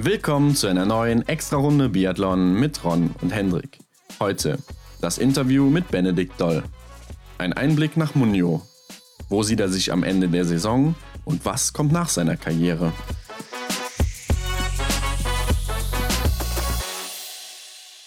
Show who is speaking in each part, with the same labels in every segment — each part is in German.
Speaker 1: Willkommen zu einer neuen Extra-Runde Biathlon mit Ron und Hendrik. Heute das Interview mit Benedikt Doll. Ein Einblick nach Munio. Wo sieht er sich am Ende der Saison und was kommt nach seiner Karriere?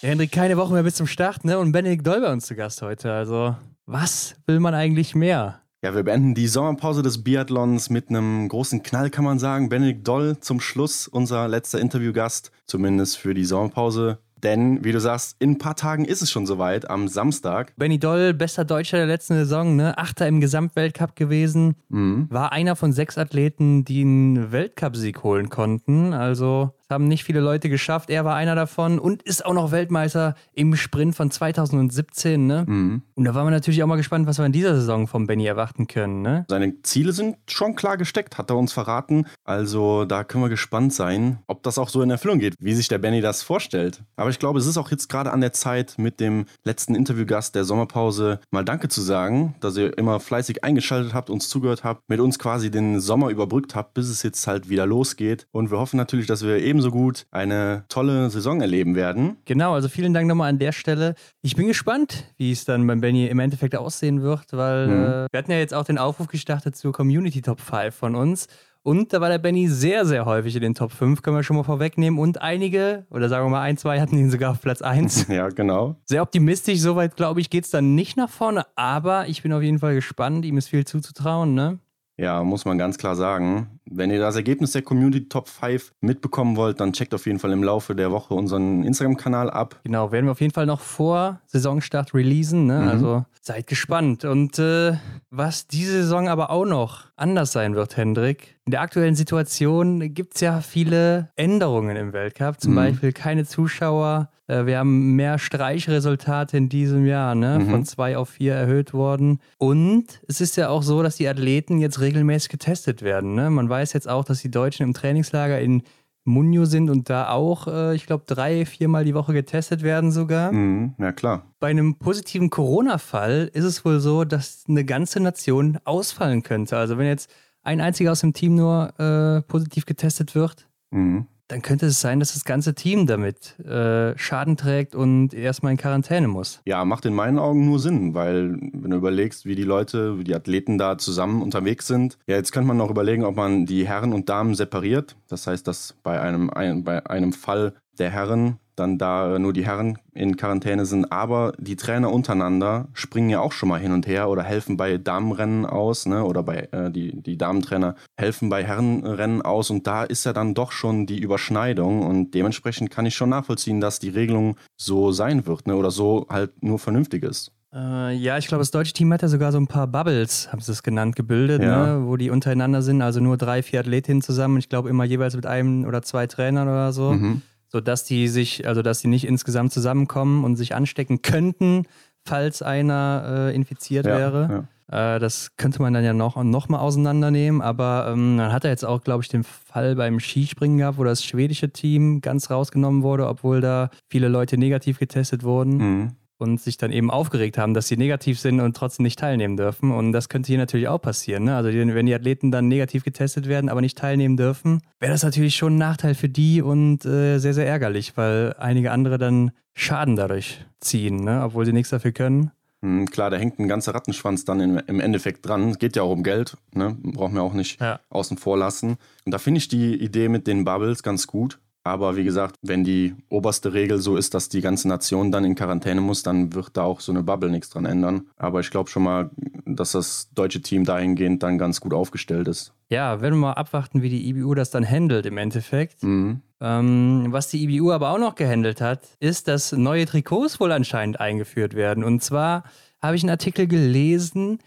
Speaker 2: Ja, Hendrik, keine Woche mehr bis zum Start, ne? Und Benedikt Doll bei uns zu Gast heute. Also, was will man eigentlich mehr?
Speaker 1: Ja, wir beenden die Sommerpause des Biathlons mit einem großen Knall, kann man sagen. Benedikt Doll zum Schluss, unser letzter Interviewgast, zumindest für die Sommerpause. Denn, wie du sagst, in ein paar Tagen ist es schon soweit, am Samstag.
Speaker 2: Benny Doll, bester Deutscher der letzten Saison, ne? Achter im Gesamtweltcup gewesen.
Speaker 1: Mhm.
Speaker 2: War einer von sechs Athleten, die einen Weltcupsieg holen konnten. Also haben nicht viele Leute geschafft. Er war einer davon und ist auch noch Weltmeister im Sprint von 2017. Ne?
Speaker 1: Mhm.
Speaker 2: Und da waren wir natürlich auch mal gespannt, was wir in dieser Saison vom Benny erwarten können. Ne?
Speaker 1: Seine Ziele sind schon klar gesteckt, hat er uns verraten. Also da können wir gespannt sein, ob das auch so in Erfüllung geht, wie sich der Benny das vorstellt. Aber ich glaube, es ist auch jetzt gerade an der Zeit, mit dem letzten Interviewgast der Sommerpause mal Danke zu sagen, dass ihr immer fleißig eingeschaltet habt, uns zugehört habt, mit uns quasi den Sommer überbrückt habt, bis es jetzt halt wieder losgeht. Und wir hoffen natürlich, dass wir ebenso gut eine tolle Saison erleben werden.
Speaker 2: Genau, also vielen Dank nochmal an der Stelle. Ich bin gespannt, wie es dann beim Benny im Endeffekt aussehen wird, weil
Speaker 1: Mhm.
Speaker 2: äh, wir hatten ja jetzt auch den Aufruf gestartet zur Community Top 5 von uns. Und da war der Benny sehr, sehr häufig in den Top 5, können wir schon mal vorwegnehmen. Und einige, oder sagen wir mal ein, zwei, hatten ihn sogar auf Platz 1.
Speaker 1: Ja, genau.
Speaker 2: Sehr optimistisch, soweit glaube ich, geht es dann nicht nach vorne. Aber ich bin auf jeden Fall gespannt, ihm ist viel zuzutrauen, ne?
Speaker 1: Ja, muss man ganz klar sagen. Wenn ihr das Ergebnis der Community Top 5 mitbekommen wollt, dann checkt auf jeden Fall im Laufe der Woche unseren Instagram-Kanal ab.
Speaker 2: Genau, werden wir auf jeden Fall noch vor Saisonstart releasen. Ne?
Speaker 1: Mhm.
Speaker 2: Also seid gespannt. Und äh, was diese Saison aber auch noch anders sein wird, Hendrik. In der aktuellen Situation gibt es ja viele Änderungen im Weltcup. Zum
Speaker 1: Mhm.
Speaker 2: Beispiel keine Zuschauer. Äh, wir haben mehr Streichresultate in diesem Jahr, ne?
Speaker 1: Mhm.
Speaker 2: von zwei auf vier erhöht worden. Und es ist ja auch so, dass die Athleten jetzt regelmäßig getestet werden. Ne? Man weiß jetzt auch, dass die Deutschen im Trainingslager in Munio sind und da auch, äh, ich glaube, drei, viermal die Woche getestet werden sogar.
Speaker 1: Mhm, ja, klar.
Speaker 2: Bei einem positiven Corona-Fall ist es wohl so, dass eine ganze Nation ausfallen könnte. Also wenn jetzt ein einziger aus dem Team nur äh, positiv getestet wird,
Speaker 1: Mhm.
Speaker 2: Dann könnte es sein, dass das ganze Team damit äh, Schaden trägt und erstmal in Quarantäne muss.
Speaker 1: Ja, macht in meinen Augen nur Sinn, weil wenn du überlegst, wie die Leute, wie die Athleten da zusammen unterwegs sind, ja, jetzt könnte man noch überlegen, ob man die Herren und Damen separiert. Das heißt, dass bei einem, ein, bei einem Fall der Herren dann da nur die Herren in Quarantäne sind, aber die Trainer untereinander springen ja auch schon mal hin und her oder helfen bei Damenrennen aus, ne? Oder bei äh, die, die Damentrainer helfen bei Herrenrennen aus und da ist ja dann doch schon die Überschneidung und dementsprechend kann ich schon nachvollziehen, dass die Regelung so sein wird, ne? Oder so halt nur vernünftig ist.
Speaker 2: Äh, ja, ich glaube, das deutsche Team hat ja sogar so ein paar Bubbles, haben sie es genannt, gebildet,
Speaker 1: Ja.
Speaker 2: ne? wo die untereinander sind. Also nur drei, vier Athletinnen zusammen. Ich glaube, immer jeweils mit einem oder zwei Trainern oder so.
Speaker 1: Mhm.
Speaker 2: Sodass die sich, also dass die nicht insgesamt zusammenkommen und sich anstecken könnten, falls einer äh, infiziert
Speaker 1: Ja,
Speaker 2: wäre. Äh, das könnte man dann ja noch, noch mal auseinandernehmen, aber ähm, dann hat er jetzt auch, glaube ich, den Fall beim Skispringen gehabt, wo das schwedische Team ganz rausgenommen wurde, obwohl da viele Leute negativ getestet wurden
Speaker 1: Mhm.
Speaker 2: Und sich dann eben aufgeregt haben, dass sie negativ sind und trotzdem nicht teilnehmen dürfen. Und das könnte hier natürlich auch passieren. Ne? Also wenn die Athleten dann negativ getestet werden, aber nicht teilnehmen dürfen, wäre das natürlich schon ein Nachteil für die und äh, sehr, sehr ärgerlich, weil einige andere dann Schaden dadurch ziehen, ne? obwohl sie nichts dafür können.
Speaker 1: Mhm, Klar, da hängt ein ganzer Rattenschwanz dann im, Endeffekt dran. Es geht ja auch um Geld, ne? brauchen wir auch nicht
Speaker 2: Ja.
Speaker 1: außen vor lassen. Und da finde ich die Idee mit den Bubbles ganz gut. Aber wie gesagt, wenn die oberste Regel so ist, dass die ganze Nation dann in Quarantäne muss, dann wird da auch so eine Bubble nichts dran ändern. Aber ich glaube schon mal, dass das deutsche Team dahingehend dann ganz gut aufgestellt ist.
Speaker 2: Ja, werden wir mal abwarten, wie die IBU das dann handelt im Endeffekt.
Speaker 1: Mhm.
Speaker 2: Ähm, was die IBU aber auch noch gehandelt hat, ist, dass neue Trikots wohl anscheinend eingeführt werden. Und zwar habe ich einen Artikel gelesen,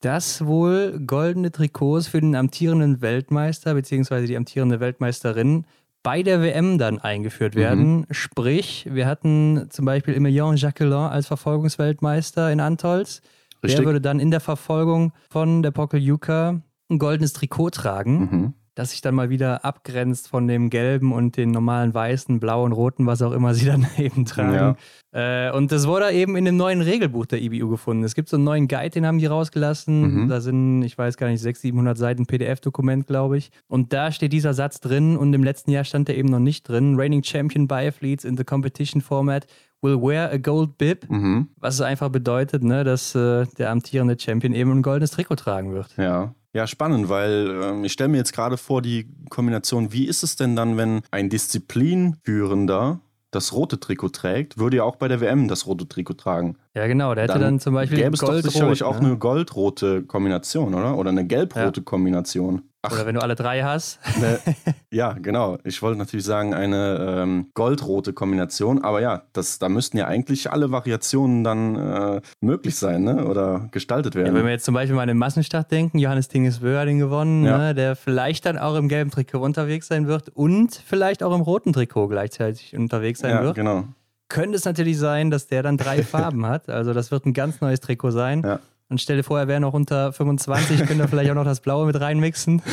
Speaker 2: dass wohl goldene Trikots für den amtierenden Weltmeister bzw. die amtierende Weltmeisterin bei der WM dann eingeführt werden. Sprich, wir hatten zum Beispiel Emilien Jacquelin als Verfolgungsweltmeister in Antolz.
Speaker 1: Richtig.
Speaker 2: Der würde dann in der Verfolgung von der Pokeljuka ein goldenes Trikot tragen.
Speaker 1: Mhm.
Speaker 2: Das sich dann mal wieder abgrenzt von dem gelben und den normalen weißen, blauen, roten, was auch immer sie dann eben tragen. Ja. Äh, und das wurde eben in dem neuen Regelbuch der IBU gefunden. Es gibt so einen neuen Guide, den haben die rausgelassen. Mhm. Da sind, ich weiß gar nicht, 600, 700 Seiten PDF-Dokument, glaube ich. Und da steht dieser Satz drin und im letzten Jahr stand der eben noch nicht drin. Reigning Champion Biathletes in the competition format will wear a gold bib, mhm. was einfach bedeutet, ne, dass äh, der amtierende Champion eben ein goldenes Trikot tragen wird.
Speaker 1: Ja. Ja, spannend, weil ähm, ich stelle mir jetzt gerade vor, die Kombination, wie ist es denn dann, wenn ein Disziplinführender das rote Trikot trägt, würde ja auch bei der WM das rote Trikot tragen.
Speaker 2: Ja, genau. Der hätte dann, dann zum Beispiel.
Speaker 1: Gäbe es doch sicherlich ne? auch eine goldrote Kombination, oder? Oder eine gelbrote ja. Kombination.
Speaker 2: Ach, Oder wenn du alle drei hast.
Speaker 1: Ne, ja, genau. Ich wollte natürlich sagen, eine ähm, goldrote Kombination. Aber ja, das, da müssten ja eigentlich alle Variationen dann äh, möglich sein ne? oder gestaltet werden. Ja,
Speaker 2: wenn wir jetzt zum Beispiel mal an den Massenstart denken, Johannes hat den gewonnen, ja. ne? der vielleicht dann auch im gelben Trikot unterwegs sein wird und vielleicht auch im roten Trikot gleichzeitig unterwegs sein ja, wird.
Speaker 1: genau.
Speaker 2: Könnte es natürlich sein, dass der dann drei Farben hat. Also das wird ein ganz neues Trikot sein. Ja. Und stelle vor, er wäre noch unter 25, könnte er vielleicht auch noch das Blaue mit reinmixen.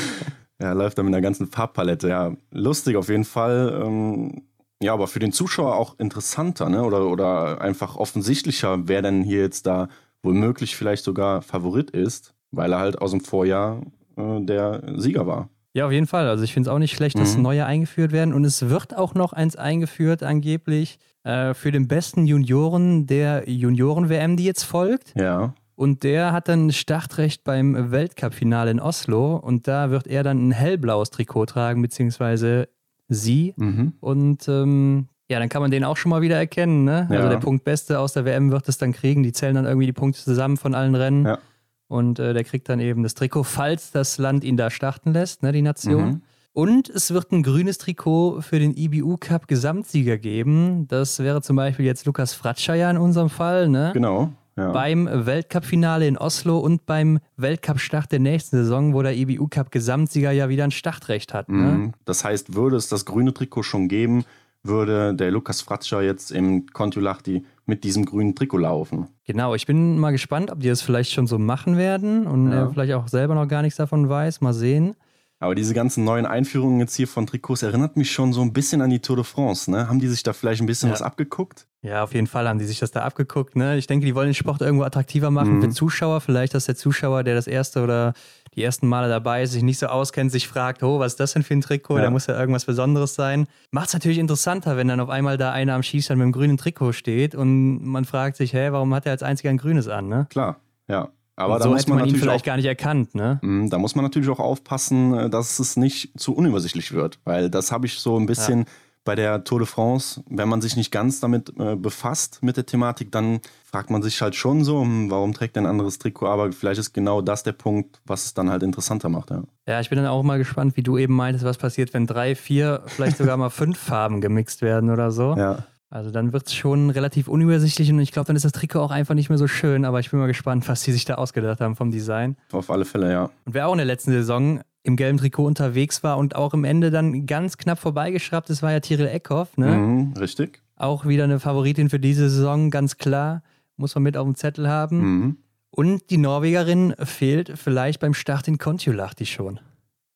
Speaker 1: Ja, läuft dann mit einer ganzen Farbpalette. Ja, lustig auf jeden Fall. Ähm, ja, aber für den Zuschauer auch interessanter, ne? Oder, oder einfach offensichtlicher, wer denn hier jetzt da womöglich vielleicht sogar Favorit ist, weil er halt aus dem Vorjahr äh, der Sieger war.
Speaker 2: Ja, auf jeden Fall. Also ich finde es auch nicht schlecht, dass mhm. neue eingeführt werden. Und es wird auch noch eins eingeführt, angeblich, äh, für den besten Junioren der Junioren-WM, die jetzt folgt.
Speaker 1: Ja.
Speaker 2: Und der hat dann Startrecht beim Weltcup-Finale in Oslo. Und da wird er dann ein hellblaues Trikot tragen, beziehungsweise sie. Mhm. Und ähm, ja, dann kann man den auch schon mal wieder erkennen. Ne? Also ja. Also der Punktbeste aus der WM wird es dann kriegen. Die zählen dann irgendwie die Punkte zusammen von allen Rennen. Ja. Und äh, der kriegt dann eben das Trikot, falls das Land ihn da starten lässt, ne, die Nation. Mhm. Und es wird ein grünes Trikot für den IBU Cup Gesamtsieger geben. Das wäre zum Beispiel jetzt Lukas Fratscher ja in unserem Fall. Ne?
Speaker 1: Genau
Speaker 2: ja. beim Weltcup-Finale in Oslo und beim Weltcup-Start der nächsten Saison, wo der EBU Cup Gesamtsieger ja wieder ein Startrecht hat. Ne? Mhm.
Speaker 1: Das heißt, würde es das grüne Trikot schon geben, würde der Lukas Fratscher jetzt im Kontiolahti mit diesem grünen Trikot laufen.
Speaker 2: Genau, ich bin mal gespannt, ob die das vielleicht schon so machen werden und ja. er vielleicht auch selber noch gar nichts davon weiß. Mal sehen.
Speaker 1: Aber diese ganzen neuen Einführungen jetzt hier von Trikots erinnert mich schon so ein bisschen an die Tour de France. Ne? Haben die sich da vielleicht ein bisschen ja. was abgeguckt?
Speaker 2: Ja, auf jeden Fall haben die sich das da abgeguckt. Ne? Ich denke, die wollen den Sport irgendwo attraktiver machen mhm. für Zuschauer. Vielleicht, dass der Zuschauer, der das erste oder die ersten Male dabei ist, sich nicht so auskennt, sich fragt, oh, was ist das denn für ein Trikot? Ja. Da muss ja irgendwas Besonderes sein. Macht es natürlich interessanter, wenn dann auf einmal da einer am Schießstand mit einem grünen Trikot steht und man fragt sich, hä, warum hat er als einziger ein grünes an? Ne?
Speaker 1: Klar, ja.
Speaker 2: Aber da so muss man, man ihn vielleicht auch, gar nicht erkannt, ne?
Speaker 1: Mhm, da muss man natürlich auch aufpassen, äh, dass es nicht zu unübersichtlich wird, weil das habe ich so ein bisschen ja. bei der Tour de France, wenn man sich nicht ganz damit äh, befasst mit der Thematik, dann fragt man sich halt schon so, hm, warum trägt er ein anderes Trikot? Aber vielleicht ist genau das der Punkt, was es dann halt interessanter macht, ja.
Speaker 2: Ja, ich bin dann auch mal gespannt, wie du eben meintest, was passiert, wenn drei, vier, vielleicht sogar mal fünf Farben gemixt werden oder so.
Speaker 1: Ja.
Speaker 2: Also dann wird es schon relativ unübersichtlich und ich glaube, dann ist das Trikot auch einfach nicht mehr so schön, aber ich bin mal gespannt, was die sich da ausgedacht haben vom Design.
Speaker 1: Auf alle Fälle, ja.
Speaker 2: Und wer auch in der letzten Saison im gelben Trikot unterwegs war und auch im Ende dann ganz knapp vorbeigeschraubt ist, war ja Tyrell Eckhoff, ne?
Speaker 1: Mhm, richtig.
Speaker 2: Auch wieder eine Favoritin für diese Saison, ganz klar. Muss man mit auf dem Zettel haben. Mhm. Und die Norwegerin fehlt vielleicht beim Start in Kontiolahti schon.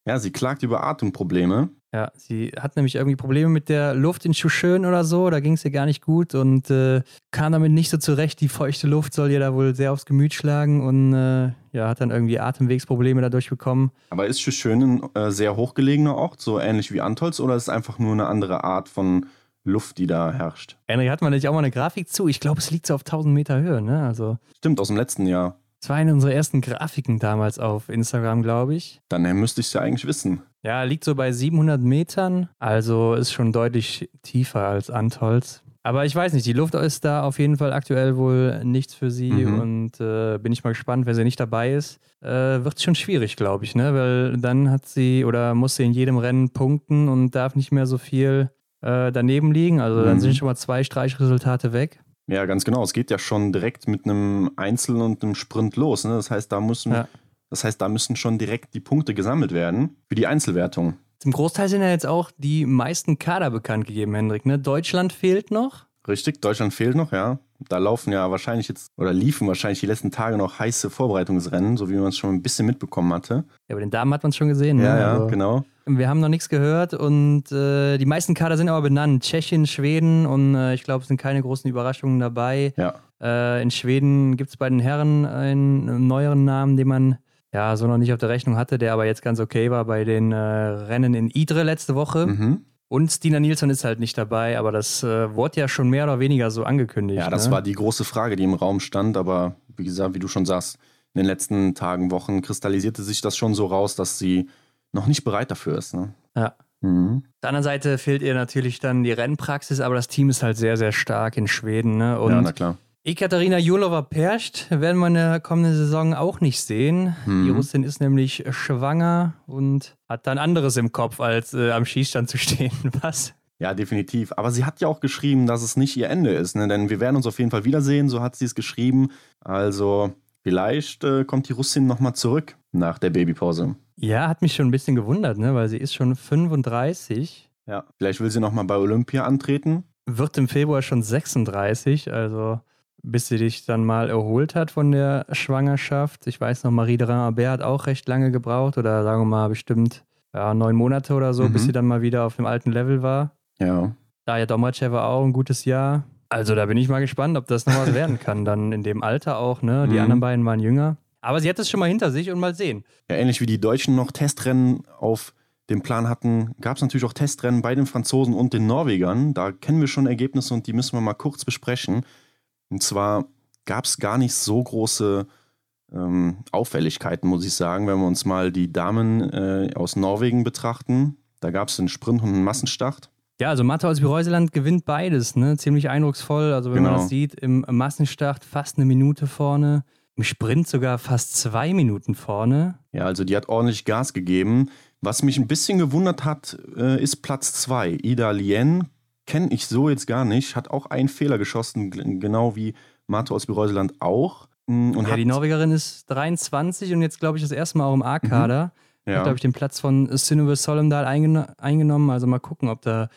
Speaker 1: Ja, sie klagt über Atemprobleme.
Speaker 2: Ja, sie hat nämlich irgendwie Probleme mit der Luft in Schuschön oder so. Da ging es ihr gar nicht gut und äh, kam damit nicht so zurecht. Die feuchte Luft soll ihr da wohl sehr aufs Gemüt schlagen und äh, ja, hat dann irgendwie Atemwegsprobleme dadurch bekommen.
Speaker 1: Aber ist Schuschön ein äh, sehr hochgelegener Ort, so ähnlich wie Antolz, oder ist es einfach nur eine andere Art von Luft, die da herrscht?
Speaker 2: Henry, hat man nicht auch mal eine Grafik zu? Ich glaube, es liegt so auf 1000 Meter Höhe, ne? Also
Speaker 1: Stimmt, aus dem letzten Jahr.
Speaker 2: Das war eine unserer ersten Grafiken damals auf Instagram, glaube ich.
Speaker 1: Dann müsste ich es ja eigentlich wissen.
Speaker 2: Ja, liegt so bei 700 Metern, also ist schon deutlich tiefer als Antolz. Aber ich weiß nicht, die Luft ist da auf jeden Fall aktuell wohl nichts für sie mhm. und äh, bin ich mal gespannt, wenn sie nicht dabei ist, äh, wird es schon schwierig, glaube ich, ne? Weil dann hat sie oder muss sie in jedem Rennen punkten und darf nicht mehr so viel äh, daneben liegen. Also dann mhm. sind schon mal zwei Streichresultate weg.
Speaker 1: Ja, ganz genau. Es geht ja schon direkt mit einem Einzel- und einem Sprint los. Ne? Das heißt, da müssen, ja. das heißt, da müssen schon direkt die Punkte gesammelt werden für die Einzelwertung.
Speaker 2: Zum Großteil sind ja jetzt auch die meisten Kader bekannt gegeben, Hendrik. Ne? Deutschland fehlt noch.
Speaker 1: Richtig, Deutschland fehlt noch, ja. Da laufen ja wahrscheinlich jetzt oder liefen wahrscheinlich die letzten Tage noch heiße Vorbereitungsrennen, so wie man es schon ein bisschen mitbekommen hatte.
Speaker 2: Ja, bei den Damen hat man es schon gesehen.
Speaker 1: Ja, ne? ja, also. genau.
Speaker 2: Wir haben noch nichts gehört und äh, die meisten Kader sind aber benannt. Tschechien, Schweden und äh, ich glaube, es sind keine großen Überraschungen dabei.
Speaker 1: Ja.
Speaker 2: Äh, in Schweden gibt es bei den Herren einen neueren Namen, den man ja so noch nicht auf der Rechnung hatte, der aber jetzt ganz okay war bei den äh, Rennen in Idre letzte Woche.
Speaker 1: Mhm.
Speaker 2: Und Stina Nilsson ist halt nicht dabei, aber das äh, wurde ja schon mehr oder weniger so angekündigt.
Speaker 1: Ja, das
Speaker 2: ne?
Speaker 1: war die große Frage, die im Raum stand, aber wie gesagt, wie du schon sagst, in den letzten Tagen, Wochen kristallisierte sich das schon so raus, dass sie noch nicht bereit dafür ist. Ne?
Speaker 2: Ja.
Speaker 1: Mhm.
Speaker 2: Auf der anderen Seite fehlt ihr natürlich dann die Rennpraxis, aber das Team ist halt sehr, sehr stark in Schweden. Ne? Und
Speaker 1: ja, na klar.
Speaker 2: Ekaterina Julova-Percht werden wir in der kommenden Saison auch nicht sehen.
Speaker 1: Mhm.
Speaker 2: Die Russin ist nämlich schwanger und hat dann anderes im Kopf, als äh, am Schießstand zu stehen. Was?
Speaker 1: Ja, definitiv. Aber sie hat ja auch geschrieben, dass es nicht ihr Ende ist, ne? denn wir werden uns auf jeden Fall wiedersehen, so hat sie es geschrieben. Also vielleicht äh, kommt die Russin nochmal zurück nach der Babypause.
Speaker 2: Ja, hat mich schon ein bisschen gewundert, ne? weil sie ist schon 35,
Speaker 1: Ja, vielleicht will sie nochmal bei Olympia antreten.
Speaker 2: wird im Februar schon 36, also bis sie dich dann mal erholt hat von der Schwangerschaft. Ich weiß noch, Marie de Rain-Albert hat auch recht lange gebraucht oder sagen wir mal bestimmt ja, neun Monate oder so,
Speaker 1: Mhm.
Speaker 2: bis sie dann mal wieder auf dem alten Level war.
Speaker 1: Ja.
Speaker 2: Daja Domracheva auch ein gutes Jahr. Also da bin ich mal gespannt, ob das noch was werden kann. Dann in dem Alter auch, ne? Die
Speaker 1: Mhm.
Speaker 2: anderen beiden waren jünger. Aber sie hat es schon mal hinter sich und mal sehen.
Speaker 1: Ja, ähnlich wie die Deutschen noch Testrennen auf dem Plan hatten, gab es natürlich auch Testrennen bei den Franzosen und den Norwegern. Da kennen wir schon Ergebnisse und die müssen wir mal kurz besprechen. Und zwar gab es gar nicht so große ähm, Auffälligkeiten, muss ich sagen, wenn wir uns mal die Damen äh, aus Norwegen betrachten. Da gab es einen Sprint und einen Massenstart.
Speaker 2: Ja, also Mathe aus Reuseland gewinnt beides, ne? Ziemlich eindrucksvoll. Also wenn man
Speaker 1: Genau.
Speaker 2: das sieht, im Massenstart fast eine Minute vorne, im Sprint sogar fast zwei Minuten vorne.
Speaker 1: Ja, also die hat ordentlich Gas gegeben. Was mich ein bisschen gewundert hat, äh, ist Platz 2. Ida Lien kenne ich so jetzt gar nicht, hat auch einen Fehler geschossen, genau wie Marta aus Bereuseland auch. Mm, Und
Speaker 2: ja,
Speaker 1: hat,
Speaker 2: die Norwegerin ist 23 und jetzt, glaube ich, das erste Mal auch im A-Kader. Hat,
Speaker 1: Mhm. ja,
Speaker 2: glaube ich, den Platz von Synnøve Solendal eingeno eingenommen. Also mal gucken, ob da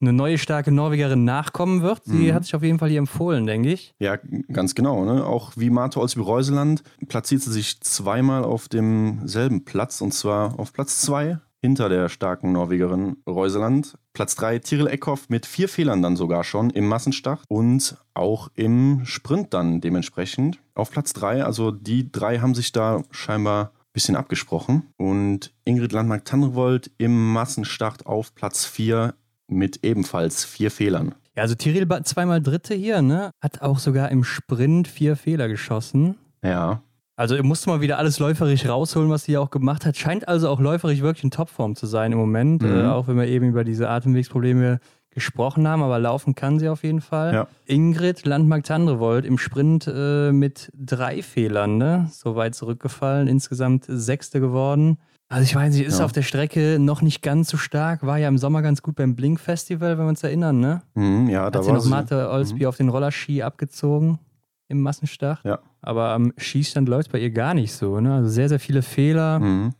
Speaker 2: eine neue starke Norwegerin nachkommen wird. Sie
Speaker 1: Mhm.
Speaker 2: hat sich auf jeden Fall hier empfohlen, denke ich.
Speaker 1: ja, ganz genau. Ne? Auch wie Marta aus Bereuseland platziert sie sich zweimal auf demselben Platz und zwar auf Platz 2 hinter der starken Norwegerin Reuseland. Platz 3 Tiril Eckhoff mit vier Fehlern dann sogar schon im Massenstart und auch im Sprint dann dementsprechend. Auf Platz 3, also die drei haben sich da scheinbar ein bisschen abgesprochen. Und Ingrid Landmark-Tandrevold im Massenstart auf Platz 4 mit ebenfalls vier Fehlern.
Speaker 2: Ja, also Tiril war zweimal Dritte hier, ne? Hat auch sogar im Sprint vier Fehler geschossen.
Speaker 1: Ja,
Speaker 2: Also er musste mal wieder alles läuferisch rausholen, was sie ja auch gemacht hat. Scheint also auch läuferisch wirklich in Topform zu sein im Moment.
Speaker 1: Mhm.
Speaker 2: Äh, auch wenn wir eben über diese Atemwegsprobleme gesprochen haben, aber laufen kann sie auf jeden Fall.
Speaker 1: Ja.
Speaker 2: Ingrid Landmark-Tandrevold im Sprint äh, mit drei Fehlern, ne? So weit zurückgefallen, insgesamt Sechste geworden. Also ich weiß nicht, ist
Speaker 1: Ja.
Speaker 2: auf der Strecke noch nicht ganz so stark, war ja im Sommer ganz gut beim Blink Festival, wenn wir uns erinnern, ne?
Speaker 1: mhm, ja da
Speaker 2: Hat sie
Speaker 1: war
Speaker 2: noch
Speaker 1: sie.
Speaker 2: Marte Olsby auf den Rollerski abgezogen im Massenstart.
Speaker 1: Ja.
Speaker 2: Aber am Schießstand läuft es bei ihr gar nicht so. Ne? Also sehr, sehr viele Fehler
Speaker 1: Mhm.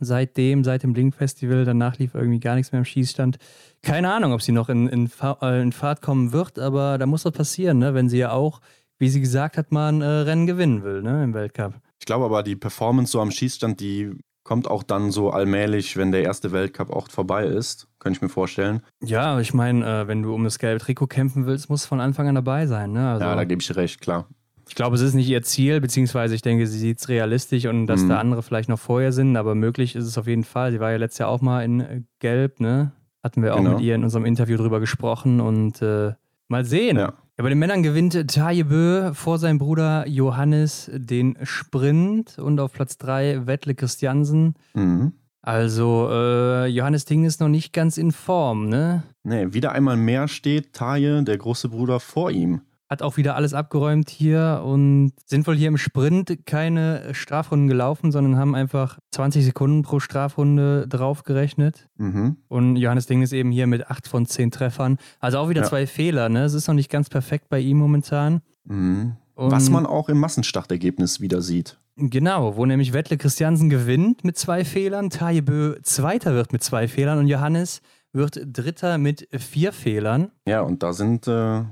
Speaker 2: seitdem, seit dem Blink-Festival. Danach lief irgendwie gar nichts mehr am Schießstand. Keine Ahnung, ob sie noch in, in, äh, in Fahrt kommen wird, aber da muss das passieren, ne? wenn sie ja auch, wie sie gesagt hat, mal ein äh, Rennen gewinnen will ne? im Weltcup.
Speaker 1: Ich glaube aber, die Performance so am Schießstand, die kommt auch dann so allmählich, wenn der erste Weltcup auch vorbei ist. Könnte ich mir vorstellen.
Speaker 2: Ja, ich meine, äh, wenn du um das gelbe Trikot kämpfen willst, musst du von Anfang an dabei sein. Ne? Also,
Speaker 1: ja, da gebe ich recht, klar.
Speaker 2: Ich glaube, es ist nicht ihr Ziel, beziehungsweise ich denke, sie sieht es realistisch und dass
Speaker 1: Mhm.
Speaker 2: da andere vielleicht noch vorher sind, aber möglich ist es auf jeden Fall. Sie war ja letztes Jahr auch mal in äh, Gelb, ne? Hatten wir auch
Speaker 1: Genau.
Speaker 2: mit ihr in unserem Interview drüber gesprochen und äh, mal sehen.
Speaker 1: Ja.
Speaker 2: Ja, bei den Männern gewinnt Taje Bö vor seinem Bruder Johannes den Sprint und auf Platz 3 Wettle Christiansen.
Speaker 1: Mhm.
Speaker 2: Also, äh, Johannes Ding ist noch nicht ganz in Form, ne?
Speaker 1: Nee, wieder einmal mehr steht Taje, der große Bruder, vor ihm.
Speaker 2: Hat auch wieder alles abgeräumt hier und sind wohl hier im Sprint keine Strafrunden gelaufen, sondern haben einfach 20 Sekunden pro Strafrunde draufgerechnet.
Speaker 1: Mhm.
Speaker 2: Und Johannes Ding ist eben hier mit 8 von 10 Treffern. Also auch wieder
Speaker 1: Ja.
Speaker 2: zwei Fehler, ne? Es ist noch nicht ganz perfekt bei ihm momentan.
Speaker 1: Mhm. Was man auch im Massenstartergebnis wieder sieht.
Speaker 2: Genau, wo nämlich Wettle Christiansen gewinnt mit zwei Fehlern, Taje Bö Zweiter wird mit zwei Fehlern und Johannes wird Dritter mit vier Fehlern.
Speaker 1: Ja, und da sind äh,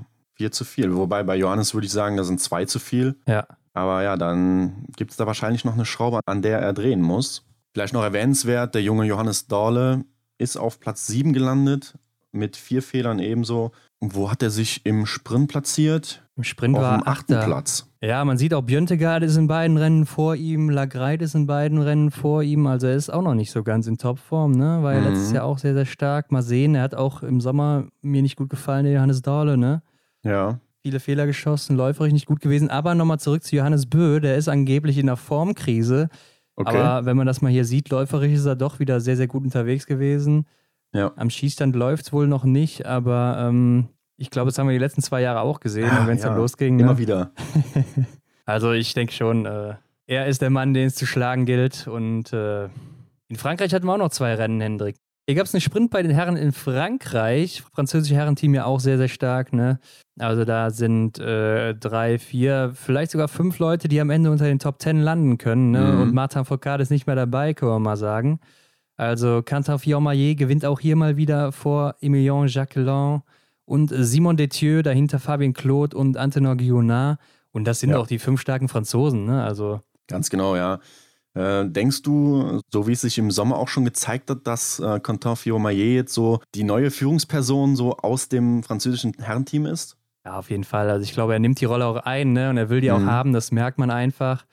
Speaker 1: vier zu viel. Wobei bei Johannes würde ich sagen, da sind zwei zu viel.
Speaker 2: Ja.
Speaker 1: Aber ja, dann gibt es da wahrscheinlich noch eine Schraube, an der er drehen muss. Vielleicht noch erwähnenswert, der junge Johannes Dorle ist auf Platz 7 gelandet, mit vier Fehlern ebenso. Wo hat er sich im Sprint platziert?
Speaker 2: Im Sprint
Speaker 1: auf
Speaker 2: war
Speaker 1: dem achten. Platz.
Speaker 2: Ja, man sieht auch Björntegard ist in beiden Rennen vor ihm, Lagreit ist in beiden Rennen vor ihm, also er ist auch noch nicht so ganz in Topform, ne? War ja
Speaker 1: Mhm.
Speaker 2: letztes Jahr auch sehr, sehr stark. Mal sehen, er hat auch im Sommer mir nicht gut gefallen, der Johannes Dahle, ne?
Speaker 1: Ja.
Speaker 2: Viele Fehler geschossen, läuferisch nicht gut gewesen. Aber nochmal zurück zu Johannes Bö, der ist angeblich in einer Formkrise.
Speaker 1: Okay.
Speaker 2: Aber wenn man das mal hier sieht, läuferisch ist er doch wieder sehr, sehr gut unterwegs gewesen.
Speaker 1: ja.
Speaker 2: Am Schießstand läuft es wohl noch nicht, aber ähm, ich glaube, das haben wir die letzten zwei Jahre auch gesehen,
Speaker 1: Ah,
Speaker 2: wenn es
Speaker 1: ja.
Speaker 2: dann losging.
Speaker 1: Immer
Speaker 2: Ne?
Speaker 1: wieder.
Speaker 2: Also ich denke schon, äh, er ist der Mann, den es zu schlagen gilt. Und äh, in Frankreich hatten wir auch noch zwei Rennen, Hendrik. Hier gab es einen Sprint bei den Herren in Frankreich. Französische Herrenteam ja auch sehr, sehr stark. Ne? Also da sind äh, drei, vier, vielleicht sogar fünf Leute, die am Ende unter den Top Ten landen können. Ne?
Speaker 1: Mhm.
Speaker 2: Und Martin Foucault ist nicht mehr dabei, können wir mal sagen. Also Quentin Fillon-Maillet gewinnt auch hier mal wieder vor Emilien Jacquelin und Simon Detieux, dahinter Fabien Claude und Antenor Guillonard. Und das sind
Speaker 1: Ja.
Speaker 2: auch die fünf starken Franzosen, ne? Also,
Speaker 1: Ganz genau, ja. Äh, denkst du, so wie es sich im Sommer auch schon gezeigt hat, dass äh, Quentin Fillon-Maillet jetzt so die neue Führungsperson so aus dem französischen Herrenteam ist?
Speaker 2: ja, auf jeden Fall. Also ich glaube, er nimmt die Rolle auch ein, ne? Und er will die auch
Speaker 1: Mhm.
Speaker 2: haben, das merkt man einfach.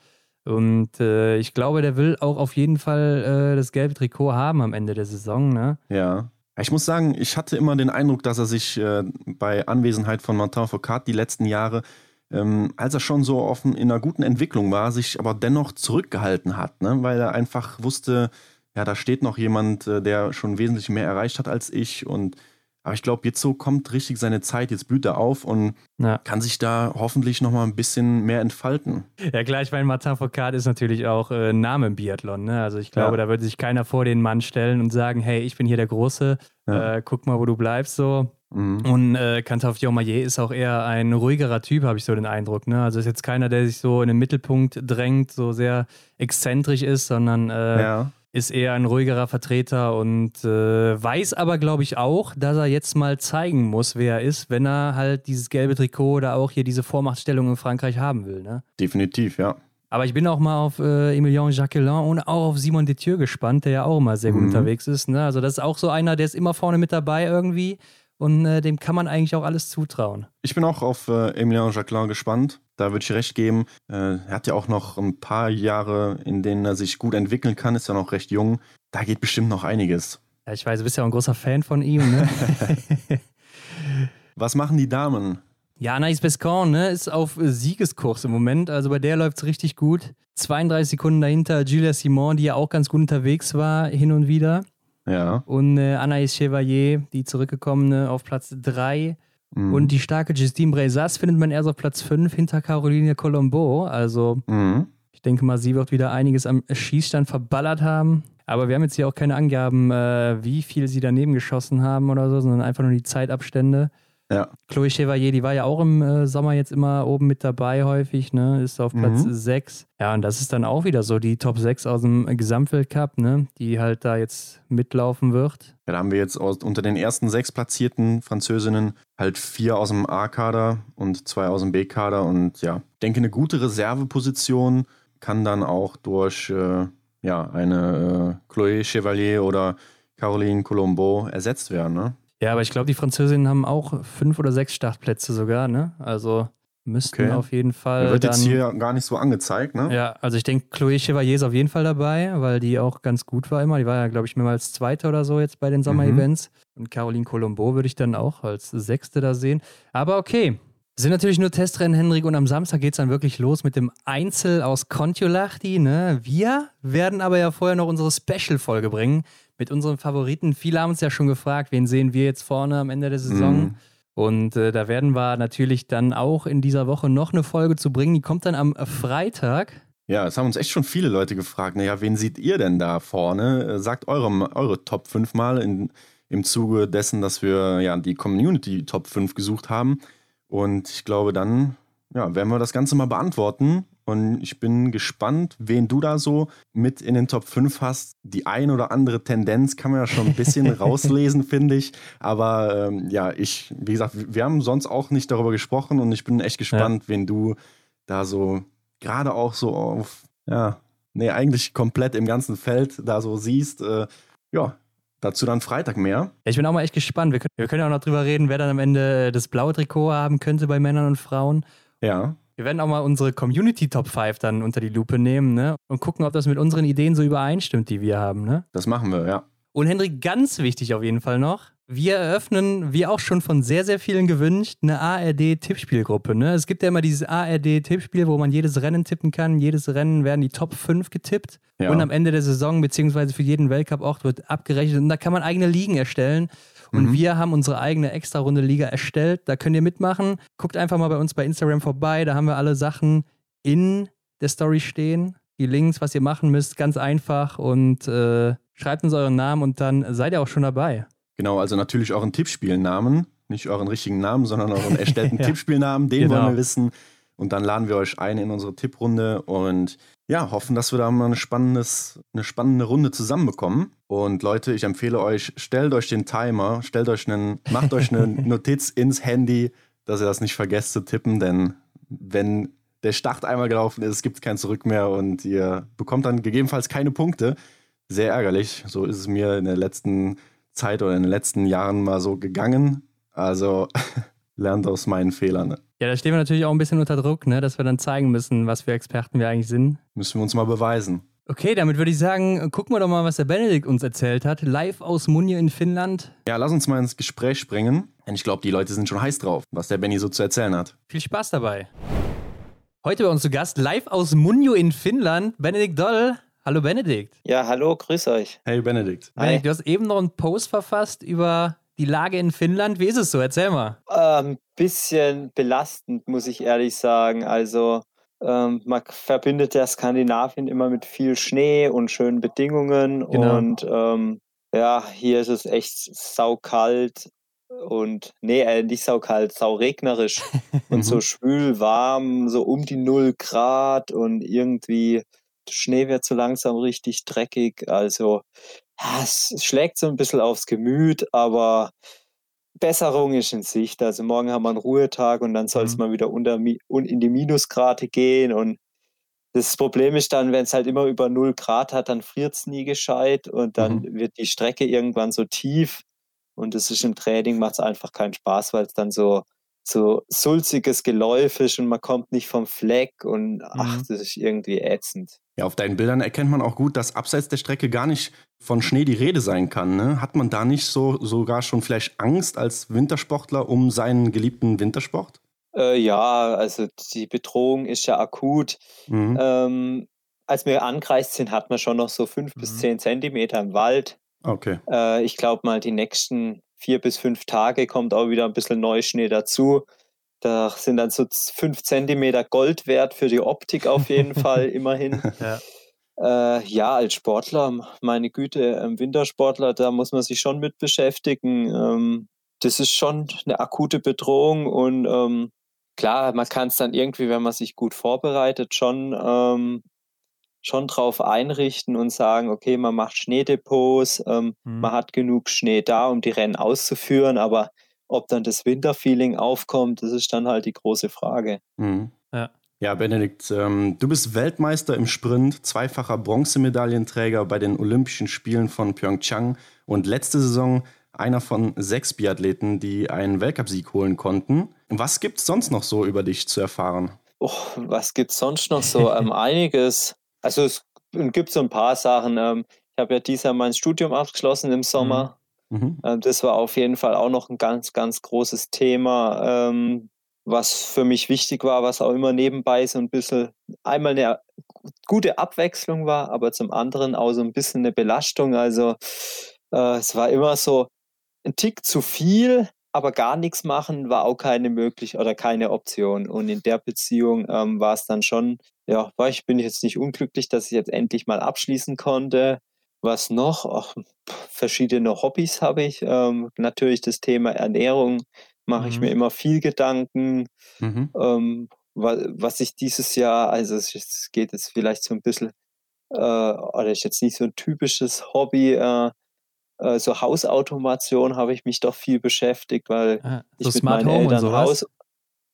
Speaker 2: Und äh, ich glaube, der will auch auf jeden Fall äh, das gelbe Trikot haben am Ende der Saison, ne?
Speaker 1: Ja. Ich muss sagen, ich hatte immer den Eindruck, dass er sich äh, bei Anwesenheit von Martin Foucault die letzten Jahre, ähm, als er schon so offen in einer guten Entwicklung war, sich aber dennoch zurückgehalten hat, ne? weil er einfach wusste, ja, da steht noch jemand, äh, der schon wesentlich mehr erreicht hat als ich und aber ich glaube, jetzt so kommt richtig seine Zeit, jetzt blüht er auf und
Speaker 2: Ja.
Speaker 1: kann sich da hoffentlich nochmal ein bisschen mehr entfalten.
Speaker 2: Ja, klar, ich meine, Martin Foucault ist natürlich auch äh, ein Name im Biathlon. Ne? Also ich glaube,
Speaker 1: Ja.
Speaker 2: da würde sich keiner vor den Mann stellen und sagen, hey, ich bin hier der Große,
Speaker 1: Ja.
Speaker 2: äh, guck mal, wo du bleibst so.
Speaker 1: Mhm.
Speaker 2: Und äh, Quentin Fillon-Maillet ist auch eher ein ruhigerer Typ, habe ich so den Eindruck. Ne? Also ist jetzt keiner, der sich so in den Mittelpunkt drängt, so sehr exzentrisch ist, sondern äh,
Speaker 1: Ja.
Speaker 2: ist eher ein ruhigerer Vertreter und äh, weiß aber, glaube ich, auch, dass er jetzt mal zeigen muss, wer er ist, wenn er halt dieses gelbe Trikot oder auch hier diese Vormachtstellung in Frankreich haben will. Ne?
Speaker 1: Definitiv, ja.
Speaker 2: Aber ich bin auch mal auf äh, Emilien Jacquelin und auch auf Simon Detieux gespannt, der ja auch immer sehr gut
Speaker 1: Mhm.
Speaker 2: unterwegs ist. Ne? Also das ist auch so einer, der ist immer vorne mit dabei irgendwie und äh, dem kann man eigentlich auch alles zutrauen.
Speaker 1: Ich bin auch auf äh, Emilien Jacquelin gespannt. Da würde ich recht geben. Äh, er hat ja auch noch ein paar Jahre, in denen er sich gut entwickeln kann, ist ja noch recht jung. Da geht bestimmt noch einiges.
Speaker 2: Ja, ich weiß, du bist ja auch ein großer Fan von ihm. Ne?
Speaker 1: Was machen die Damen?
Speaker 2: ja, Anaïs Bescon ne, ist auf Siegeskurs im Moment. Also bei der läuft es richtig gut. 32 Sekunden dahinter Julia Simon, die ja auch ganz gut unterwegs war, hin und wieder.
Speaker 1: Ja.
Speaker 2: Und äh, Anaïs Chevalier, die zurückgekommene, auf Platz 3.
Speaker 1: Mhm.
Speaker 2: Und die starke Justine Brezas findet man erst auf Platz 5 hinter Caroline Colombo. Also
Speaker 1: Mhm.
Speaker 2: ich denke mal, sie wird wieder einiges am Schießstand verballert haben. Aber wir haben jetzt hier auch keine Angaben, äh, wie viel sie daneben geschossen haben oder so, sondern einfach nur die Zeitabstände.
Speaker 1: Ja.
Speaker 2: Chloe Chevalier, die war ja auch im äh, Sommer jetzt immer oben mit dabei häufig, ne? Ist auf Platz
Speaker 1: Mhm.
Speaker 2: 6. Ja, und das ist dann auch wieder so die Top 6 aus dem Gesamtweltcup, ne? Die halt da jetzt mitlaufen wird.
Speaker 1: Ja, da haben wir jetzt aus, unter den ersten sechs platzierten Französinnen halt vier aus dem A-Kader und zwei aus dem B-Kader. Und ja, ich denke, eine gute Reserveposition kann dann auch durch äh, ja, eine äh, Chloé Chevalier oder Caroline Colombo ersetzt werden. Ne?
Speaker 2: Ja, aber ich glaube, die Französinnen haben auch fünf oder sechs Startplätze sogar, ne? Also müssten
Speaker 1: Okay.
Speaker 2: auf jeden Fall.
Speaker 1: Der wird
Speaker 2: dann,
Speaker 1: jetzt hier gar nicht so angezeigt. Ne?
Speaker 2: Ja, also ich denke, Chloé Chevalier ist auf jeden Fall dabei, weil die auch ganz gut war immer. Die war ja, glaube ich, mehrmals Zweite oder so jetzt bei den Sommer-Events. Und Caroline Colombo würde ich dann auch als Sechste da sehen. Aber okay. Sind natürlich nur Testrennen, Henrik, und am Samstag geht es dann wirklich los mit dem Einzel aus Kontiolahti. Ne? Wir werden aber ja vorher noch unsere Special-Folge bringen mit unseren Favoriten. Viele haben uns ja schon gefragt, wen sehen wir jetzt vorne am Ende der Saison.
Speaker 1: Mhm.
Speaker 2: Und äh, da werden wir natürlich dann auch in dieser Woche noch eine Folge zu bringen. Die kommt dann am Freitag.
Speaker 1: Ja, es haben uns echt schon viele Leute gefragt. Naja, wen seht ihr denn da vorne? Äh, Sagt eure, eure Top 5 mal in, im Zuge dessen, dass wir ja die Community Top 5 gesucht haben. Und ich glaube, dann ja, werden wir das Ganze mal beantworten. Und ich bin gespannt, wen du da so mit in den Top 5 hast. Die ein oder andere Tendenz kann man ja schon ein bisschen rauslesen, finde ich. Aber ähm, ja, ich, wie gesagt, wir haben sonst auch nicht darüber gesprochen und ich bin echt gespannt, wen du da so gerade auch so auf ja, nee, eigentlich komplett im ganzen Feld da so siehst. Äh, ja, dazu dann Freitag mehr.
Speaker 2: Ja, ich bin auch mal echt gespannt. Wir können, wir können ja auch noch drüber reden, wer dann am Ende das blaue Trikot haben könnte bei Männern und Frauen.
Speaker 1: Ja.
Speaker 2: Wir werden auch mal unsere Community Top 5 dann unter die Lupe nehmen, ne? Und gucken, ob das mit unseren Ideen so übereinstimmt, die wir haben, ne?
Speaker 1: Das machen wir, ja.
Speaker 2: Und Hendrik, ganz wichtig auf jeden Fall noch. Wir eröffnen, wie auch schon von sehr, sehr vielen gewünscht, eine ARD-Tippspielgruppe. Ne? Es gibt ja immer dieses ARD-Tippspiel, wo man jedes Rennen tippen kann. Jedes Rennen werden die Top 5 getippt. Ja. Und am Ende der Saison, beziehungsweise für jeden Weltcup-Ort, wird abgerechnet. Und da kann man eigene Ligen erstellen. Und mhm. wir haben unsere eigene Extra-Runde Liga erstellt. Da könnt ihr mitmachen. Guckt einfach mal bei uns bei Instagram vorbei. Da haben wir alle Sachen in der Story stehen. Die Links, was ihr machen müsst, ganz einfach. Und äh, schreibt uns euren Namen und dann seid ihr auch schon dabei.
Speaker 1: Genau, also natürlich euren Tippspielnamen, nicht euren richtigen Namen, sondern euren erstellten ja. Tippspielnamen, den genau. wollen wir wissen. Und dann laden wir euch ein in unsere Tipprunde und ja, hoffen, dass wir da mal eine, spannendes, eine spannende Runde zusammenbekommen. Und Leute, ich empfehle euch, stellt euch den Timer, stellt euch einen, macht euch eine Notiz ins Handy, dass ihr das nicht vergesst zu tippen, denn wenn der Start einmal gelaufen ist, gibt es kein Zurück mehr und ihr bekommt dann gegebenenfalls keine Punkte. Sehr ärgerlich. So ist es mir in der letzten Zeit oder in den letzten Jahren mal so gegangen. Also lernt aus meinen Fehlern. Ne?
Speaker 2: Ja, da stehen wir natürlich auch ein bisschen unter Druck, ne? dass wir dann zeigen müssen, was für Experten wir eigentlich sind.
Speaker 1: Müssen wir uns mal beweisen.
Speaker 2: Okay, damit würde ich sagen, gucken wir doch mal, was der Benedikt uns erzählt hat. Live aus Munje in Finnland.
Speaker 1: Ja, lass uns mal ins Gespräch springen. Denn ich glaube, die Leute sind schon heiß drauf, was der Benny so zu erzählen hat.
Speaker 2: Viel Spaß dabei. Heute bei uns zu Gast, live aus Munjo in Finnland, Benedikt Doll. Hallo Benedikt.
Speaker 3: Ja, hallo, grüß euch.
Speaker 1: Hey Benedikt.
Speaker 2: Benedikt, du hast eben noch einen Post verfasst über die Lage in Finnland. Wie ist es so? Erzähl mal.
Speaker 3: Ein ähm, bisschen belastend, muss ich ehrlich sagen. Also ähm, man verbindet ja Skandinavien immer mit viel Schnee und schönen Bedingungen. Genau. Und ähm, ja, hier ist es echt saukalt und nee, äh, nicht saukalt, sauregnerisch und so schwül warm, so um die 0 Grad und irgendwie Schnee wird so langsam richtig dreckig. Also ja, es schlägt so ein bisschen aufs Gemüt, aber Besserung ist in Sicht. Also morgen haben wir einen Ruhetag und dann soll es mhm. mal wieder unter, in die Minusgrade gehen. Und das Problem ist dann, wenn es halt immer über 0 Grad hat, dann friert es nie gescheit und dann mhm. wird die Strecke irgendwann so tief. Und das ist im Training, macht es einfach keinen Spaß, weil es dann so so sulziges Geläuf ist und man kommt nicht vom Fleck und ach, mhm. das ist irgendwie ätzend.
Speaker 1: Ja, auf deinen Bildern erkennt man auch gut, dass abseits der Strecke gar nicht von Schnee die Rede sein kann. Ne? Hat man da nicht so sogar schon vielleicht Angst als Wintersportler um seinen geliebten Wintersport?
Speaker 3: Äh, ja, also die Bedrohung ist ja akut. Mhm. Ähm, als wir angereist sind, hat man schon noch so fünf mhm. bis zehn Zentimeter im Wald.
Speaker 1: Okay.
Speaker 3: Äh, ich glaube mal, die nächsten vier bis fünf Tage kommt auch wieder ein bisschen Neuschnee dazu. Da sind dann so fünf Zentimeter Gold wert für die Optik auf jeden Fall, immerhin. Ja. Äh, ja, als Sportler, meine Güte, ähm, Wintersportler, da muss man sich schon mit beschäftigen. Ähm, das ist schon eine akute Bedrohung und ähm, klar, man kann es dann irgendwie, wenn man sich gut vorbereitet, schon ähm, schon drauf einrichten und sagen, okay, man macht Schneedepots, ähm, mhm. man hat genug Schnee da, um die Rennen auszuführen, aber ob dann das Winterfeeling aufkommt, das ist dann halt die große Frage.
Speaker 1: Mhm. Ja. Ja, Benedikt, ähm, du bist Weltmeister im Sprint, zweifacher Bronzemedaillenträger bei den Olympischen Spielen von Pyeongchang und letzte Saison einer von sechs Biathleten, die einen Weltcupsieg holen konnten. Was gibt es sonst noch so über dich zu erfahren?
Speaker 3: Oh, was gibt es sonst noch so? ähm, einiges. Also es gibt so ein paar Sachen. Ähm, ich habe ja dieses Jahr mein Studium abgeschlossen im Sommer. Mhm. mhm. Ähm, das war auf jeden Fall auch noch ein ganz, ganz großes Thema, ähm, was für mich wichtig war, was auch immer nebenbei so ein bisschen einmal eine gute Abwechslung war, aber zum anderen auch so ein bisschen eine Belastung. Also äh, es war immer so ein Tick zu viel, aber gar nichts machen war auch keine möglich oder keine Option. Und in der Beziehung ähm, war es dann schon, ja, war ich, bin ich jetzt nicht unglücklich, dass ich jetzt endlich mal abschließen konnte. Was noch? Ach, verschiedene Hobbys habe ich. Ähm, natürlich das Thema Ernährung mache mhm. ich mir immer viel Gedanken. Mhm. Ähm, was, was ich dieses Jahr, also es geht jetzt vielleicht so ein bisschen, äh, oder ist jetzt nicht so ein typisches Hobby, äh, äh, so Hausautomation habe ich mich doch viel beschäftigt, weil ah, so ich mit Smart meinen Home Eltern Haus.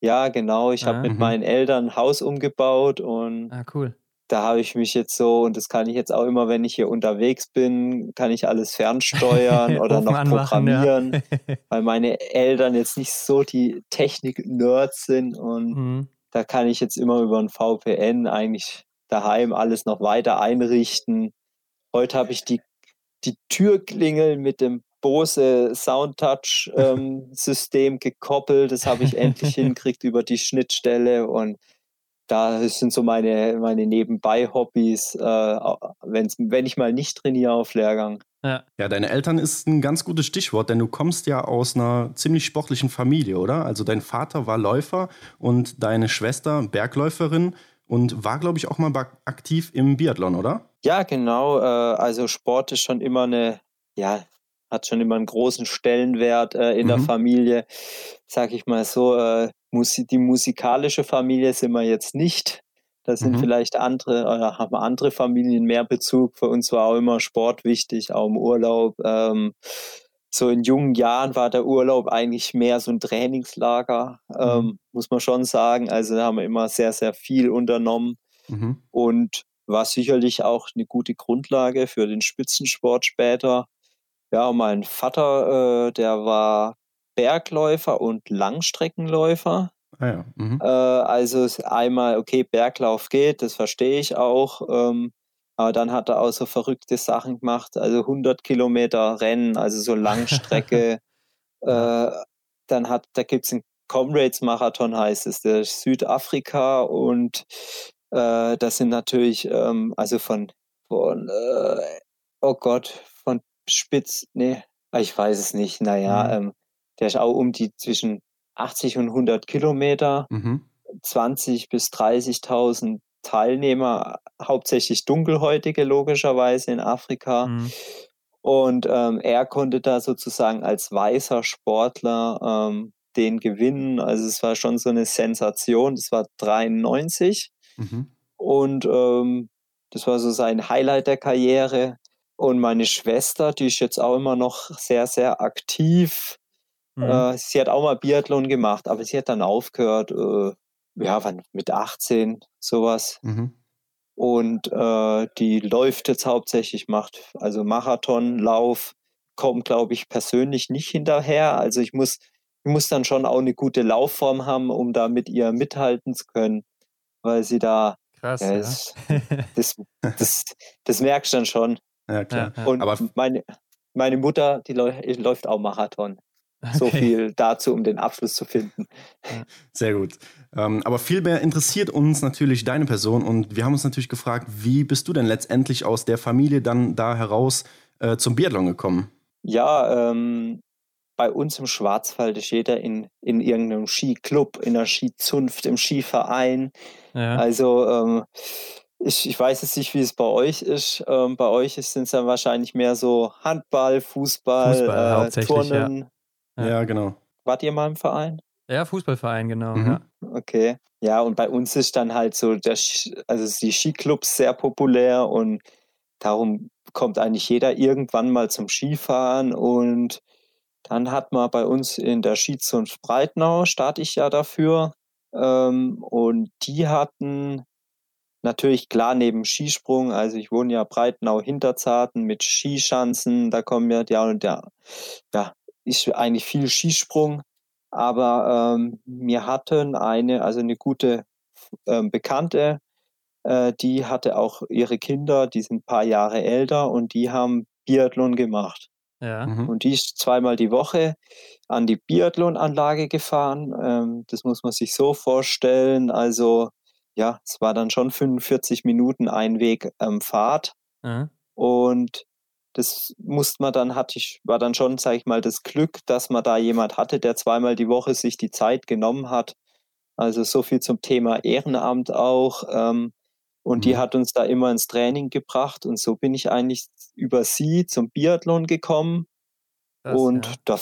Speaker 3: Ja, genau. Ich ah, habe mit mhm. meinen Eltern ein Haus umgebaut und
Speaker 2: ah, cool.
Speaker 3: da habe ich mich jetzt so, und das kann ich jetzt auch immer, wenn ich hier unterwegs bin, kann ich alles fernsteuern oder noch programmieren, ja. weil meine Eltern jetzt nicht so die Technik-Nerds sind und mhm. da kann ich jetzt immer über ein VPN eigentlich daheim alles noch weiter einrichten. Heute habe ich die, die Türklingel mit dem Bose Soundtouch-System ähm, gekoppelt. Das habe ich endlich hingekriegt über die Schnittstelle und da sind so meine, meine Nebenbei-Hobbys, äh, wenn ich mal nicht trainiere auf Lehrgang.
Speaker 1: Ja. ja, deine Eltern ist ein ganz gutes Stichwort, denn du kommst ja aus einer ziemlich sportlichen Familie, oder? Also dein Vater war Läufer und deine Schwester Bergläuferin und war, glaube ich, auch mal aktiv im Biathlon, oder?
Speaker 3: Ja, genau. Äh, also Sport ist schon immer eine, ja, hat schon immer einen großen Stellenwert äh, in mhm. der Familie. Sag ich mal so, äh, die musikalische Familie sind wir jetzt nicht. Da sind mhm. vielleicht andere oder haben andere Familien mehr Bezug. Für uns war auch immer Sport wichtig, auch im Urlaub. Ähm, so in jungen Jahren war der Urlaub eigentlich mehr so ein Trainingslager, mhm. ähm, muss man schon sagen. Also da haben wir immer sehr, sehr viel unternommen mhm. und war sicherlich auch eine gute Grundlage für den Spitzensport später. Ja, mein Vater, äh, der war Bergläufer und Langstreckenläufer. Ah ja. mhm. äh, also einmal, okay, Berglauf geht, das verstehe ich auch. Ähm, aber dann hat er auch so verrückte Sachen gemacht, also 100 Kilometer Rennen, also so Langstrecke. äh, dann hat, da gibt es einen Comrades-Marathon, heißt es, der Südafrika und äh, das sind natürlich, ähm, also von, von äh, oh Gott, von Spitz, nee, ich weiß es nicht, naja, mhm. ähm, der ist auch um die zwischen 80 und 100 Kilometer, mhm. 20 bis 30.000 Teilnehmer, hauptsächlich Dunkelhäutige logischerweise in Afrika. Mhm. Und ähm, er konnte da sozusagen als weißer Sportler ähm, den gewinnen. Also es war schon so eine Sensation. Das war 93. Mhm. Und ähm, das war so sein Highlight der Karriere. Und meine Schwester, die ist jetzt auch immer noch sehr, sehr aktiv Mhm. Äh, sie hat auch mal Biathlon gemacht, aber sie hat dann aufgehört, äh, ja, wann, mit 18, sowas. Mhm. Und äh, die läuft jetzt hauptsächlich, macht also Marathon, Lauf, kommt, glaube ich, persönlich nicht hinterher. Also ich muss, ich muss dann schon auch eine gute Laufform haben, um da mit ihr mithalten zu können, weil sie da Krass, ja, ist, das, das, das merkst du dann schon. Ja, klar. Und Aber meine, meine Mutter, die läuft auch Marathon. Okay. So viel dazu, um den Abschluss zu finden.
Speaker 1: Sehr gut. Ähm, aber viel mehr interessiert uns natürlich deine Person und wir haben uns natürlich gefragt, wie bist du denn letztendlich aus der Familie dann da heraus äh, zum Biathlon gekommen?
Speaker 3: Ja, ähm, bei uns im Schwarzwald ist jeder in, in irgendeinem Skiclub, in einer Skizunft, im Skiverein. Ja. Also ähm, ich, ich weiß jetzt nicht, wie es bei euch ist. Ähm, bei euch sind es dann wahrscheinlich mehr so Handball, Fußball, Fußball äh, Turnen.
Speaker 1: Ja. ja, genau.
Speaker 3: Wart ihr mal im Verein?
Speaker 2: Ja, Fußballverein, genau. Mhm. Ja.
Speaker 3: Okay. Ja, und bei uns ist dann halt so, der, also die Skiclubs sehr populär und darum kommt eigentlich jeder irgendwann mal zum Skifahren und dann hat man bei uns in der Skizunft Breitnau, starte ich ja dafür, ähm, und die hatten natürlich klar neben Skisprung, also ich wohne ja Breitnau Hinterzarten mit Skischanzen, da kommen ja, ja, und ja, ja, ist eigentlich viel Skisprung, aber ähm, wir hatten eine, also eine gute ähm, Bekannte, äh, die hatte auch ihre Kinder, die sind ein paar Jahre älter und die haben Biathlon gemacht. Ja. Mhm. Und die ist zweimal die Woche an die Biathlon-Anlage gefahren. Ähm, das muss man sich so vorstellen. Also ja, es war dann schon 45 Minuten ein Weg ähm, Fahrt. Mhm. Und das musste man dann, hatte ich, war dann schon, sag ich mal, das Glück, dass man da jemand hatte, der zweimal die Woche sich die Zeit genommen hat. Also so viel zum Thema Ehrenamt auch. Ähm, und mhm. die hat uns da immer ins Training gebracht. Und so bin ich eigentlich über sie zum Biathlon gekommen. Das, und ja. Da,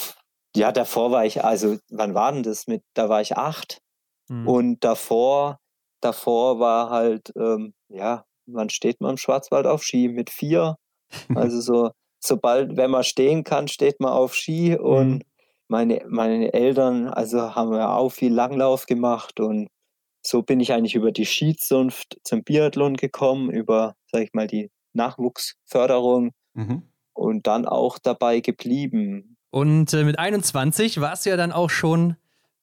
Speaker 3: ja, davor war ich, also wann war denn das mit, da war ich acht. Mhm. Und davor, davor war halt, ähm, ja, wann steht man im Schwarzwald auf Ski? Mit vier. Also so, sobald, wenn man stehen kann, steht man auf Ski und mhm. meine, meine Eltern, also haben ja auch viel Langlauf gemacht und so bin ich eigentlich über die Skizunft zum Biathlon gekommen, über, sag ich mal, die Nachwuchsförderung mhm. und dann auch dabei geblieben.
Speaker 2: Und äh, mit 21 warst du ja dann auch schon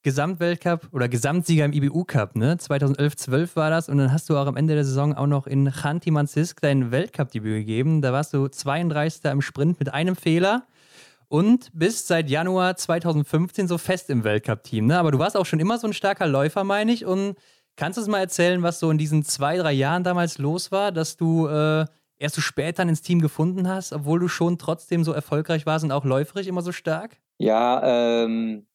Speaker 2: Gesamtweltcup oder Gesamtsieger im IBU Cup, ne? 2011, 12 war das und dann hast du auch am Ende der Saison auch noch in Chanty Mansisk dein Weltcup-Debüt gegeben. Da warst du 32. im Sprint mit einem Fehler und bist seit Januar 2015 so fest im Weltcup-Team, ne? Aber du warst auch schon immer so ein starker Läufer, meine ich. Und kannst du uns mal erzählen, was so in diesen zwei, drei Jahren damals los war, dass du äh, erst so spät dann ins Team gefunden hast, obwohl du schon trotzdem so erfolgreich warst und auch läuferisch immer so stark?
Speaker 3: Ja, ähm,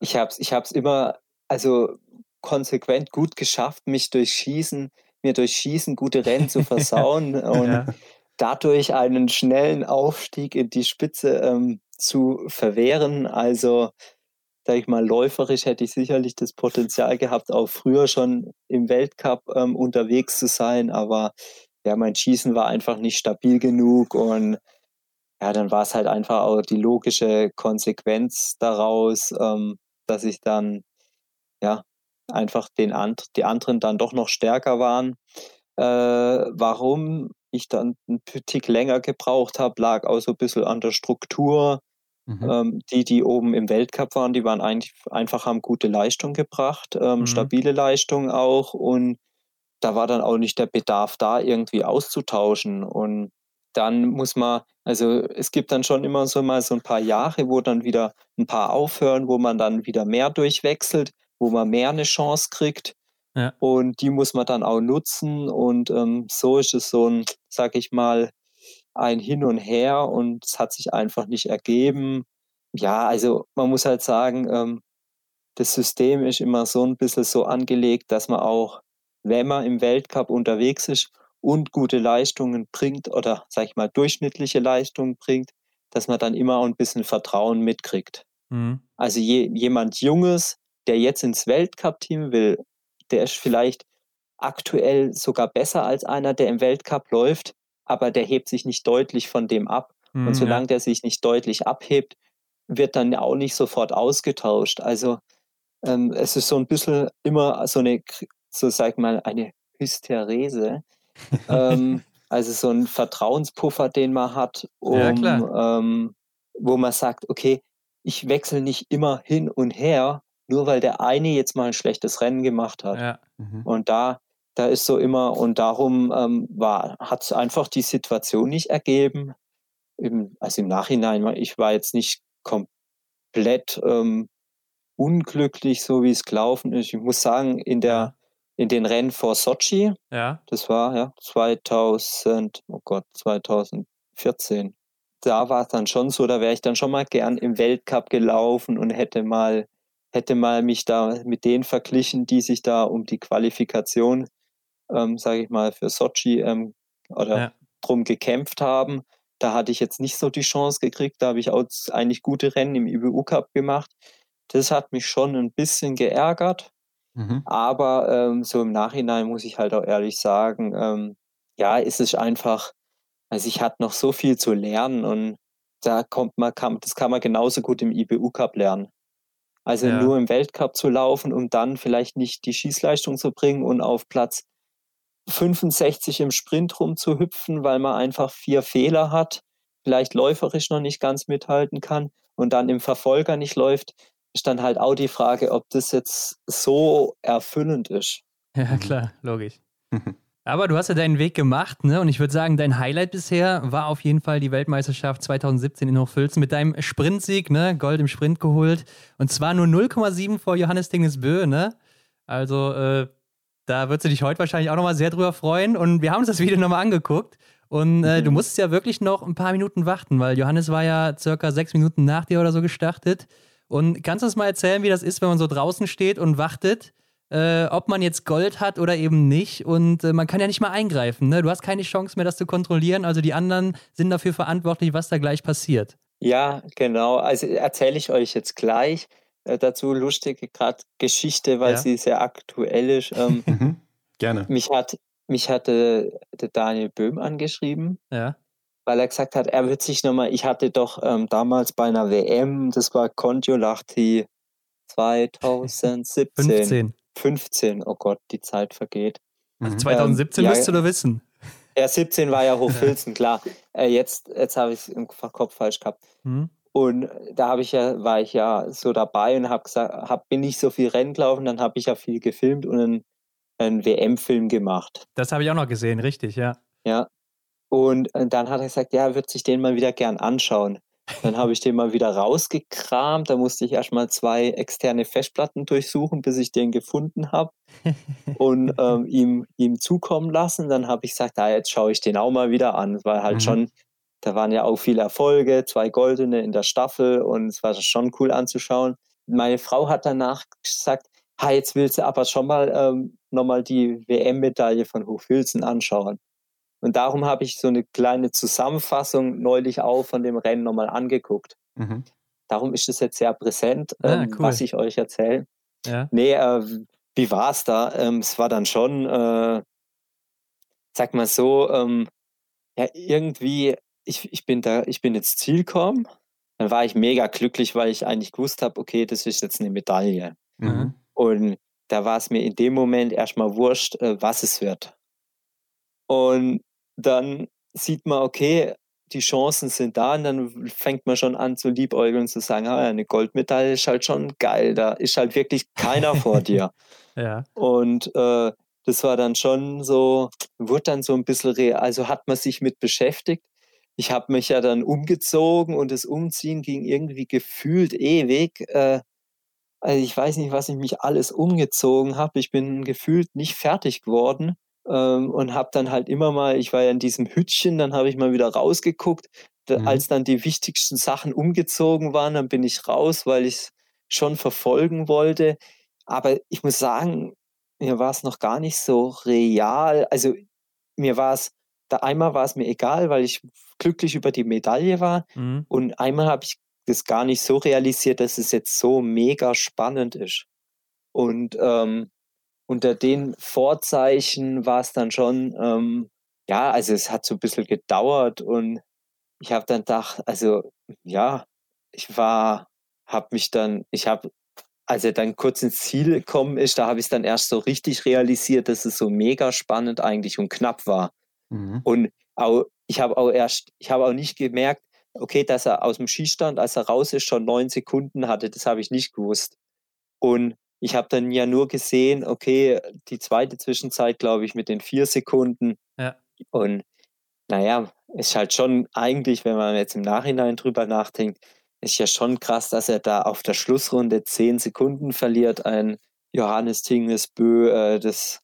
Speaker 3: ich habe es ich hab's immer, also konsequent gut geschafft, mich durch Schießen, mir durch Schießen gute Rennen zu versauen und ja. dadurch einen schnellen Aufstieg in die Spitze ähm, zu verwehren. Also, sag ich mal, läuferisch hätte ich sicherlich das Potenzial gehabt, auch früher schon im Weltcup ähm, unterwegs zu sein, aber ja, mein Schießen war einfach nicht stabil genug und ja, dann war es halt einfach auch die logische Konsequenz daraus, ähm, dass ich dann ja einfach den and die anderen dann doch noch stärker waren. Äh, warum ich dann einen Tick länger gebraucht habe, lag auch so ein bisschen an der Struktur. Mhm. Ähm, die, die oben im Weltcup waren, die waren eigentlich einfach haben gute Leistung gebracht, ähm, mhm. stabile Leistung auch und da war dann auch nicht der Bedarf da, irgendwie auszutauschen. Und dann muss man, also es gibt dann schon immer so mal so ein paar Jahre, wo dann wieder ein paar aufhören, wo man dann wieder mehr durchwechselt, wo man mehr eine Chance kriegt. Ja. Und die muss man dann auch nutzen. Und ähm, so ist es so ein, sag ich mal, ein Hin und Her und es hat sich einfach nicht ergeben. Ja, also man muss halt sagen, ähm, das System ist immer so ein bisschen so angelegt, dass man auch, wenn man im Weltcup unterwegs ist, und gute Leistungen bringt oder, sag ich mal, durchschnittliche Leistungen bringt, dass man dann immer auch ein bisschen Vertrauen mitkriegt. Mhm. Also je, jemand Junges, der jetzt ins Weltcup-Team will, der ist vielleicht aktuell sogar besser als einer, der im Weltcup läuft, aber der hebt sich nicht deutlich von dem ab. Mhm, und solange ja. der sich nicht deutlich abhebt, wird dann auch nicht sofort ausgetauscht. Also ähm, es ist so ein bisschen immer so eine, so sag mal, eine Hysterese, ähm, also so ein Vertrauenspuffer, den man hat, um, ja, ähm, wo man sagt, okay, ich wechsle nicht immer hin und her, nur weil der eine jetzt mal ein schlechtes Rennen gemacht hat. Ja. Mhm. Und da, da ist so immer, und darum ähm, hat es einfach die Situation nicht ergeben. Im, also im Nachhinein, ich war jetzt nicht komplett ähm, unglücklich, so wie es gelaufen ist. Ich muss sagen, in der in den Rennen vor Sochi. Ja. Das war ja 2000, oh Gott, 2014. Da war es dann schon so, da wäre ich dann schon mal gern im Weltcup gelaufen und hätte mal, hätte mal mich da mit denen verglichen, die sich da um die Qualifikation, ähm, sage ich mal, für Sochi ähm, oder ja. drum gekämpft haben. Da hatte ich jetzt nicht so die Chance gekriegt. Da habe ich auch eigentlich gute Rennen im IBU Cup gemacht. Das hat mich schon ein bisschen geärgert. Mhm. Aber ähm, so im Nachhinein muss ich halt auch ehrlich sagen, ähm, ja, ist es einfach, also ich hatte noch so viel zu lernen und da kommt man, kann, das kann man genauso gut im IBU Cup lernen. Also ja. nur im Weltcup zu laufen, um dann vielleicht nicht die Schießleistung zu bringen und auf Platz 65 im Sprint rumzuhüpfen, weil man einfach vier Fehler hat, vielleicht läuferisch noch nicht ganz mithalten kann und dann im Verfolger nicht läuft ist dann halt auch die Frage, ob das jetzt so erfüllend ist.
Speaker 2: Ja, mhm. klar, logisch. Aber du hast ja deinen Weg gemacht, ne? Und ich würde sagen, dein Highlight bisher war auf jeden Fall die Weltmeisterschaft 2017 in Hochfilzen mit deinem Sprintsieg, ne? Gold im Sprint geholt. Und zwar nur 0,7 vor Johannes Dingesbö, ne? Also, äh, da würdest du dich heute wahrscheinlich auch nochmal sehr drüber freuen. Und wir haben uns das Video nochmal angeguckt. Und äh, mhm. du musstest ja wirklich noch ein paar Minuten warten, weil Johannes war ja circa sechs Minuten nach dir oder so gestartet. Und kannst du uns mal erzählen, wie das ist, wenn man so draußen steht und wartet, äh, ob man jetzt Gold hat oder eben nicht? Und äh, man kann ja nicht mal eingreifen. Ne? Du hast keine Chance mehr, das zu kontrollieren. Also die anderen sind dafür verantwortlich, was da gleich passiert.
Speaker 3: Ja, genau. Also erzähle ich euch jetzt gleich. Äh, dazu lustige gerade Geschichte, weil ja. sie sehr aktuell ist. Ähm,
Speaker 1: mhm. Gerne.
Speaker 3: Mich hat mich hatte der Daniel Böhm angeschrieben. Ja weil er gesagt hat, er wird sich nochmal, ich hatte doch ähm, damals bei einer WM, das war Kontiolahti 2017. 15. 15, oh Gott, die Zeit vergeht.
Speaker 2: Also 2017 ähm, müsstest ja, du wissen.
Speaker 3: Ja, 17 war ja Hochfilzen, klar. Äh, jetzt jetzt habe ich es im Kopf falsch gehabt. Mhm. Und da habe ich ja, war ich ja so dabei und habe gesagt, hab, bin nicht so viel Rennen gelaufen, dann habe ich ja viel gefilmt und einen, einen WM-Film gemacht.
Speaker 2: Das habe ich auch noch gesehen, richtig, ja.
Speaker 3: Ja. Und äh, dann hat er gesagt, ja, er wird sich den mal wieder gern anschauen. Dann habe ich den mal wieder rausgekramt. Da musste ich erstmal zwei externe Festplatten durchsuchen, bis ich den gefunden habe und ähm, ihm, ihm zukommen lassen. Dann habe ich gesagt, ah, jetzt schaue ich den auch mal wieder an. Es war halt mhm. schon, da waren ja auch viele Erfolge, zwei goldene in der Staffel und es war schon cool anzuschauen. Meine Frau hat danach gesagt, ha, jetzt willst du aber schon mal ähm, nochmal die WM-Medaille von Hochfilzen anschauen. Und darum habe ich so eine kleine Zusammenfassung neulich auch von dem Rennen nochmal angeguckt. Mhm. Darum ist es jetzt sehr präsent, ah, ähm, cool. was ich euch erzähle. Ja. Nee, äh, wie war es da? Ähm, es war dann schon, äh, sag mal so, ähm, ja, irgendwie, ich, ich bin da, ich bin ins Ziel gekommen. Dann war ich mega glücklich, weil ich eigentlich gewusst habe, okay, das ist jetzt eine Medaille. Mhm. Und da war es mir in dem Moment erstmal wurscht, äh, was es wird. Und dann sieht man, okay, die Chancen sind da und dann fängt man schon an zu liebäugeln und zu sagen, ah, eine Goldmedaille ist halt schon geil, da ist halt wirklich keiner vor dir.
Speaker 2: Ja.
Speaker 3: Und äh, das war dann schon so, wurde dann so ein bisschen, real, also hat man sich mit beschäftigt. Ich habe mich ja dann umgezogen und das Umziehen ging irgendwie gefühlt ewig. Äh, also ich weiß nicht, was ich mich alles umgezogen habe. Ich bin gefühlt nicht fertig geworden ähm, und habe dann halt immer mal, ich war ja in diesem Hütchen, dann habe ich mal wieder rausgeguckt. Da, mhm. Als dann die wichtigsten Sachen umgezogen waren, dann bin ich raus, weil ich es schon verfolgen wollte. Aber ich muss sagen, mir war es noch gar nicht so real. Also mir war es, da einmal war es mir egal, weil ich glücklich über die Medaille war. Mhm. Und einmal habe ich das gar nicht so realisiert, dass es jetzt so mega spannend ist. Und ähm, unter den Vorzeichen war es dann schon, ähm, ja, also es hat so ein bisschen gedauert und ich habe dann gedacht, also ja, ich war, habe mich dann, ich habe, als er dann kurz ins Ziel gekommen ist, da habe ich es dann erst so richtig realisiert, dass es so mega spannend eigentlich und knapp war. Mhm. Und auch, ich habe auch erst, ich habe auch nicht gemerkt, okay, dass er aus dem Skistand, als er raus ist, schon neun Sekunden hatte, das habe ich nicht gewusst. Und ich habe dann ja nur gesehen, okay, die zweite Zwischenzeit, glaube ich, mit den vier Sekunden.
Speaker 2: Ja.
Speaker 3: Und naja, ist halt schon eigentlich, wenn man jetzt im Nachhinein drüber nachdenkt, ist ja schon krass, dass er da auf der Schlussrunde zehn Sekunden verliert. Ein Johannes Tingesbö, äh, das,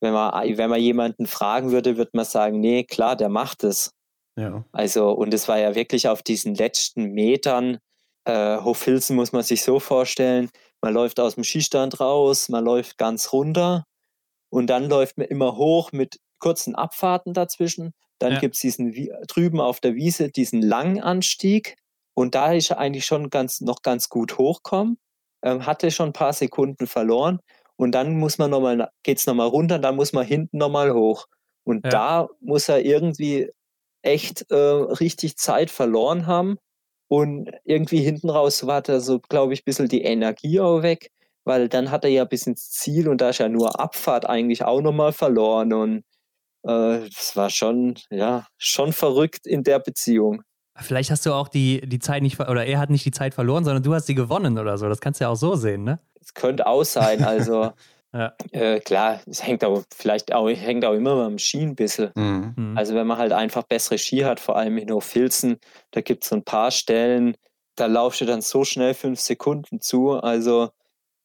Speaker 3: wenn man, wenn man jemanden fragen würde, würde man sagen, nee, klar, der macht es.
Speaker 1: Ja.
Speaker 3: Also, und es war ja wirklich auf diesen letzten Metern. Äh, Hofhilzen muss man sich so vorstellen, man läuft aus dem Skistand raus, man läuft ganz runter und dann läuft man immer hoch mit kurzen Abfahrten dazwischen. Dann ja. gibt es diesen drüben auf der Wiese diesen langen Anstieg und da ist er eigentlich schon ganz, noch ganz gut hochkommen. Ähm, hatte schon ein paar Sekunden verloren und dann muss man nochmal, geht es nochmal runter, dann muss man hinten nochmal hoch. Und ja. da muss er irgendwie echt äh, richtig Zeit verloren haben. Und irgendwie hinten raus war da so, glaube ich, ein bisschen die Energie auch weg, weil dann hat er ja bis ins Ziel und da ist ja nur Abfahrt eigentlich auch nochmal verloren. Und äh, das war schon, ja, schon verrückt in der Beziehung.
Speaker 2: Vielleicht hast du auch die, die Zeit nicht, oder er hat nicht die Zeit verloren, sondern du hast sie gewonnen oder so. Das kannst du ja auch so sehen, ne?
Speaker 3: Es könnte auch sein. Also Ja. Äh, klar, es hängt auch vielleicht auch, hängt auch immer beim Ski ein bisschen. Mhm. mhm. Also wenn man halt einfach bessere Ski hat, vor allem in Hochfilzen, da gibt es so ein paar Stellen, da laufst du dann so schnell fünf Sekunden zu. Also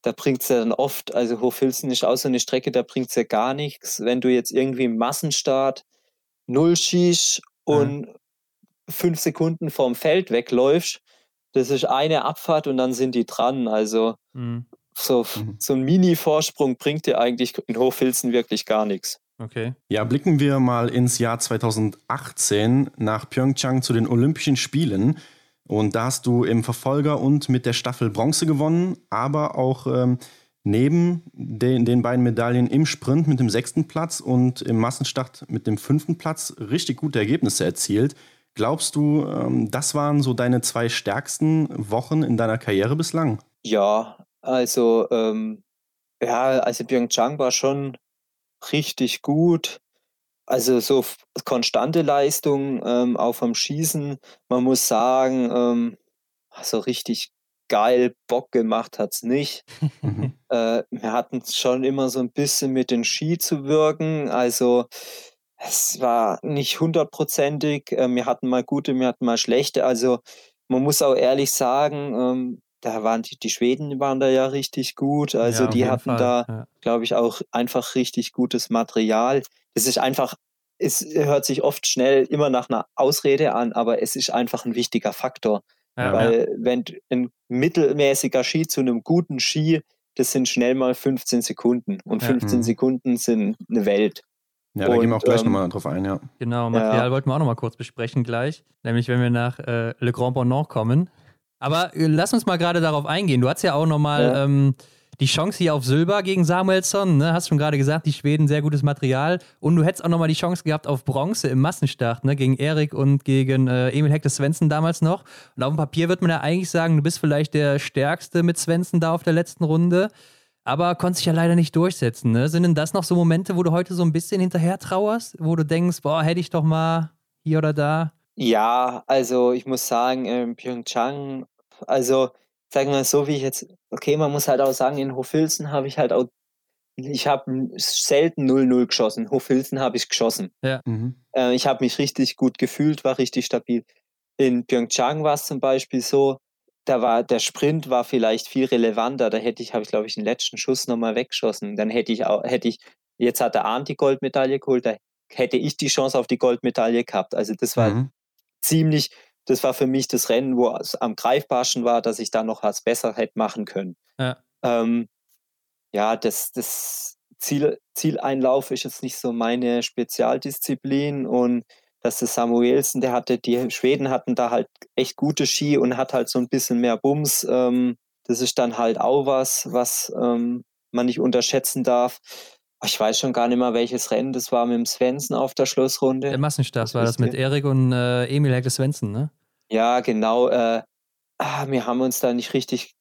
Speaker 3: da bringt es ja dann oft, also Hochfilzen ist auch so eine Strecke, da bringt es ja gar nichts, wenn du jetzt irgendwie im Massenstart null schießt und mhm. Fünf Sekunden vom Feld wegläufst. Das ist eine Abfahrt und dann sind die dran. Also mhm. So, mhm. so ein Mini-Vorsprung bringt dir eigentlich in Hochfilzen wirklich gar nichts.
Speaker 2: Okay.
Speaker 1: Ja, blicken wir mal ins Jahr 2018 nach Pyeongchang zu den Olympischen Spielen. Und da hast du im Verfolger und mit der Staffel Bronze gewonnen, aber auch ähm, neben den, den beiden Medaillen im Sprint mit dem sechsten Platz und im Massenstart mit dem fünften Platz richtig gute Ergebnisse erzielt. Glaubst du, ähm, das waren so deine zwei stärksten Wochen in deiner Karriere bislang?
Speaker 3: Ja, also ähm, ja, also Pyeongchang war schon richtig gut. Also so konstante Leistung, ähm, auch vom Schießen. Man muss sagen, ähm, so richtig geil Bock gemacht hat es nicht. Mhm. äh, wir hatten schon immer so ein bisschen mit den Ski zu wirken. Also es war nicht hundertprozentig. Äh, wir hatten mal gute, wir hatten mal schlechte. Also man muss auch ehrlich sagen, ähm, da waren die, die Schweden waren da ja richtig gut. Also ja, die hatten Fall. da, ja. glaube ich, auch einfach richtig gutes Material. Es ist einfach es hört sich oft schnell immer nach einer Ausrede an, aber es ist einfach ein wichtiger Faktor. Ja, Weil wenn ein mittelmäßiger Ski zu einem guten Ski, das sind schnell mal 15 Sekunden. Und 15 ja. Mhm. Sekunden sind eine Welt.
Speaker 1: Ja, da und, gehen wir auch gleich ähm, nochmal drauf ein, ja.
Speaker 2: Genau, Material wollten wir auch nochmal kurz besprechen gleich. Nämlich, wenn wir nach äh, Le Grand Bonnant kommen. Aber äh, lass uns mal gerade darauf eingehen. Du hast ja auch nochmal ähm, die Chance hier auf Silber gegen Samuelsson, ne? hast schon gerade gesagt, die Schweden sehr gutes Material. Und du hättest auch nochmal die Chance gehabt auf Bronze im Massenstart, ne? gegen Erik und gegen äh, Emil Hector Svensson damals noch. Und auf dem Papier wird man ja eigentlich sagen, du bist vielleicht der Stärkste mit Svensson da auf der letzten Runde. Aber konnte sich ja leider nicht durchsetzen. Ne? Sind denn das noch so Momente, wo du heute so ein bisschen hinterher trauerst, wo du denkst, boah, hätte ich doch mal hier oder da?
Speaker 3: Ja, also ich muss sagen, in Pyeongchang, also sagen wir so, wie ich jetzt, okay, man muss halt auch sagen, in Hofilzen habe ich halt auch, ich habe selten 0-0 geschossen. Hofilzen habe ich geschossen. Ja. Mhm. Äh, ich habe mich richtig gut gefühlt, war richtig stabil. In Pyeongchang war es zum Beispiel so, da war der Sprint war vielleicht viel relevanter. Da hätte ich, habe ich glaube ich, den letzten Schuss nochmal weggeschossen. Dann hätte ich auch, hätte ich, jetzt hat der Arndt die Goldmedaille geholt, da hätte ich die Chance auf die Goldmedaille gehabt. Also das war mhm. ziemlich, das war für mich das Rennen, wo es am greifbarsten war, dass ich da noch was besser hätte machen können. Ja, ähm, ja das, das Ziel, Zieleinlauf ist jetzt nicht so meine Spezialdisziplin und dass der Samuelsen, der hatte, die Schweden hatten da halt echt gute Ski und hat halt so ein bisschen mehr Bums. Ähm, das ist dann halt auch was, was ähm, man nicht unterschätzen darf. Ich weiß schon gar nicht mehr, welches Rennen das war mit dem Svensson auf der Schlussrunde.
Speaker 2: Der Massenstart war das mit Erik und äh, Emil Hecke Svensson, ne?
Speaker 3: Ja, genau. Äh, ah, wir haben uns da nicht richtig.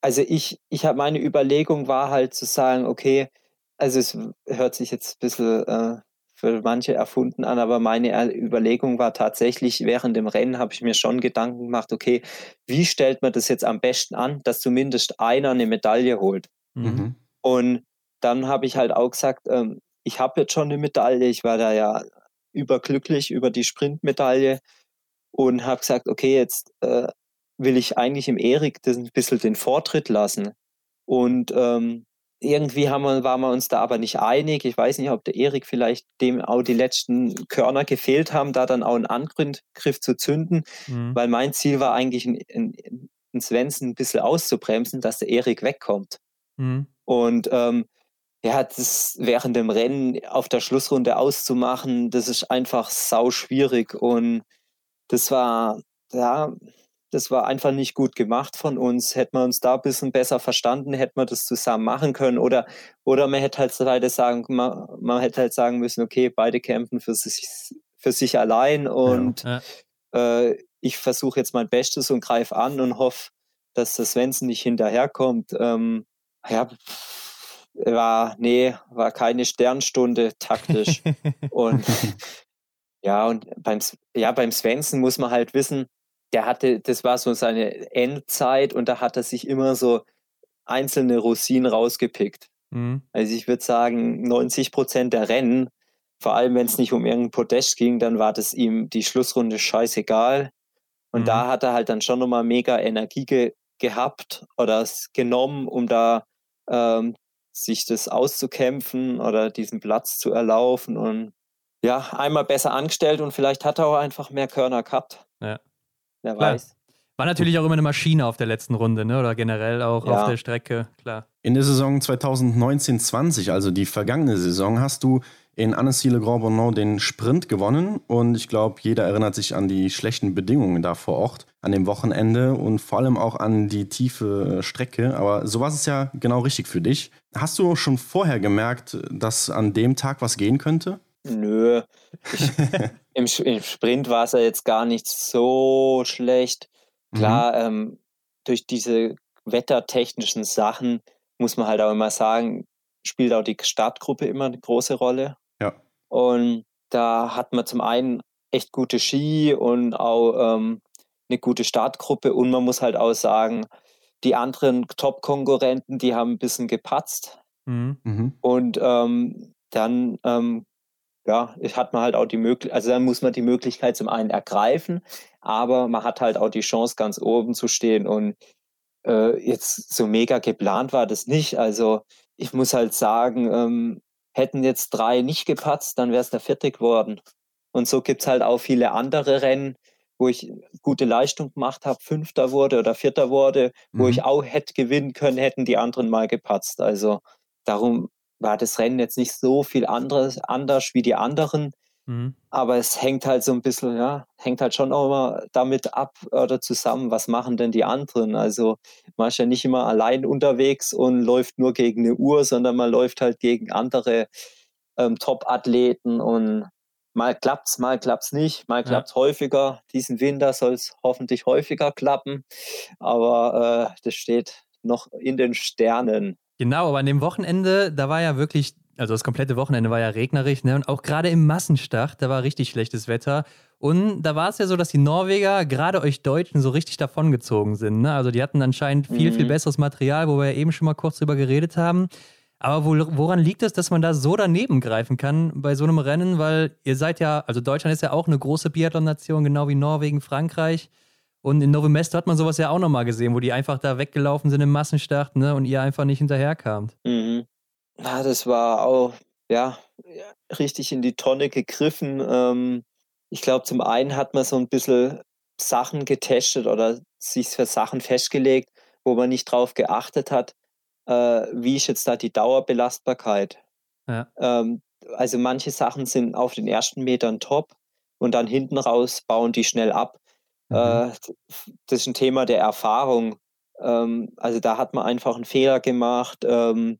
Speaker 3: Also ich, ich habe meine Überlegung war halt zu sagen, okay, also es hört sich jetzt ein bisschen äh, für manche erfunden an, aber meine Überlegung war tatsächlich, während dem Rennen habe ich mir schon Gedanken gemacht, okay, wie stellt man das jetzt am besten an, dass zumindest einer eine Medaille holt? Mhm. Und dann habe ich halt auch gesagt, ähm, ich habe jetzt schon eine Medaille, ich war da ja überglücklich über die Sprintmedaille und habe gesagt, okay, jetzt äh, will ich eigentlich im Erik ein bisschen den Vortritt lassen. Und ähm, irgendwie haben wir, waren wir uns da aber nicht einig. Ich weiß nicht, ob der Erik vielleicht dem auch die letzten Körner gefehlt haben, da dann auch einen Angriff zu zünden, mhm. weil mein Ziel war eigentlich, in, in, in Svensson ein bisschen auszubremsen, dass der Erik wegkommt. Mhm. Und ähm, ja, das während dem Rennen auf der Schlussrunde auszumachen, das ist einfach sau schwierig und das war, ja, das war einfach nicht gut gemacht von uns. Hätten wir uns da ein bisschen besser verstanden, hätten wir das zusammen machen können. Oder, oder man hätte halt beide sagen, man, man hätte halt sagen müssen, okay, beide kämpfen für sich, für sich allein und ja. Äh, ich versuche jetzt mein Bestes und greife an und hoffe, dass das Svensson nicht hinterherkommt. Ähm, ja, war, nee, war keine Sternstunde taktisch. und ja, und beim, ja, beim Svensson muss man halt wissen, der hatte, das war so seine Endzeit und da hat er sich immer so einzelne Rosinen rausgepickt. Mhm. Also ich würde sagen, 90 Prozent der Rennen, vor allem wenn es nicht um irgendein Podest ging, dann war das ihm die Schlussrunde scheißegal. Und mhm. da hat er halt dann schon nochmal mega Energie ge gehabt oder es genommen, um da ähm, sich das auszukämpfen oder diesen Platz zu erlaufen und ja, einmal besser angestellt und vielleicht hat er auch einfach mehr Körner gehabt. Ja. Wer
Speaker 2: Klar. weiß. War natürlich auch immer eine Maschine auf der letzten Runde, ne? Oder generell auch ja. auf der Strecke, klar.
Speaker 1: In der Saison 2019-20, also die vergangene Saison, hast du in Annecy-le Grand Bonnant den Sprint gewonnen und ich glaube, jeder erinnert sich an die schlechten Bedingungen da vor Ort, an dem Wochenende und vor allem auch an die tiefe Strecke. Aber so war es ja genau richtig für dich. Hast du schon vorher gemerkt, dass an dem Tag was gehen könnte?
Speaker 3: Nö. Ich, im, im, Sprint war es ja jetzt gar nicht so schlecht. Klar, mhm. ähm, durch diese wettertechnischen Sachen muss man halt auch immer sagen, spielt auch die Startgruppe immer eine große Rolle.
Speaker 1: Ja.
Speaker 3: Und da hat man zum einen echt gute Ski und auch ähm, eine gute Startgruppe und man muss halt auch sagen, die anderen Top-Konkurrenten, die haben ein bisschen gepatzt. Mhm. mhm. Und ähm, dann ähm, ja, hat man halt auch die Möglichkeit, also dann muss man die Möglichkeit zum einen ergreifen, aber man hat halt auch die Chance, ganz oben zu stehen. Und äh, jetzt so mega geplant war das nicht. Also ich muss halt sagen, ähm, hätten jetzt drei nicht gepatzt, dann wäre es der vierte geworden. Und so gibt es halt auch viele andere Rennen, wo ich gute Leistung gemacht habe, Fünfter wurde oder Vierter wurde, wo mhm. ich auch hätte gewinnen können, hätten die anderen mal gepatzt. Also darum war das Rennen jetzt nicht so viel anderes, anders wie die anderen. Mhm. Aber es hängt halt so ein bisschen, ja, hängt halt schon auch immer damit ab oder zusammen, was machen denn die anderen. Also man ist ja nicht immer allein unterwegs und läuft nur gegen eine Uhr, sondern man läuft halt gegen andere ähm, Top-Athleten und mal klappt's, mal klappt's nicht, mal klappt's ja. häufiger. Diesen Winter soll es hoffentlich häufiger klappen, aber äh, das steht noch in den Sternen.
Speaker 2: Genau, aber an dem Wochenende, da war ja wirklich, also das komplette Wochenende war ja regnerisch, ne? Und auch gerade im Massenstart, da war richtig schlechtes Wetter. Und da war es ja so, dass die Norweger, gerade euch Deutschen, so richtig davongezogen sind. Ne? Also die hatten anscheinend viel, mhm. viel besseres Material, wo wir ja eben schon mal kurz drüber geredet haben. Aber woran liegt es, dass man da so daneben greifen kann bei so einem Rennen? Weil ihr seid ja, also Deutschland ist ja auch eine große Biathlon-Nation, genau wie Norwegen, Frankreich. Und in Novo Mesto hat man sowas ja auch nochmal gesehen, wo die einfach da weggelaufen sind im Massenstart ne, und ihr einfach nicht hinterherkamt.
Speaker 3: Mhm. Ja, das war auch, ja, richtig in die Tonne gegriffen. Ähm, ich glaube, zum einen hat man so ein bisschen Sachen getestet oder sich für Sachen festgelegt, wo man nicht drauf geachtet hat, äh, wie ist jetzt da die Dauerbelastbarkeit. Ja. Ähm, also manche Sachen sind auf den ersten Metern top und dann hinten raus bauen die schnell ab. Mhm. Äh, das ist ein Thema der Erfahrung. Ähm, also da hat man einfach einen Fehler gemacht. Ähm,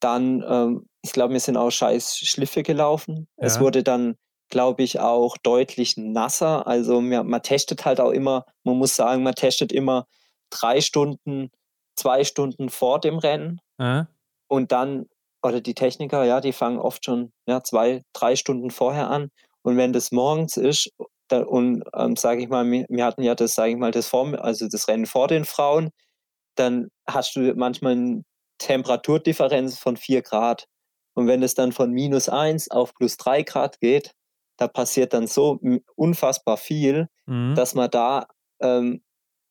Speaker 3: dann, ähm, ich glaube, wir sind auch scheiß Schliffe gelaufen. Ja. Es wurde dann, glaube ich, auch deutlich nasser. Also man, testet halt auch immer, man muss sagen, man testet immer drei Stunden, zwei Stunden vor dem Rennen. Ja. Und dann, oder die Techniker, ja, die fangen oft schon ja, zwei, drei Stunden vorher an. Und wenn das morgens ist da, und ähm, sage ich mal, wir, hatten ja das, sage ich mal, das vor, also das Rennen vor den Frauen, dann hast du manchmal eine Temperaturdifferenz von 4 Grad. Und wenn es dann von minus 1 auf plus 3 Grad geht, da passiert dann so unfassbar viel, mhm. dass man da ähm,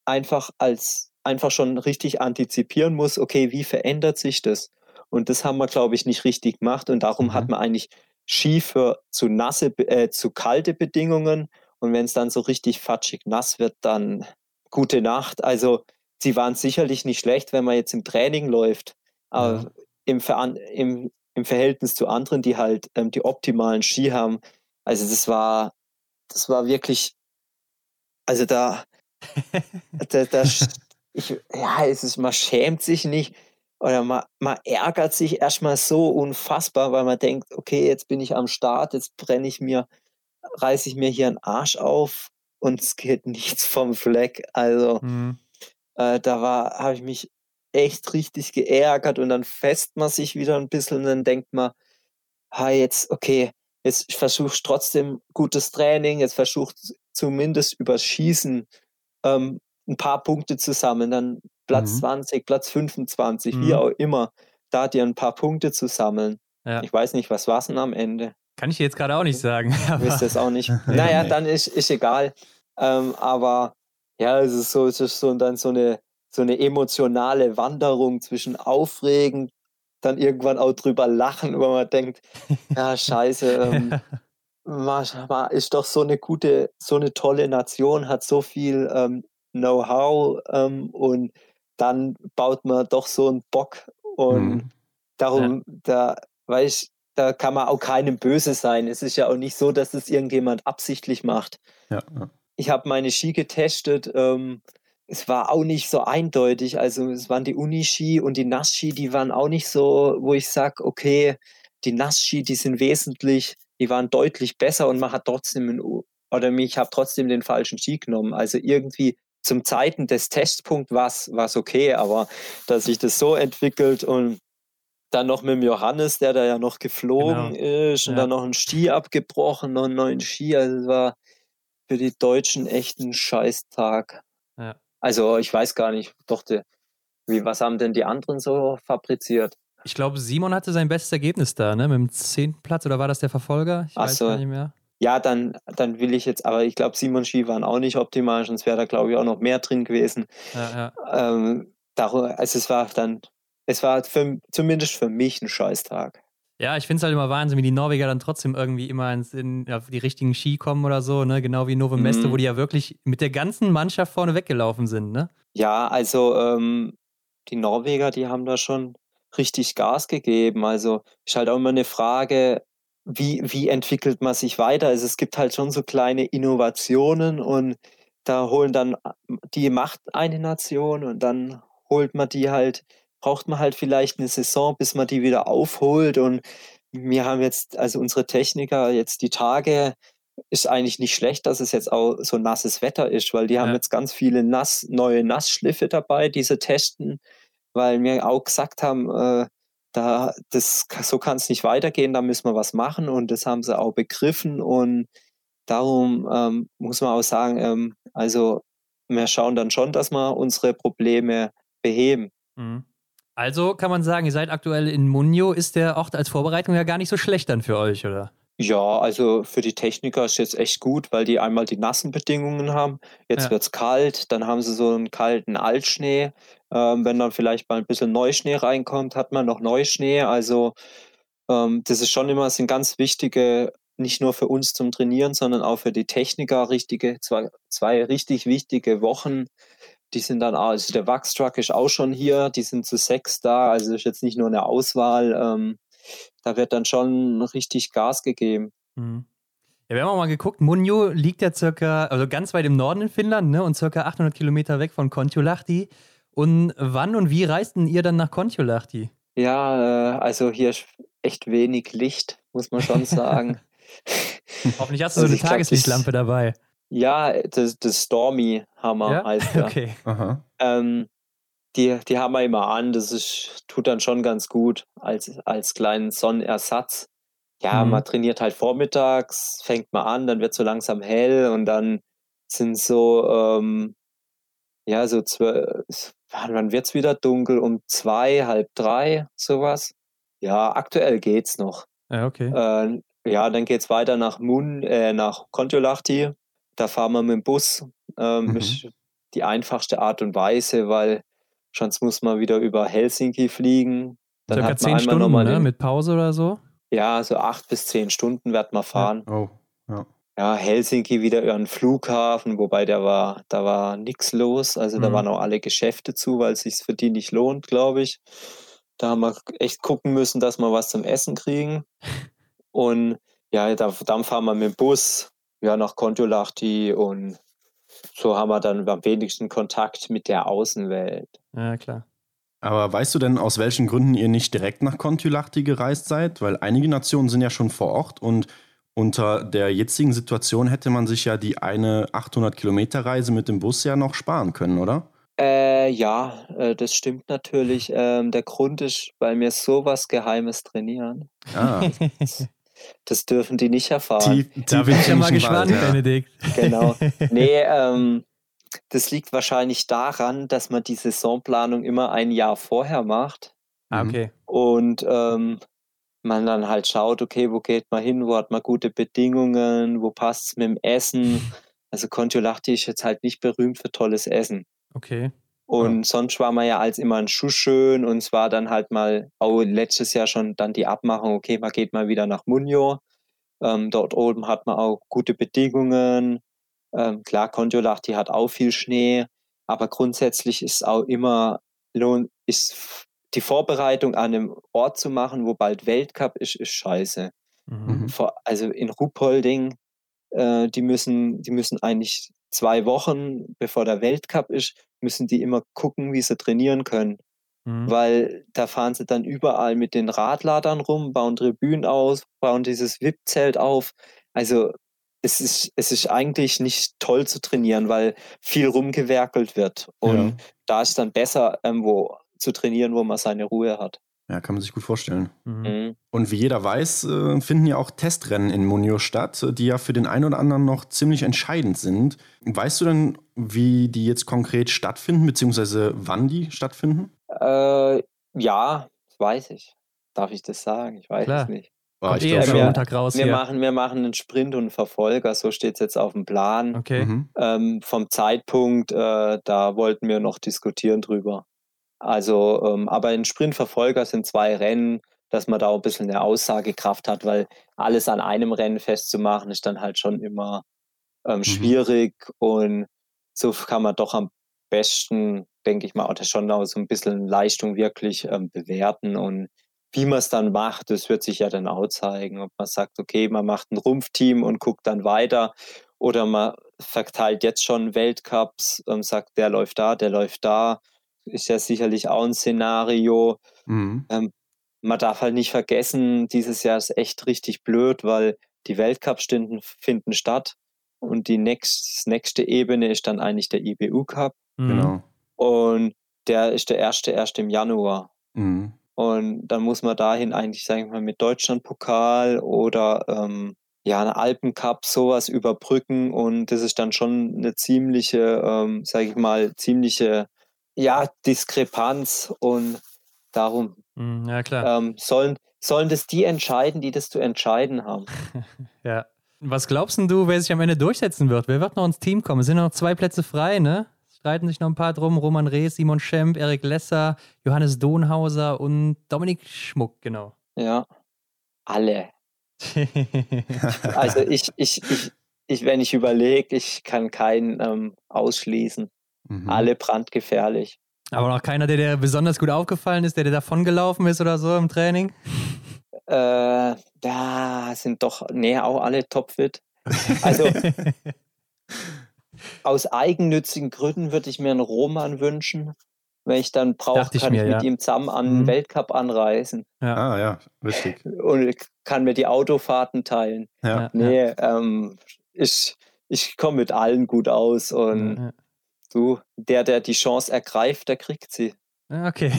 Speaker 3: einfach als einfach schon richtig antizipieren muss, okay, wie verändert sich das? Und das haben wir, glaube ich, nicht richtig gemacht. Und darum mhm. hat man eigentlich Ski für zu nasse, äh, zu kalte Bedingungen und wenn es dann so richtig fatschig nass wird, dann gute Nacht. Also sie waren sicherlich nicht schlecht, wenn man jetzt im Training läuft. Aber ja. im, Ver im, im Verhältnis zu anderen, die halt ähm, die optimalen Ski haben, also das war, das war wirklich, also da, da, da ich, ja, es ist, man schämt sich nicht oder man, man ärgert sich erstmal so unfassbar, weil man denkt, okay, jetzt bin ich am Start, jetzt brenne ich mir reiße ich mir hier einen Arsch auf und es geht nichts vom Fleck. Also mhm. äh, da war, habe ich mich echt richtig geärgert und dann fest man sich wieder ein bisschen und dann denkt man, ha, jetzt, okay, jetzt versuchst trotzdem gutes Training, jetzt versuchst zumindest übers Schießen ähm, ein paar Punkte zu sammeln, dann Platz mhm. 20, Platz 25, mhm. wie auch immer, da dir ein paar Punkte zu sammeln. Ja. Ich weiß nicht, was war es denn am Ende?
Speaker 2: Kann ich jetzt gerade auch nicht sagen.
Speaker 3: Wisst es auch nicht. naja, dann ist, ist egal. Ähm, aber ja, es ist so, es ist so dann so eine, so eine emotionale Wanderung zwischen aufregend, dann irgendwann auch drüber lachen, weil man denkt, ja, scheiße, ähm, man ist doch so eine gute, so eine tolle Nation, hat so viel ähm, Know-how ähm, und dann baut man doch so einen Bock und mhm. darum, ja. da, weiß da kann man auch keinem böse sein. Es ist ja auch nicht so, dass das irgendjemand absichtlich macht. Ja, ja. Ich habe meine Ski getestet. Ähm, es war auch nicht so eindeutig. Also es waren die Uniski und die Nassski, die waren auch nicht so, wo ich sage, okay, die Nassski, die sind wesentlich, die waren deutlich besser und man hat trotzdem, einen, oder ich habe trotzdem den falschen Ski genommen. Also irgendwie zum Zeiten des Testpunkts war es okay, aber dass sich das so entwickelt und dann noch mit dem Johannes, der da ja noch geflogen genau. ist und ja. dann noch ein Ski abgebrochen, noch einen neuen Ski. Also es war für die Deutschen echt ein Scheißtag. Ja. Also ich weiß gar nicht, doch, die, wie, was haben denn die anderen so fabriziert?
Speaker 2: Ich glaube, Simon hatte sein bestes Ergebnis da, ne? Mit dem zehnten Platz oder war das der Verfolger? Ich
Speaker 3: Ach weiß so. gar nicht mehr. Ja, dann, dann will ich jetzt, aber ich glaube, Simon Ski waren auch nicht optimal, sonst wäre da, glaube ich, auch noch mehr drin gewesen. Ja, ja. Ähm, also es war dann, es war für, zumindest für mich ein Scheißtag.
Speaker 2: Ja, ich finde es halt immer Wahnsinn, wie die Norweger dann trotzdem irgendwie immer ins, in, auf die richtigen Ski kommen oder so, ne? Genau wie Nove Meste, mhm. wo die ja wirklich mit der ganzen Mannschaft vorne weggelaufen sind, ne?
Speaker 3: Ja, also ähm, die Norweger, die haben da schon richtig Gas gegeben. Also ist halt auch immer eine Frage, wie, wie entwickelt man sich weiter? Also es gibt halt schon so kleine Innovationen und da holen dann, die macht eine Nation und dann holt man die halt, braucht man halt vielleicht eine Saison, bis man die wieder aufholt. Und wir haben jetzt, also unsere Techniker, jetzt die Tage, ist eigentlich nicht schlecht, dass es jetzt auch so nasses Wetter ist, weil die ja. haben jetzt ganz viele nass, neue Nassschliffe dabei, diese testen weil wir auch gesagt haben, äh, da, das, so kann es nicht weitergehen, da müssen wir was machen und das haben sie auch begriffen und darum ähm, muss man auch sagen, ähm, also wir schauen dann schon, dass wir unsere Probleme beheben. Mhm.
Speaker 2: Also kann man sagen, ihr seid aktuell in Munio. Ist der Ort als Vorbereitung ja gar nicht so schlecht dann für euch, oder?
Speaker 3: Ja, also für die Techniker ist jetzt echt gut, weil die einmal die nassen Bedingungen haben. Jetzt ja. wird es kalt, dann haben sie so einen kalten Altschnee. Ähm, wenn dann vielleicht mal ein bisschen Neuschnee reinkommt, hat man noch Neuschnee. Also ähm, das ist schon immer, sind ganz wichtige, nicht nur für uns zum Trainieren, sondern auch für die Techniker richtige, zwei, zwei richtig wichtige Wochen. Die sind dann, also der Wachstruck ist auch schon hier, die sind zu sechs da, also ist jetzt nicht nur eine Auswahl. Ähm, da wird dann schon richtig Gas gegeben. Mhm.
Speaker 2: Ja, wir haben auch mal geguckt, Munjo liegt ja circa, also ganz weit im Norden in Finnland, ne, und circa 800 Kilometer weg von Kontiolahti. Und wann und wie reisten ihr dann nach Kontiolahti?
Speaker 3: Ja, äh, also hier ist echt wenig Licht, muss man schon sagen.
Speaker 2: Hoffentlich hast du also so eine Tageslichtlampe dabei.
Speaker 3: Ja, das, das Stormy Hammer ja? heißt der. Okay. Ähm, die, die haben wir immer an. Das ist, tut dann schon ganz gut als, als kleinen Sonnenersatz. Ja, mhm. man trainiert halt vormittags, fängt mal an, dann wird so langsam hell und dann sind so, ähm, ja, so zwölf, wann wird es wieder dunkel? Um zwei, halb drei, sowas. Ja, aktuell geht's noch.
Speaker 2: Ja, okay.
Speaker 3: Äh, ja, dann geht's weiter nach Mun, äh, nach Kontiolahti. Da fahren wir mit dem Bus. Ähm, mhm. die einfachste Art und Weise, weil Sonst muss man wieder über Helsinki fliegen.
Speaker 2: Dann Circa hat man zehn Stunden, ne? mit Pause oder so?
Speaker 3: Ja, so acht bis zehn Stunden wird man fahren.
Speaker 1: Ja. Oh, ja.
Speaker 3: Ja, Helsinki wieder über einen Flughafen, wobei der war, da war nichts los. Also mhm. da waren auch alle Geschäfte zu, weil es sich für die nicht lohnt, glaube ich. Da haben wir echt gucken müssen, dass wir was zum Essen kriegen. Und ja, da, dann fahren wir mit dem Bus ja, nach Kontiolahti und so haben wir dann am wenigsten Kontakt mit der Außenwelt.
Speaker 2: Ja, klar.
Speaker 1: Aber weißt du denn, aus welchen Gründen ihr nicht direkt nach Kontiolahti gereist seid? Weil einige Nationen sind ja schon vor Ort und unter der jetzigen Situation hätte man sich ja die eine 800 Kilometer Reise mit dem Bus ja noch sparen können, oder?
Speaker 3: Äh, ja, äh, das stimmt natürlich. Ähm, der Grund ist, weil wir sowas Geheimes trainieren. Ah. Das dürfen die nicht erfahren.
Speaker 2: Die, da bin ich ja mal gespannt, ja. Benedikt.
Speaker 3: Genau. Nee, ähm, das liegt wahrscheinlich daran, dass man die Saisonplanung immer ein Jahr vorher macht.
Speaker 2: Ah, okay.
Speaker 3: Und ähm, man dann halt schaut, okay, wo geht man hin, wo hat man gute Bedingungen, wo passt es mit dem Essen. Also Kontiolahti ist jetzt halt nicht berühmt für tolles Essen.
Speaker 2: Okay.
Speaker 3: Und ja. sonst war man ja als immer ein Schuss schön und es war dann halt mal auch letztes Jahr schon dann die Abmachung, okay, man geht mal wieder nach Munio. Ähm, dort oben hat man auch gute Bedingungen. Ähm, klar, Kontiolahti hat auch viel Schnee, aber grundsätzlich ist auch immer lohn, ist die Vorbereitung an einem Ort zu machen, wo bald Weltcup ist, ist scheiße. Mhm. Vor, also in Ruhpolding, äh, die müssen, die müssen eigentlich zwei Wochen, bevor der Weltcup ist, müssen die immer gucken, wie sie trainieren können. Mhm. Weil da fahren sie dann überall mit den Radladern rum, bauen Tribünen aus, bauen dieses VIP-Zelt auf. Also es ist, es ist eigentlich nicht toll zu trainieren, weil viel rumgewerkelt wird. Und ja. da ist dann besser, irgendwo zu trainieren, wo man seine Ruhe hat.
Speaker 1: Ja, kann man sich gut vorstellen. Mhm. mhm. Und wie jeder weiß, äh, finden ja auch Testrennen in Munio statt, die ja für den einen oder anderen noch ziemlich entscheidend sind. Weißt du denn, wie die jetzt konkret stattfinden, beziehungsweise wann die stattfinden?
Speaker 3: Äh, ja, weiß ich. Darf ich das sagen? Ich weiß Klar. es nicht.
Speaker 2: Oh, ich eh wir, Montag raus
Speaker 3: wir, machen, wir machen einen Sprint und einen Verfolger, so steht es jetzt auf dem Plan.
Speaker 2: Okay. Mhm.
Speaker 3: Ähm, vom Zeitpunkt, äh, da wollten wir noch diskutieren drüber. Also, ähm, aber ein Sprintverfolger sind zwei Rennen, dass man da auch ein bisschen eine Aussagekraft hat, weil alles an einem Rennen festzumachen, ist dann halt schon immer ähm, mhm. schwierig und so kann man doch am besten, denke ich mal, auch schon auch so ein bisschen Leistung wirklich ähm, bewerten und wie man es dann macht, das wird sich ja dann auch zeigen, ob man sagt, okay, man macht ein Rumpfteam und guckt dann weiter oder man verteilt jetzt schon Weltcups und sagt, der läuft da, der läuft da ist ja sicherlich auch ein Szenario. Mhm. Ähm, man darf halt nicht vergessen, dieses Jahr ist echt richtig blöd, weil die Weltcups finden statt und die nächst, nächste Ebene ist dann eigentlich der IBU Cup.
Speaker 1: Mhm. Genau.
Speaker 3: Und der ist der erste erst im Januar. Mhm. Und dann muss man dahin eigentlich, sagen wir mal, mit Deutschlandpokal oder ähm, ja, einen Alpencup, sowas überbrücken. Und das ist dann schon eine ziemliche, ähm, sage ich mal, ziemliche ja, Diskrepanz und darum
Speaker 2: hm, ja, klar.
Speaker 3: Ähm, sollen, sollen das die entscheiden, die das zu entscheiden haben.
Speaker 2: ja. Was glaubst du, wer sich am Ende durchsetzen wird? Wer wird noch ins Team kommen? Es sind noch zwei Plätze frei, ne? Streiten sich noch ein paar drum. Roman Rees, Simon Schemp, Erik Lesser, Johannes Dohnhauser und Dominik Schmuck, genau.
Speaker 3: Ja, alle. also ich, ich, ich, ich, wenn ich überlege, ich kann keinen ähm, ausschließen. Mhm. Alle brandgefährlich.
Speaker 2: Aber noch keiner, der dir besonders gut aufgefallen ist, der dir davongelaufen ist oder so im Training?
Speaker 3: Äh, da sind doch, nee, auch alle topfit. Also aus eigennützigen Gründen würde ich mir einen Roman wünschen. Wenn ich dann brauche, kann mir, ich mit ja. ihm zusammen an den mhm. Weltcup anreisen.
Speaker 1: Ja. Ah ja, richtig.
Speaker 3: Und kann mir die Autofahrten teilen.
Speaker 1: Ja.
Speaker 3: Nee, ähm, ich, ich komme mit allen gut aus und ja. Du, der, der die Chance ergreift, der kriegt sie.
Speaker 2: Okay.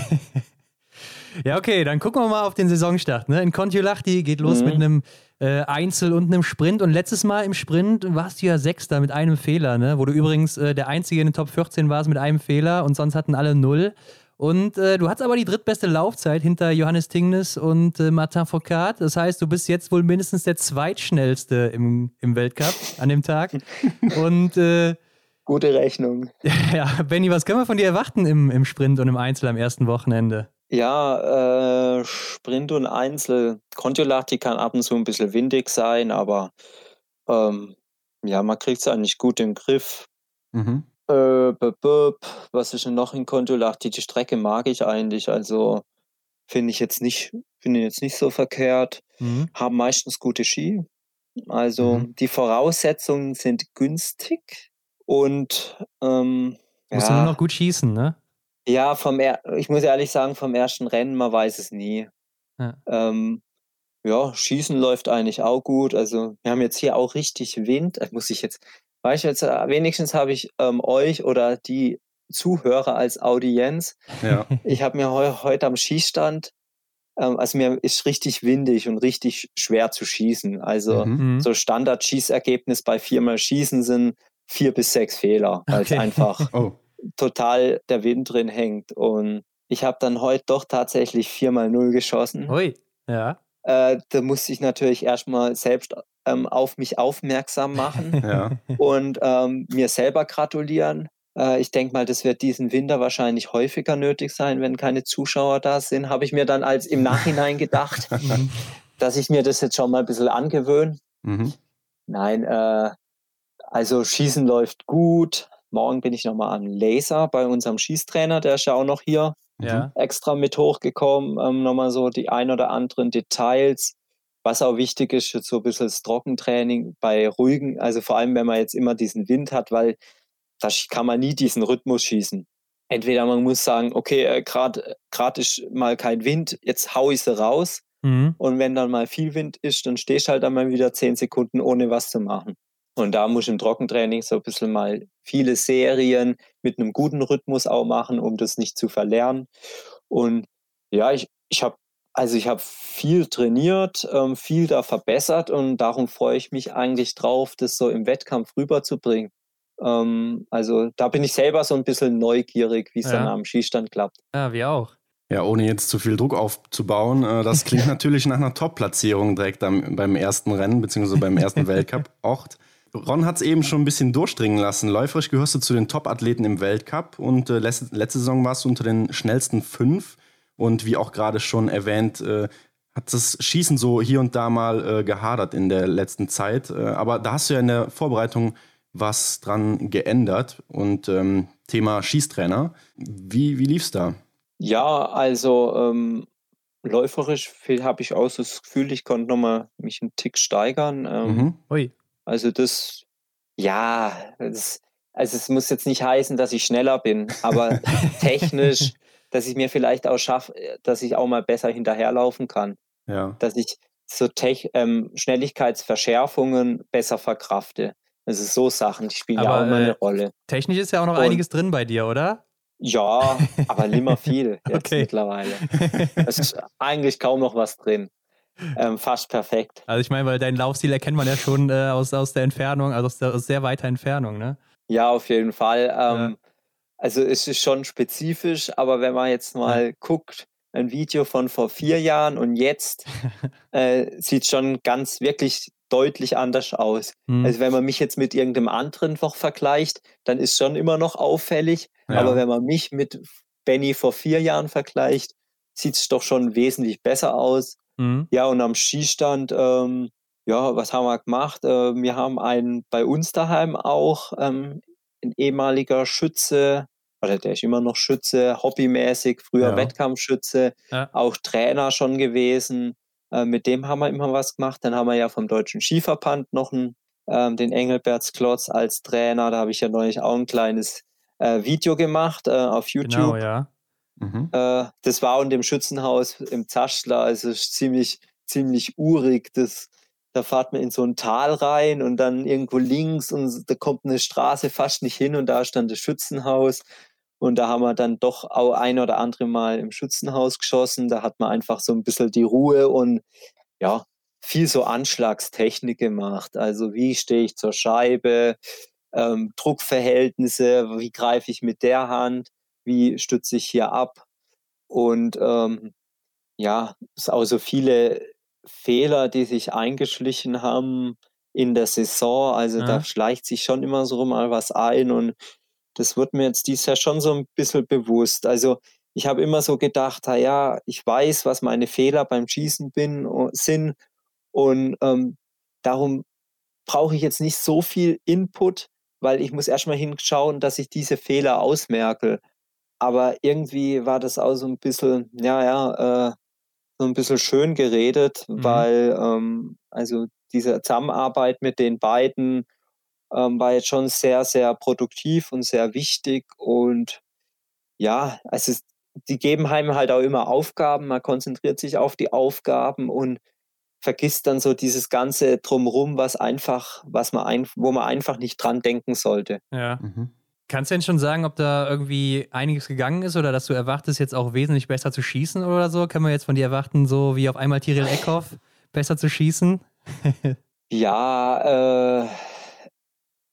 Speaker 2: ja, okay, dann gucken wir mal auf den Saisonstart. Ne? In Kontiolahti geht los mhm. mit einem äh, Einzel und einem Sprint. Und letztes Mal im Sprint warst du ja Sechster mit einem Fehler, ne? wo du übrigens äh, der Einzige in den Top 14 warst mit einem Fehler und sonst hatten alle null. Und äh, du hattest aber die drittbeste Laufzeit hinter Johannes Tingnes und äh, Martin Foucault. Das heißt, du bist jetzt wohl mindestens der zweitschnellste im, im Weltcup an dem Tag. und äh,
Speaker 3: Gute Rechnung.
Speaker 2: Ja, Benny, was können wir von dir erwarten im, im Sprint und im Einzel am ersten Wochenende?
Speaker 3: Ja, äh, Sprint und Einzel. Kontiolahti kann ab und zu ein bisschen windig sein, aber ähm, ja, man kriegt es eigentlich gut im Griff. Mhm. Äh, was ist denn noch in Kontiolahti? Die Strecke mag ich eigentlich, also finde ich jetzt nicht, finde jetzt nicht so verkehrt. Mhm. Haben meistens gute Ski. Also mhm. die Voraussetzungen sind günstig. Und ähm,
Speaker 2: Musst ja, nur noch gut schießen, ne?
Speaker 3: Ja, vom er ich muss ehrlich sagen, vom ersten Rennen, man weiß es nie. Ja. Ähm, ja, Schießen läuft eigentlich auch gut. Also wir haben jetzt hier auch richtig Wind. Das muss ich jetzt, weißt du, jetzt äh, wenigstens habe ich ähm, euch oder die Zuhörer als Audienz.
Speaker 1: Ja.
Speaker 3: Ich habe mir heu heute am Schießstand, ähm, also mir ist richtig windig und richtig schwer zu schießen. Also mhm. mhm. so Standard-Schießergebnis bei viermal Schießen sind vier bis sechs Fehler, weil okay. es einfach oh. total der Wind drin hängt. Und ich habe dann heute doch tatsächlich viermal null geschossen.
Speaker 2: Ui, ja.
Speaker 3: Äh, da musste ich natürlich erstmal selbst ähm, auf mich aufmerksam machen
Speaker 1: ja.
Speaker 3: und ähm, mir selber gratulieren. Äh, ich denke mal, das wird diesen Winter wahrscheinlich häufiger nötig sein, wenn keine Zuschauer da sind. Habe ich mir dann als im Nachhinein gedacht, mhm. dass ich mir das jetzt schon mal ein bisschen angewöhne. Mhm. Nein, äh, also Schießen läuft gut. Morgen bin ich nochmal an Laser bei unserem Schießtrainer, der ist ja auch noch hier
Speaker 2: ja.
Speaker 3: extra mit hochgekommen. Ähm, nochmal so die ein oder anderen Details. Was auch wichtig ist, jetzt so ein bisschen das Trockentraining bei ruhigen, also vor allem wenn man jetzt immer diesen Wind hat, weil da kann man nie diesen Rhythmus schießen. Entweder man muss sagen, okay, äh, gerade ist mal kein Wind, jetzt hau ich sie raus. Mhm. Und wenn dann mal viel Wind ist, dann stehst du halt einmal wieder zehn Sekunden ohne was zu machen. Und da muss ich im Trockentraining so ein bisschen mal viele Serien mit einem guten Rhythmus auch machen, um das nicht zu verlernen. Und ja, ich, ich habe also ich habe viel trainiert, ähm, viel da verbessert und darum freue ich mich eigentlich drauf, das so im Wettkampf rüberzubringen. Ähm, also da bin ich selber so ein bisschen neugierig, wie es ja. dann am Skistand klappt.
Speaker 2: Ja, wir auch.
Speaker 1: Ja, ohne jetzt zu viel Druck aufzubauen, äh, das klingt natürlich nach einer Top-Platzierung direkt am, beim ersten Rennen, beziehungsweise beim ersten Weltcup-Ort. Ron hat es eben schon ein bisschen durchdringen lassen. Läuferisch gehörst du zu den Top-Athleten im Weltcup und äh, letzte, letzte Saison warst du unter den schnellsten fünf. Und wie auch gerade schon erwähnt, äh, hat das Schießen so hier und da mal äh, gehadert in der letzten Zeit. Äh, aber da hast du ja in der Vorbereitung was dran geändert. Und ähm, Thema Schießtrainer. Wie, wie lief's da?
Speaker 3: Ja, also ähm, läuferisch habe ich auch so das Gefühl, ich konnte nochmal mich einen Tick steigern. Ähm, mhm. Also das, ja, das, also es muss jetzt nicht heißen, dass ich schneller bin, aber technisch dass ich mir vielleicht auch schaffe, äh, dass ich auch mal besser hinterherlaufen kann. Ja. Dass ich so Tech, ähm, Schnelligkeitsverschärfungen besser verkrafte. Ist so Sachen, die spielen aber, ja auch immer eine äh, Rolle.
Speaker 2: Technisch ist ja auch noch Und, einiges drin bei dir, oder?
Speaker 3: Ja, aber nimmer viel jetzt okay. mittlerweile. Es ist eigentlich kaum noch was drin. Ähm, fast perfekt.
Speaker 2: Also ich meine, weil deinen Laufstil erkennt man ja schon äh, aus, aus der Entfernung, also aus, der, aus sehr weiter Entfernung, ne?
Speaker 3: Ja, auf jeden Fall. Ähm, ja. Also es ist schon spezifisch, aber wenn man jetzt mal ja. guckt, ein Video von vor vier Jahren und jetzt äh, sieht schon ganz wirklich deutlich anders aus. Mhm. Also wenn man mich jetzt mit irgendeinem anderen noch vergleicht, dann ist schon immer noch auffällig. Ja. Aber wenn man mich mit Benny vor vier Jahren vergleicht, sieht es doch schon wesentlich besser aus. Mhm. Ja, und am Skistand, ähm, ja, was haben wir gemacht? Äh, wir haben einen bei uns daheim auch ähm, ein ehemaliger Schütze, oder der ist immer noch Schütze, hobbymäßig, früher ja. Wettkampfschütze, ja. auch Trainer schon gewesen. Äh, mit dem haben wir immer was gemacht. Dann haben wir ja vom Deutschen Skiverband noch einen, ähm, den Engelberts Klotz als Trainer. Da habe ich ja neulich auch ein kleines äh, Video gemacht äh, auf genau, YouTube. Genau, ja. Mhm. Äh, das war in dem Schützenhaus im Zaschler, also ziemlich, ziemlich urig. Das, da fahrt man in so ein Tal rein und dann irgendwo links und da kommt eine Straße fast nicht hin und da stand das Schützenhaus. Und da haben wir dann doch auch ein oder andere Mal im Schützenhaus geschossen. Da hat man einfach so ein bisschen die Ruhe und ja, viel so Anschlagstechnik gemacht. Also wie stehe ich zur Scheibe, ähm, Druckverhältnisse, wie greife ich mit der Hand, wie stütze ich hier ab. Und ähm, ja, es sind auch so viele Fehler, die sich eingeschlichen haben in der Saison. Also ja. da schleicht sich schon immer so mal was ein und das wird mir jetzt dieses Jahr schon so ein bisschen bewusst. Also ich habe immer so gedacht, ja, ich weiß, was meine Fehler beim Schießen bin, sind und ähm, darum brauche ich jetzt nicht so viel Input, weil ich muss erstmal hinschauen, dass ich diese Fehler ausmerke. Aber irgendwie war das auch so ein bisschen, ja, ja, äh, so ein bisschen schön geredet, mhm. weil ähm, also diese Zusammenarbeit mit den beiden ähm, war jetzt schon sehr, sehr produktiv und sehr wichtig. Und ja, also die geben einem halt auch immer Aufgaben, man konzentriert sich auf die Aufgaben und vergisst dann so dieses ganze drumrum, was einfach, was man ein, wo man einfach nicht dran denken sollte.
Speaker 2: Ja. Mhm. Kannst du denn schon sagen, ob da irgendwie einiges gegangen ist oder dass du erwartest, jetzt auch wesentlich besser zu schießen oder so? Können wir jetzt von dir erwarten, so wie auf einmal Tyrell Eckhoff besser zu schießen?
Speaker 3: ja, äh,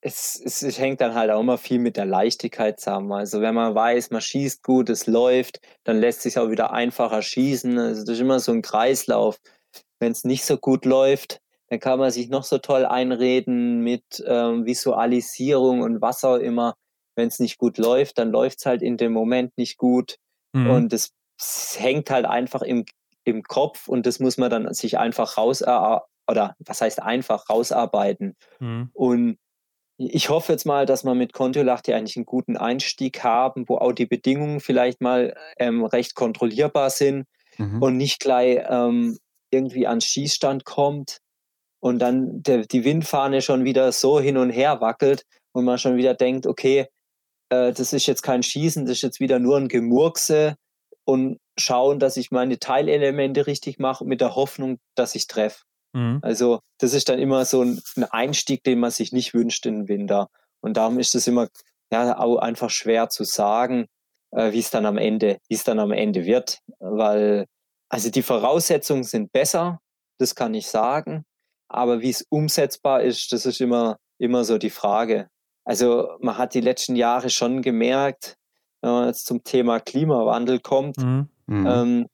Speaker 3: es, es, es, hängt dann halt auch immer viel mit der Leichtigkeit zusammen. Also wenn man weiß, man schießt gut, es läuft, dann lässt sich auch wieder einfacher schießen. Also das ist immer so ein Kreislauf. Wenn es nicht so gut läuft, dann kann man sich noch so toll einreden mit ähm, Visualisierung und was auch immer wenn es nicht gut läuft, dann läuft es halt in dem Moment nicht gut. Mhm. Und es hängt halt einfach im, im Kopf und das muss man dann sich einfach raus oder was heißt einfach rausarbeiten. Mhm. Und ich hoffe jetzt mal, dass wir mit Kontiolach hier eigentlich einen guten Einstieg haben, wo auch die Bedingungen vielleicht mal ähm, recht kontrollierbar sind mhm. und nicht gleich ähm, irgendwie ans Schießstand kommt und dann der, die Windfahne schon wieder so hin und her wackelt und man schon wieder denkt, okay, äh, das ist jetzt kein Schießen, das ist jetzt wieder nur ein Gemurkse und schauen, dass ich meine Teilelemente richtig mache mit der Hoffnung, dass ich treffe. Mhm. Also das ist dann immer so ein, ein, Einstieg, den man sich nicht wünscht in den Winter. Und darum ist es immer ja auch einfach schwer zu sagen, äh, wie es dann am Ende, wie es dann am Ende wird, weil also die Voraussetzungen sind besser, das kann ich sagen, aber wie es umsetzbar ist, das ist immer immer so die Frage. Also man hat die letzten Jahre schon gemerkt, wenn man jetzt zum Thema Klimawandel kommt, mhm. mhm. ähm,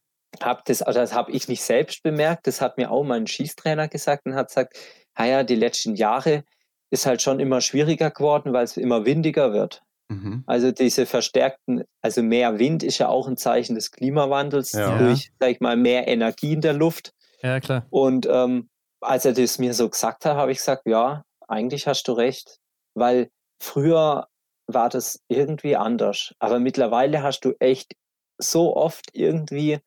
Speaker 3: hab das, also das habe ich nicht selbst bemerkt, das hat mir auch mein Schießtrainer gesagt und hat gesagt, naja, die letzten Jahre ist halt schon immer schwieriger geworden, weil es immer windiger wird. Mhm. Also diese verstärkten, also mehr Wind ist ja auch ein Zeichen des Klimawandels ja. durch, sag ich mal, mehr Energie in der Luft.
Speaker 2: Ja, klar.
Speaker 3: Und ähm, als er das mir so gesagt hat, habe ich gesagt, ja, eigentlich hast du recht, weil früher war das irgendwie anders. Aber mittlerweile hast du echt so oft irgendwie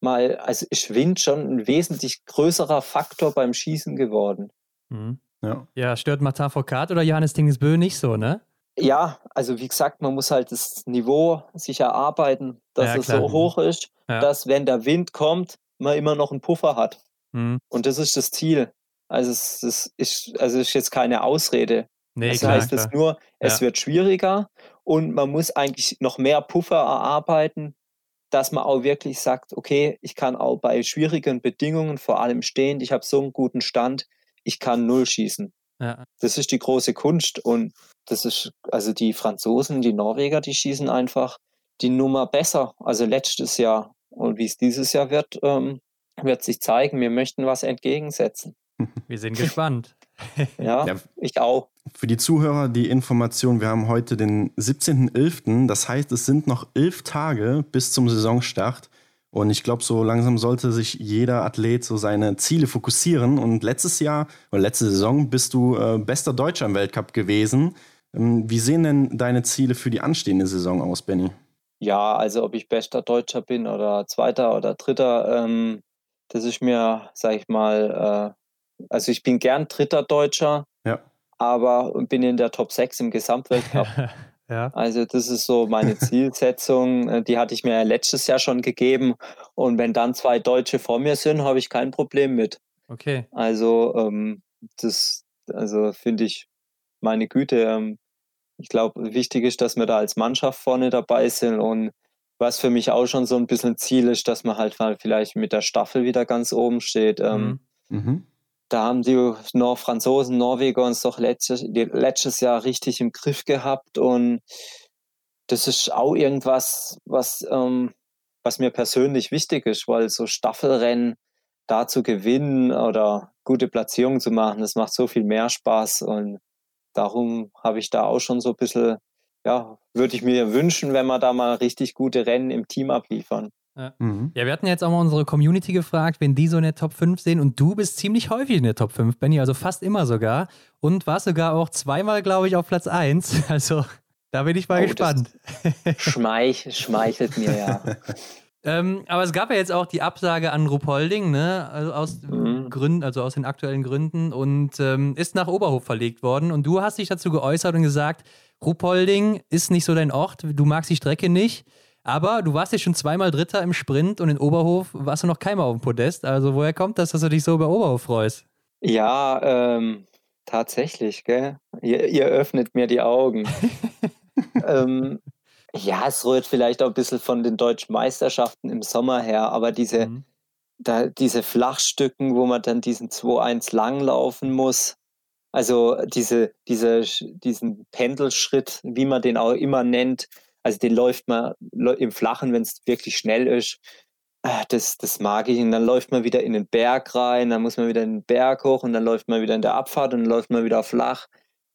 Speaker 3: mal, also ist Wind schon ein wesentlich größerer Faktor beim Schießen geworden.
Speaker 2: Mhm. Ja. ja, stört Martin Foucault oder Johannes Dingesbö nicht so, ne?
Speaker 3: Ja, also wie gesagt, man muss halt das Niveau sich erarbeiten, dass ja, es so hoch ist, ja. dass wenn der Wind kommt, man immer noch einen Puffer hat. Mhm. Und das ist das Ziel. Also es, es ist, also es ist jetzt keine Ausrede. Nee, das klar, heißt es nur, es ja. wird schwieriger und man muss eigentlich noch mehr Puffer erarbeiten, dass man auch wirklich sagt, okay, ich kann auch bei schwierigen Bedingungen vor allem stehen, ich habe so einen guten Stand, ich kann null schießen. Ja. Das ist die große Kunst und das ist, also die Franzosen, die Norweger, die schießen einfach die Nummer besser. Also letztes Jahr und wie es dieses Jahr wird, ähm, wird sich zeigen. Wir möchten was entgegensetzen.
Speaker 2: Wir sind gespannt.
Speaker 3: Ja, ja, ich auch.
Speaker 1: Für die Zuhörer die Information, wir haben heute den 17.11., das heißt, es sind noch elf Tage bis zum Saisonstart. Und ich glaube, so langsam sollte sich jeder Athlet so seine Ziele fokussieren. Und letztes Jahr oder letzte Saison bist du äh, bester Deutscher im Weltcup gewesen. Ähm, wie sehen denn deine Ziele für die anstehende Saison aus, Benny?
Speaker 3: Ja, also ob ich bester Deutscher bin oder Zweiter oder Dritter, ähm, das ist mir, sag ich mal, äh, also ich bin gern Dritter Deutscher, ja. aber bin in der Top 6 im Gesamtweltcup. Ja. Also das ist so meine Zielsetzung. Äh, die hatte ich mir letztes Jahr schon gegeben. Und wenn dann zwei Deutsche vor mir sind, habe ich kein Problem mit.
Speaker 2: Okay.
Speaker 3: Also ähm, das, also finde ich meine Güte. Ähm, ich glaube, wichtig ist, dass wir da als Mannschaft vorne dabei sind. Und was für mich auch schon so ein bisschen Ziel ist, dass man halt mal vielleicht mit der Staffel wieder ganz oben steht. Ähm, mhm. Da haben die Nor Franzosen, Norweger uns doch letztes, letztes Jahr richtig im Griff gehabt und das ist auch irgendwas, was, ähm, was mir persönlich wichtig ist, weil so Staffelrennen da zu gewinnen oder gute Platzierungen zu machen, das macht so viel mehr Spaß und darum habe ich da auch schon so ein bisschen, ja, würde ich mir wünschen, wenn wir da mal richtig gute Rennen im Team abliefern.
Speaker 2: Ja. Mhm. ja, wir hatten jetzt auch mal unsere Community gefragt, wenn die so in der Top 5 sehen und du bist ziemlich häufig in der Top 5, Benny, also fast immer sogar und warst sogar auch zweimal, glaube ich, auf Platz 1. Also da bin ich mal oh, gespannt.
Speaker 3: Schmeich, schmeichelt mir ja.
Speaker 2: ähm, aber es gab ja jetzt auch die Absage an Rupolding, ne? Also aus mhm. Gründen, also aus den aktuellen Gründen und ähm, ist nach Oberhof verlegt worden. Und du hast dich dazu geäußert und gesagt, Rupolding ist nicht so dein Ort, du magst die Strecke nicht. Aber du warst ja schon zweimal Dritter im Sprint und in Oberhof warst du noch keinmal auf dem Podest. Also woher kommt das, dass du dich so über Oberhof freust?
Speaker 3: Ja, ähm, tatsächlich, gell? Ihr, ihr, öffnet mir die Augen. ähm, ja, es rührt vielleicht auch ein bisschen von den deutschen Meisterschaften im Sommer her, aber diese, mhm. da, diese Flachstücken, wo man dann diesen 2-1 langlaufen muss, also diese, diese, diesen Pendelschritt, wie man den auch immer nennt, also den läuft man im Flachen, wenn es wirklich schnell ist. Ah, das, das mag ich. Und dann läuft man wieder in den Berg rein, dann muss man wieder in den Berg hoch und dann läuft man wieder in der Abfahrt und dann läuft man wieder flach.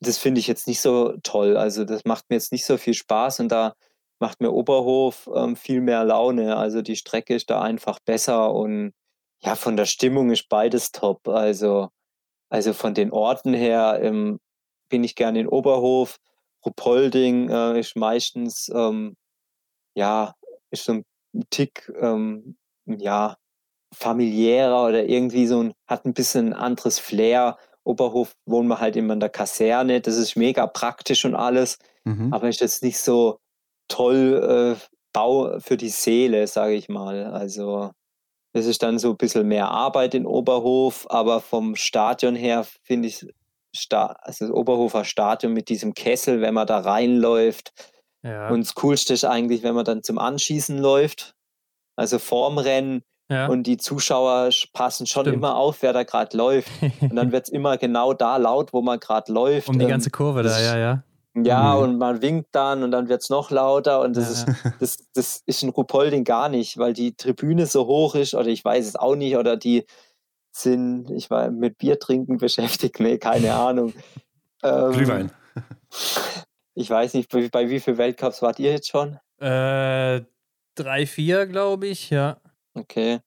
Speaker 3: Das finde ich jetzt nicht so toll. Also das macht mir jetzt nicht so viel Spaß und da macht mir Oberhof ähm, viel mehr Laune. Also die Strecke ist da einfach besser und ja, von der Stimmung ist beides top. Also, also von den Orten her ähm, bin ich gerne in Oberhof. Rupolding äh, ist meistens, ähm, ja, ist so ein Tick, ähm, ja, familiärer oder irgendwie so ein, hat ein bisschen ein anderes Flair. Oberhof wohnen wir halt immer in der Kaserne, das ist mega praktisch und alles, mhm. aber ist jetzt nicht so toll äh, Bau für die Seele, sage ich mal. Also das ist dann so ein bisschen mehr Arbeit in Oberhof, aber vom Stadion her finde ich, also das Oberhofer Stadion mit diesem Kessel, wenn man da reinläuft. Ja. Und das Coolste ist eigentlich, wenn man dann zum Anschießen läuft, also vorm Rennen. Ja. Und die Zuschauer passen schon Stimmt. immer auf, wer da gerade läuft. Und dann wird es immer genau da laut, wo man gerade läuft.
Speaker 2: Um die ganze Kurve da, ja, ja.
Speaker 3: Ja, mhm. und man winkt dann und dann wird es noch lauter und das, ja. ist, das, das ist in Rupolding gar nicht, weil die Tribüne so hoch ist oder ich weiß es auch nicht oder die sind, ich war mit Bier trinken beschäftigt, nee, keine Ahnung.
Speaker 1: Ähm, Glühwein.
Speaker 3: Ich weiß nicht, bei, bei wie vielen Weltcups wart ihr jetzt schon?
Speaker 2: Äh, drei, vier, glaube ich, ja.
Speaker 3: Okay.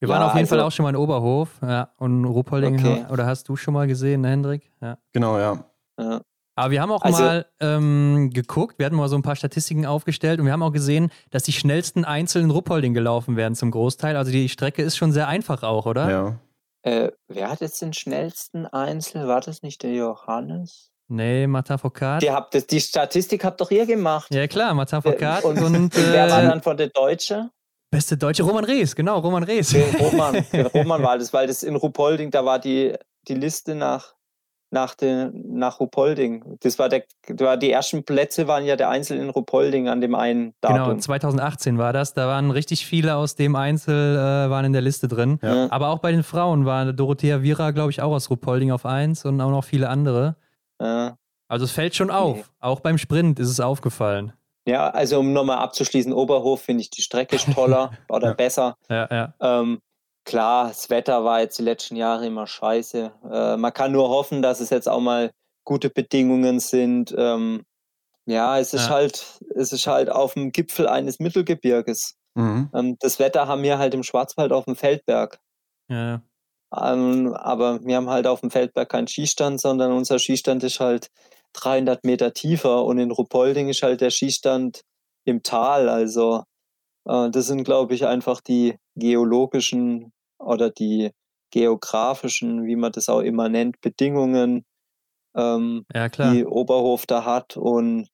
Speaker 2: Wir waren auf jeden also, Fall auch schon mal in Oberhof, ja. Und Rupolding, okay. oder hast du schon mal gesehen, ne, Hendrik? Ja.
Speaker 1: Genau, ja. ja.
Speaker 2: Aber wir haben auch also, mal ähm, geguckt, wir hatten mal so ein paar Statistiken aufgestellt und wir haben auch gesehen, dass die schnellsten einzelnen Ruppolding gelaufen werden zum Großteil. Also die Strecke ist schon sehr einfach auch, oder?
Speaker 1: Ja.
Speaker 3: Äh, wer hat jetzt den schnellsten Einzel? War das nicht der Johannes?
Speaker 2: Nee, Martin Foucault.
Speaker 3: Die, habt, die Statistik habt doch ihr gemacht.
Speaker 2: Ja klar, Martin Foucault. Und,
Speaker 3: und äh, wer war dann von der Deutsche?
Speaker 2: Beste Deutsche, Roman Rees, genau, Roman Rees.
Speaker 3: Roman, Roman war das, weil das in Rupolding, da war die, die Liste nach nach, den, nach Rupolding. Das war, der, war die ersten Plätze waren ja der Einzel in Rupolding an dem einen
Speaker 2: Datum. Genau, 2018 war das. Da waren richtig viele aus dem Einzel äh, waren in der Liste drin. Ja. Aber auch bei den Frauen war Dorothea Vira, glaube ich, auch aus Rupolding auf 1 und auch noch viele andere. Ja. Also es fällt schon auf. Nee. Auch beim Sprint ist es aufgefallen.
Speaker 3: Ja, also um nochmal abzuschließen, Oberhof finde ich die Strecke toller oder
Speaker 2: ja.
Speaker 3: besser.
Speaker 2: Ja, ja.
Speaker 3: Ähm, klar, das Wetter war jetzt die letzten Jahre immer scheiße. Äh, man kann nur hoffen, dass es jetzt auch mal gute Bedingungen sind. Ähm, ja, es ist ja. halt, es ist halt auf dem Gipfel eines Mittelgebirges. Mhm. Ähm, das Wetter haben wir halt im Schwarzwald auf dem Feldberg.
Speaker 2: Ja.
Speaker 3: Ähm, aber wir haben halt auf dem Feldberg keinen Skistand, sondern unser Skistand ist halt 300 Meter tiefer und in Rupolding ist halt der Skistand im Tal. Also äh, das sind, glaube ich, einfach die geologischen oder die geografischen, wie man das auch immer nennt, Bedingungen, ähm, ja, die Oberhof da hat. Und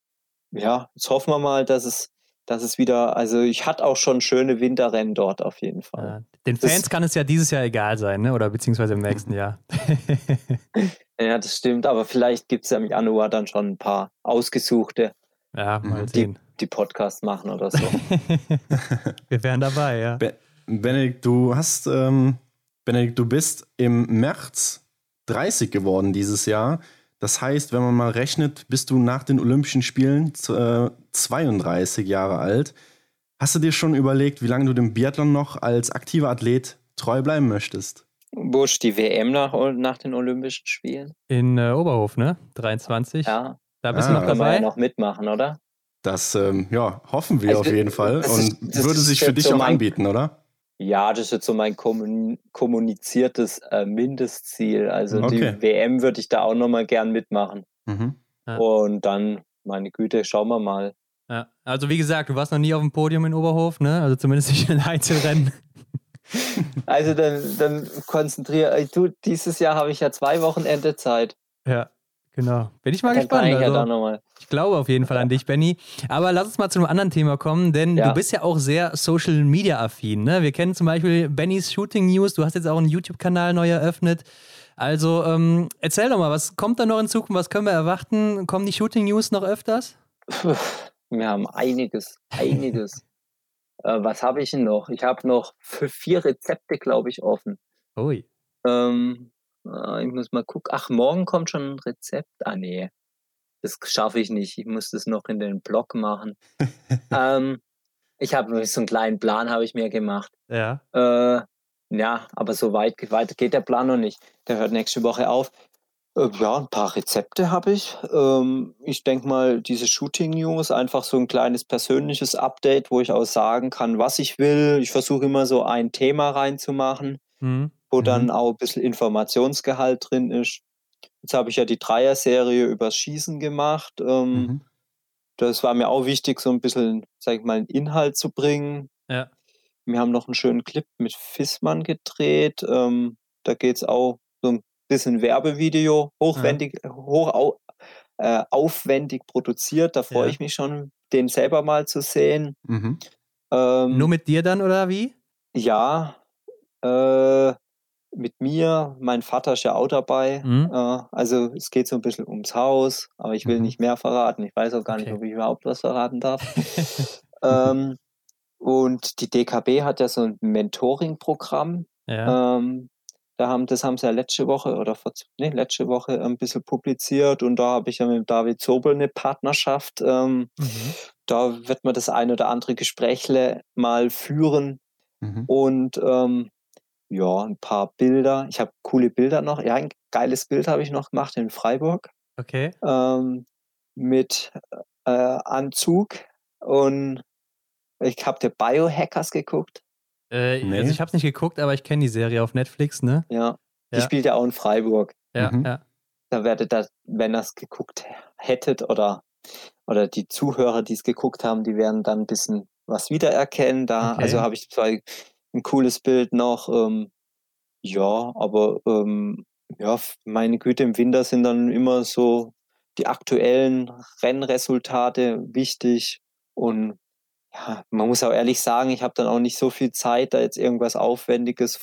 Speaker 3: ja, jetzt hoffen wir mal, dass es, dass es wieder, also ich hatte auch schon schöne Winterrennen dort auf jeden Fall. Ja,
Speaker 2: den Fans das, kann es ja dieses Jahr egal sein, ne? oder beziehungsweise im nächsten Jahr.
Speaker 3: ja, das stimmt, aber vielleicht gibt es ja im Januar dann schon ein paar ausgesuchte,
Speaker 2: ja, mal sehen.
Speaker 3: Die, die Podcasts machen oder so.
Speaker 2: Wir wären dabei, ja.
Speaker 1: Be Benedikt, du hast, ähm, Benedikt, du bist im März 30 geworden dieses Jahr. Das heißt, wenn man mal rechnet, bist du nach den Olympischen Spielen äh, 32 Jahre alt. Hast du dir schon überlegt, wie lange du dem Biathlon noch als aktiver Athlet treu bleiben möchtest?
Speaker 3: Ist die WM nach, nach den Olympischen Spielen?
Speaker 2: In äh, Oberhof, ne? 23.
Speaker 3: Ja.
Speaker 2: Da bist ah. du noch dabei.
Speaker 3: Ja noch mitmachen, oder?
Speaker 1: Das ähm, ja, hoffen wir also, auf jeden Fall. Und ist, würde sich für dich so auch anbieten, oder?
Speaker 3: Ja, das ist jetzt so mein kommuniziertes äh, Mindestziel. Also okay. die WM würde ich da auch nochmal gern mitmachen. Mhm. Ja. Und dann, meine Güte, schauen wir mal.
Speaker 2: Ja, also wie gesagt, du warst noch nie auf dem Podium in Oberhof, ne? Also zumindest nicht in Einzelrennen.
Speaker 3: Also dann, dann konzentriere ich, du, dieses Jahr habe ich ja zwei Wochenende Zeit.
Speaker 2: Ja. Genau. Bin ich mal Dann gespannt. Ich, also, ich glaube auf jeden Fall an dich, Benny. Aber lass uns mal zu einem anderen Thema kommen, denn ja. du bist ja auch sehr Social Media affin. Ne? Wir kennen zum Beispiel Bennys Shooting News. Du hast jetzt auch einen YouTube-Kanal neu eröffnet. Also ähm, erzähl doch mal, was kommt da noch in Zukunft? Was können wir erwarten? Kommen die Shooting News noch öfters?
Speaker 3: Wir haben einiges, einiges. äh, was habe ich denn noch? Ich habe noch für vier Rezepte, glaube ich, offen.
Speaker 2: Ui.
Speaker 3: Ähm, ich muss mal gucken. Ach, morgen kommt schon ein Rezept. Ah, nee. Das schaffe ich nicht. Ich muss das noch in den Blog machen. ähm, ich habe so einen kleinen Plan, habe ich mir gemacht.
Speaker 2: Ja.
Speaker 3: Äh, ja, aber so weit, weit geht der Plan noch nicht. Der hört nächste Woche auf. Äh, ja, ein paar Rezepte habe ich. Ähm, ich denke mal, diese Shooting News, einfach so ein kleines persönliches Update, wo ich auch sagen kann, was ich will. Ich versuche immer so ein Thema reinzumachen. Mhm wo mhm. dann auch ein bisschen Informationsgehalt drin ist. Jetzt habe ich ja die Dreier-Serie übers Schießen gemacht. Ähm, mhm. Das war mir auch wichtig, so ein bisschen, sag ich mal, einen Inhalt zu bringen.
Speaker 2: Ja.
Speaker 3: Wir haben noch einen schönen Clip mit Fissmann gedreht. Ähm, da geht es auch so ein bisschen Werbevideo, hochwendig, ja. hoch äh, aufwendig produziert. Da freue ja. ich mich schon, den selber mal zu sehen.
Speaker 2: Mhm. Ähm, Nur mit dir dann oder wie?
Speaker 3: Ja, Äh, mit mir, mein Vater ist ja auch dabei. Mhm. Äh, also es geht so ein bisschen ums Haus, aber ich will mhm. nicht mehr verraten. Ich weiß auch gar okay. nicht, ob ich überhaupt was verraten darf. ähm, und die DKB hat ja so ein Mentoring-Programm. Ja. Ähm, da haben, das haben sie ja letzte Woche oder vor, nee, letzte Woche ein bisschen publiziert und da habe ich ja mit David Zobel eine Partnerschaft. Ähm, mhm. Da wird man das ein oder andere Gesprächle mal führen mhm. und ähm, ja, ein paar Bilder. Ich habe coole Bilder noch. Ja, ein geiles Bild habe ich noch gemacht in Freiburg.
Speaker 2: Okay.
Speaker 3: Ähm, mit äh, Anzug und ich habe dir Biohackers geguckt.
Speaker 2: Äh, nee. Also ich habe es nicht geguckt, aber ich kenne die Serie auf Netflix, ne?
Speaker 3: Ja. Die ja. spielt ja auch in Freiburg.
Speaker 2: Ja, mhm. ja.
Speaker 3: Da werdet ihr, wenn ihr es geguckt hättet oder, oder die Zuhörer, die es geguckt haben, die werden dann ein bisschen was wiedererkennen. Da, okay. also habe ich zwar ein cooles Bild noch. Ähm, ja, aber ähm, ja, meine Güte, im Winter sind dann immer so die aktuellen Rennresultate wichtig und ja, man muss auch ehrlich sagen, ich habe dann auch nicht so viel Zeit, da jetzt irgendwas Aufwendiges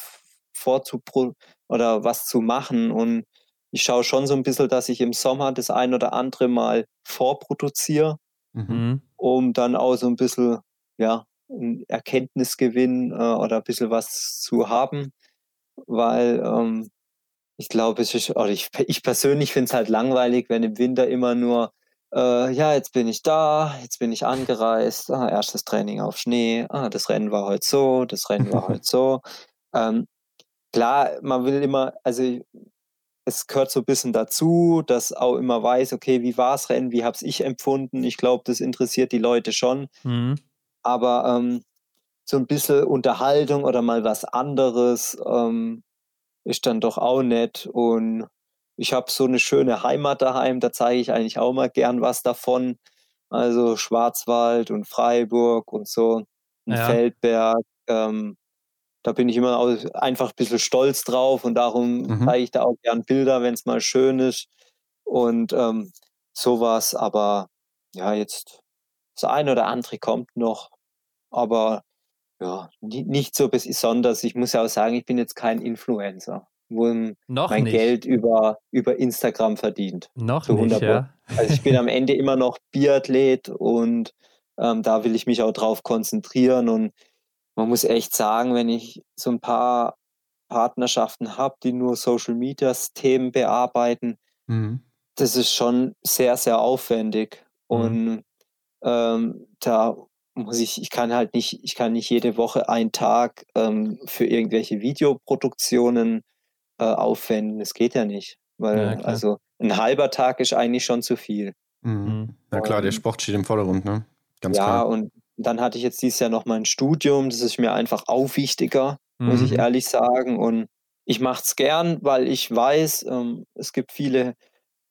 Speaker 3: vorzupro oder was zu machen. Und ich schaue schon so ein bisschen, dass ich im Sommer das ein oder andere mal vorproduziere, mhm. um dann auch so ein bisschen, ja, Erkenntnisgewinn äh, oder ein bisschen was zu haben. Weil ähm, ich glaube, ich, ich persönlich finde es halt langweilig, wenn im Winter immer nur äh, ja, jetzt bin ich da, jetzt bin ich angereist, ah, erstes Training auf Schnee, ah, das Rennen war heute so, das Rennen war heute so. Ähm, klar, man will immer, also es gehört so ein bisschen dazu, dass auch immer weiß, okay, wie war es Rennen, wie habe ich empfunden. Ich glaube, das interessiert die Leute schon. Mhm. Aber ähm, so ein bisschen Unterhaltung oder mal was anderes ähm, ist dann doch auch nett. Und ich habe so eine schöne Heimat daheim, da zeige ich eigentlich auch mal gern was davon. Also Schwarzwald und Freiburg und so, ja. Feldberg. Ähm, da bin ich immer einfach ein bisschen stolz drauf und darum mhm. zeige ich da auch gern Bilder, wenn es mal schön ist. Und ähm, sowas, aber ja, jetzt das eine oder andere kommt noch, aber ja, nicht so besonders. Ich muss ja auch sagen, ich bin jetzt kein Influencer wo Noch mein nicht. Geld über, über Instagram verdient.
Speaker 2: Noch nicht, ja.
Speaker 3: Also ich bin am Ende immer noch Biathlet und ähm, da will ich mich auch drauf konzentrieren und man muss echt sagen, wenn ich so ein paar Partnerschaften habe, die nur Social Media Themen bearbeiten, mhm. das ist schon sehr, sehr aufwendig. Mhm. Und ähm, da muss ich, ich kann halt nicht, ich kann nicht jede Woche einen Tag ähm, für irgendwelche Videoproduktionen äh, aufwenden. Das geht ja nicht. Weil, ja, also ein halber Tag ist eigentlich schon zu viel.
Speaker 1: Mhm. Ja klar, der Sport steht im Vordergrund, ne?
Speaker 3: Ganz ja, klar. und dann hatte ich jetzt dieses Jahr noch mein Studium, das ist mir einfach auch wichtiger, mhm. muss ich mhm. ehrlich sagen. Und ich mache es gern, weil ich weiß, ähm, es gibt viele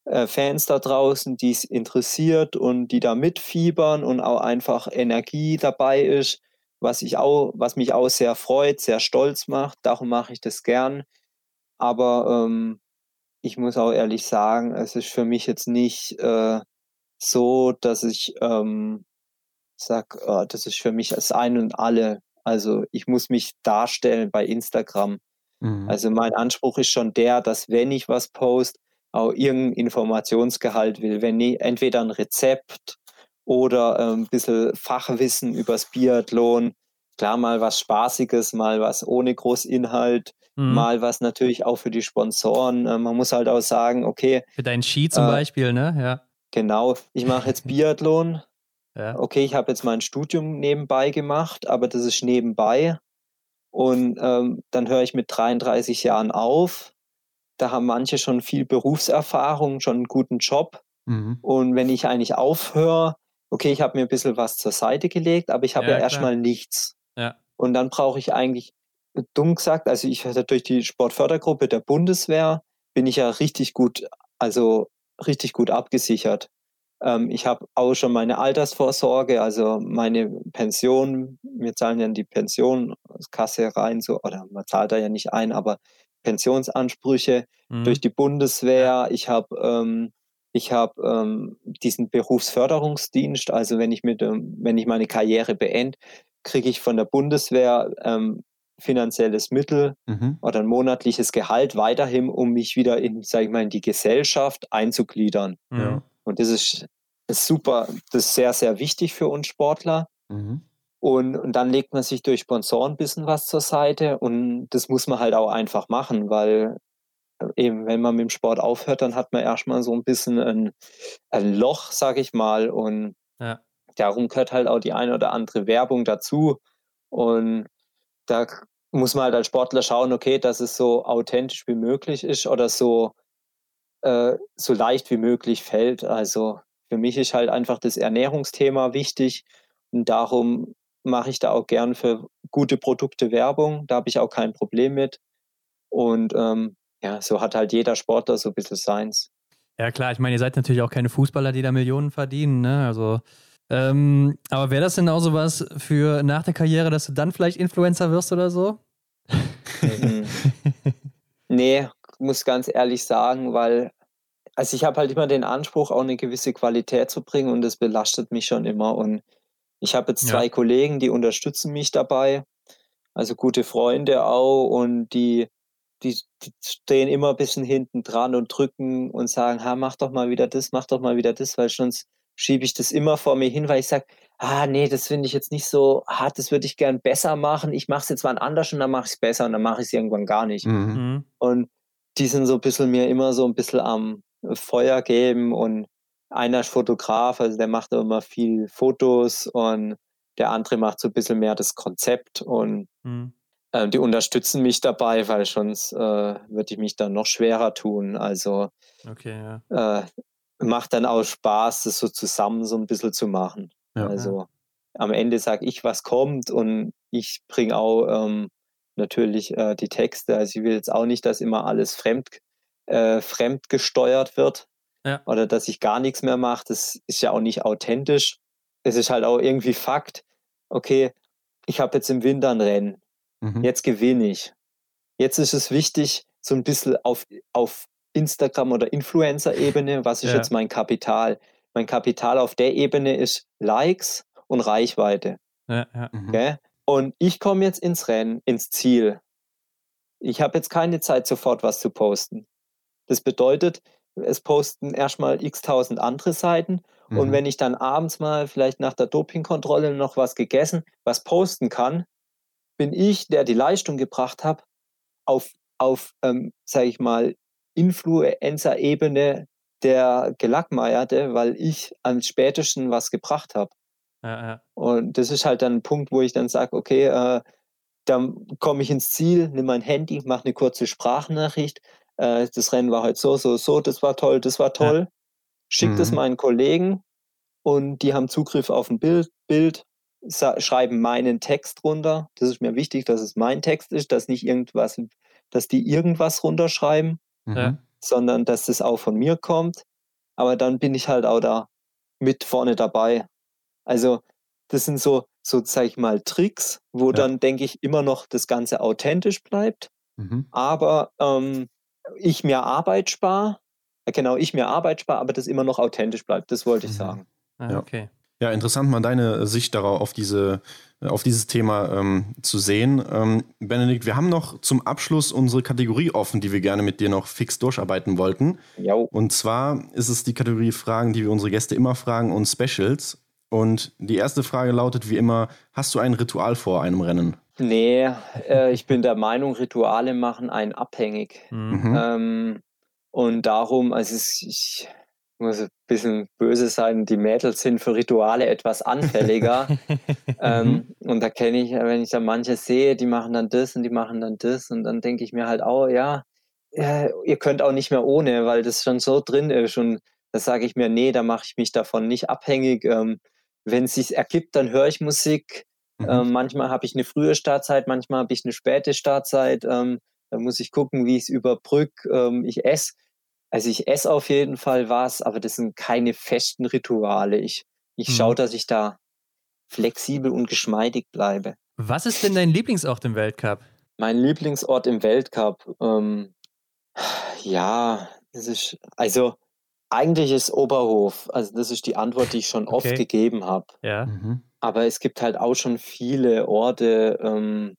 Speaker 3: äh, Fans da draußen, die es interessiert und die da mitfiebern und auch einfach Energie dabei ist, was ich auch, was mich auch sehr freut, sehr stolz macht. Darum mache ich das gern. Aber ähm, ich muss auch ehrlich sagen, es ist für mich jetzt nicht äh, so, dass ich ähm, sage, oh, das ist für mich das Ein und Alle. Also ich muss mich darstellen bei Instagram. Mhm. Also mein Anspruch ist schon der, dass wenn ich was post, auch irgendein Informationsgehalt will. Wenn nie, entweder ein Rezept oder ein bisschen Fachwissen übers Biathlon, klar mal was Spaßiges, mal was ohne Großinhalt, Mhm. Mal was natürlich auch für die Sponsoren. Äh, man muss halt auch sagen, okay.
Speaker 2: Für deinen Ski zum äh, Beispiel, ne? Ja.
Speaker 3: Genau. Ich mache jetzt Biathlon. Ja. Okay, ich habe jetzt mein Studium nebenbei gemacht, aber das ist nebenbei. Und ähm, dann höre ich mit 33 Jahren auf. Da haben manche schon viel Berufserfahrung, schon einen guten Job. Mhm. Und wenn ich eigentlich aufhöre, okay, ich habe mir ein bisschen was zur Seite gelegt, aber ich habe ja, ja erstmal nichts.
Speaker 2: Ja.
Speaker 3: Und dann brauche ich eigentlich dumm gesagt, also ich hatte durch die Sportfördergruppe der Bundeswehr bin ich ja richtig gut, also richtig gut abgesichert. Ähm, ich habe auch schon meine Altersvorsorge, also meine Pension, wir zahlen ja die Pensionskasse rein, so, oder man zahlt da ja nicht ein, aber Pensionsansprüche mhm. durch die Bundeswehr. Ich habe ähm, ich habe ähm, diesen Berufsförderungsdienst, also wenn ich mit, wenn ich meine Karriere beende, kriege ich von der Bundeswehr ähm, finanzielles Mittel mhm. oder ein monatliches Gehalt weiterhin, um mich wieder in, sag ich mal, in die Gesellschaft einzugliedern. Ja. Und das ist, ist, super, das ist sehr, sehr wichtig für uns Sportler. Mhm. Und, und dann legt man sich durch Sponsoren ein bisschen was zur Seite und das muss man halt auch einfach machen, weil äh, eben, wenn man mit dem Sport aufhört, dann hat man erstmal so ein bisschen ein, ein Loch, sag ich mal. Und ja. darum gehört halt auch die eine oder andere Werbung dazu. Und da muss man halt als Sportler schauen, okay, dass es so authentisch wie möglich ist oder so, äh, so leicht wie möglich fällt. Also für mich ist halt einfach das Ernährungsthema wichtig und darum mache ich da auch gern für gute Produkte Werbung. Da habe ich auch kein Problem mit. Und ähm, ja, so hat halt jeder Sportler so ein bisschen seins.
Speaker 2: Ja, klar, ich meine, ihr seid natürlich auch keine Fußballer, die da Millionen verdienen, ne? Also, ähm, aber wäre das denn auch so was für nach der Karriere, dass du dann vielleicht Influencer wirst oder so?
Speaker 3: Mhm. nee, muss ganz ehrlich sagen, weil, also ich habe halt immer den Anspruch, auch eine gewisse Qualität zu bringen und das belastet mich schon immer. Und ich habe jetzt zwei Kollegen, die unterstützen mich dabei, also gute Freunde auch und die, die, die stehen immer ein bisschen hinten dran und drücken und sagen, ha, mach doch mal wieder das, mach doch mal wieder das, weil sonst schiebe ich das immer vor mir hin, weil ich sage, ah nee, das finde ich jetzt nicht so hart, das würde ich gern besser machen. Ich mache es jetzt mal anders und dann mache ich es besser und dann mache ich es irgendwann gar nicht. Mhm. mhm. Und die sind so ein bisschen mir immer so ein bisschen am Feuer geben und einer ist Fotograf, also der macht immer viel Fotos und der andere macht so ein bisschen mehr das Konzept und mhm. äh, die unterstützen mich dabei, weil sonst äh, würde ich mich dann noch schwerer tun. Also okay, ja. äh, macht dann auch Spaß, das so zusammen so ein bisschen zu machen. Ja, also am Ende sage ich, was kommt und ich bringe auch ähm, natürlich äh, die Texte. Also ich will jetzt auch nicht, dass immer alles fremd, äh, fremd gesteuert wird, ja. oder dass ich gar nichts mehr mache, das ist ja auch nicht authentisch. Es ist halt auch irgendwie Fakt, okay, ich habe jetzt im Winter ein Rennen, mhm. jetzt gewinne ich. Jetzt ist es wichtig, so ein bisschen auf, auf Instagram- oder Influencer-Ebene, was ist ja. jetzt mein Kapital? Mein Kapital auf der Ebene ist Likes und Reichweite. Ja, ja. Mhm. Okay? Und ich komme jetzt ins Rennen, ins Ziel. Ich habe jetzt keine Zeit, sofort was zu posten. Das bedeutet, es posten erstmal x tausend andere Seiten. Mhm. Und wenn ich dann abends mal vielleicht nach der Dopingkontrolle noch was gegessen, was posten kann, bin ich, der die Leistung gebracht hat, auf, auf ähm, sage ich mal, Influencer-Ebene der Gelackmeierte, weil ich am spätesten was gebracht habe. Ja, ja. Und das ist halt dann ein Punkt, wo ich dann sage, okay, äh, dann komme ich ins Ziel, nehme mein Handy, mache eine kurze Sprachnachricht, äh, das Rennen war halt so, so, so, das war toll, das war toll. Ja. Schickt mhm. es meinen Kollegen und die haben Zugriff auf ein Bild, Bild schreiben meinen Text runter. Das ist mir wichtig, dass es mein Text ist, dass nicht irgendwas, dass die irgendwas runterschreiben, mhm. sondern dass es auch von mir kommt. Aber dann bin ich halt auch da mit vorne dabei. Also das sind so, so sag ich mal, Tricks, wo ja. dann, denke ich, immer noch das Ganze authentisch bleibt. Mhm. Aber ähm, ich mir Arbeit spare, genau, ich mir Arbeit spare, aber das immer noch authentisch bleibt. Das wollte ich mhm. sagen.
Speaker 1: Ah, okay. Ja, interessant mal deine Sicht darauf, auf, diese, auf dieses Thema ähm, zu sehen. Ähm, Benedikt, wir haben noch zum Abschluss unsere Kategorie offen, die wir gerne mit dir noch fix durcharbeiten wollten. Jo. Und zwar ist es die Kategorie Fragen, die wir unsere Gäste immer fragen und Specials. Und die erste Frage lautet wie immer: Hast du ein Ritual vor einem Rennen?
Speaker 3: Nee, äh, ich bin der Meinung, Rituale machen einen abhängig. Mhm. Ähm, und darum, also ich muss ein bisschen böse sein, die Mädels sind für Rituale etwas anfälliger. ähm, und da kenne ich, wenn ich da manche sehe, die machen dann das und die machen dann das. Und dann denke ich mir halt auch, ja, ja, ihr könnt auch nicht mehr ohne, weil das schon so drin ist. Und da sage ich mir, nee, da mache ich mich davon nicht abhängig. Ähm, wenn es sich ergibt, dann höre ich Musik. Mhm. Ähm, manchmal habe ich eine frühe Startzeit, manchmal habe ich eine späte Startzeit. Ähm, da muss ich gucken, wie ich es überbrücke. Ähm, ich esse. Also ich esse auf jeden Fall was, aber das sind keine festen Rituale. Ich, ich mhm. schaue, dass ich da flexibel und geschmeidig bleibe.
Speaker 2: Was ist denn dein Lieblingsort im Weltcup?
Speaker 3: Mein Lieblingsort im Weltcup, ähm, ja, das ist, also eigentlich ist Oberhof. Also das ist die Antwort, die ich schon okay. oft gegeben habe. Ja. Mhm. Aber es gibt halt auch schon viele Orte, ähm,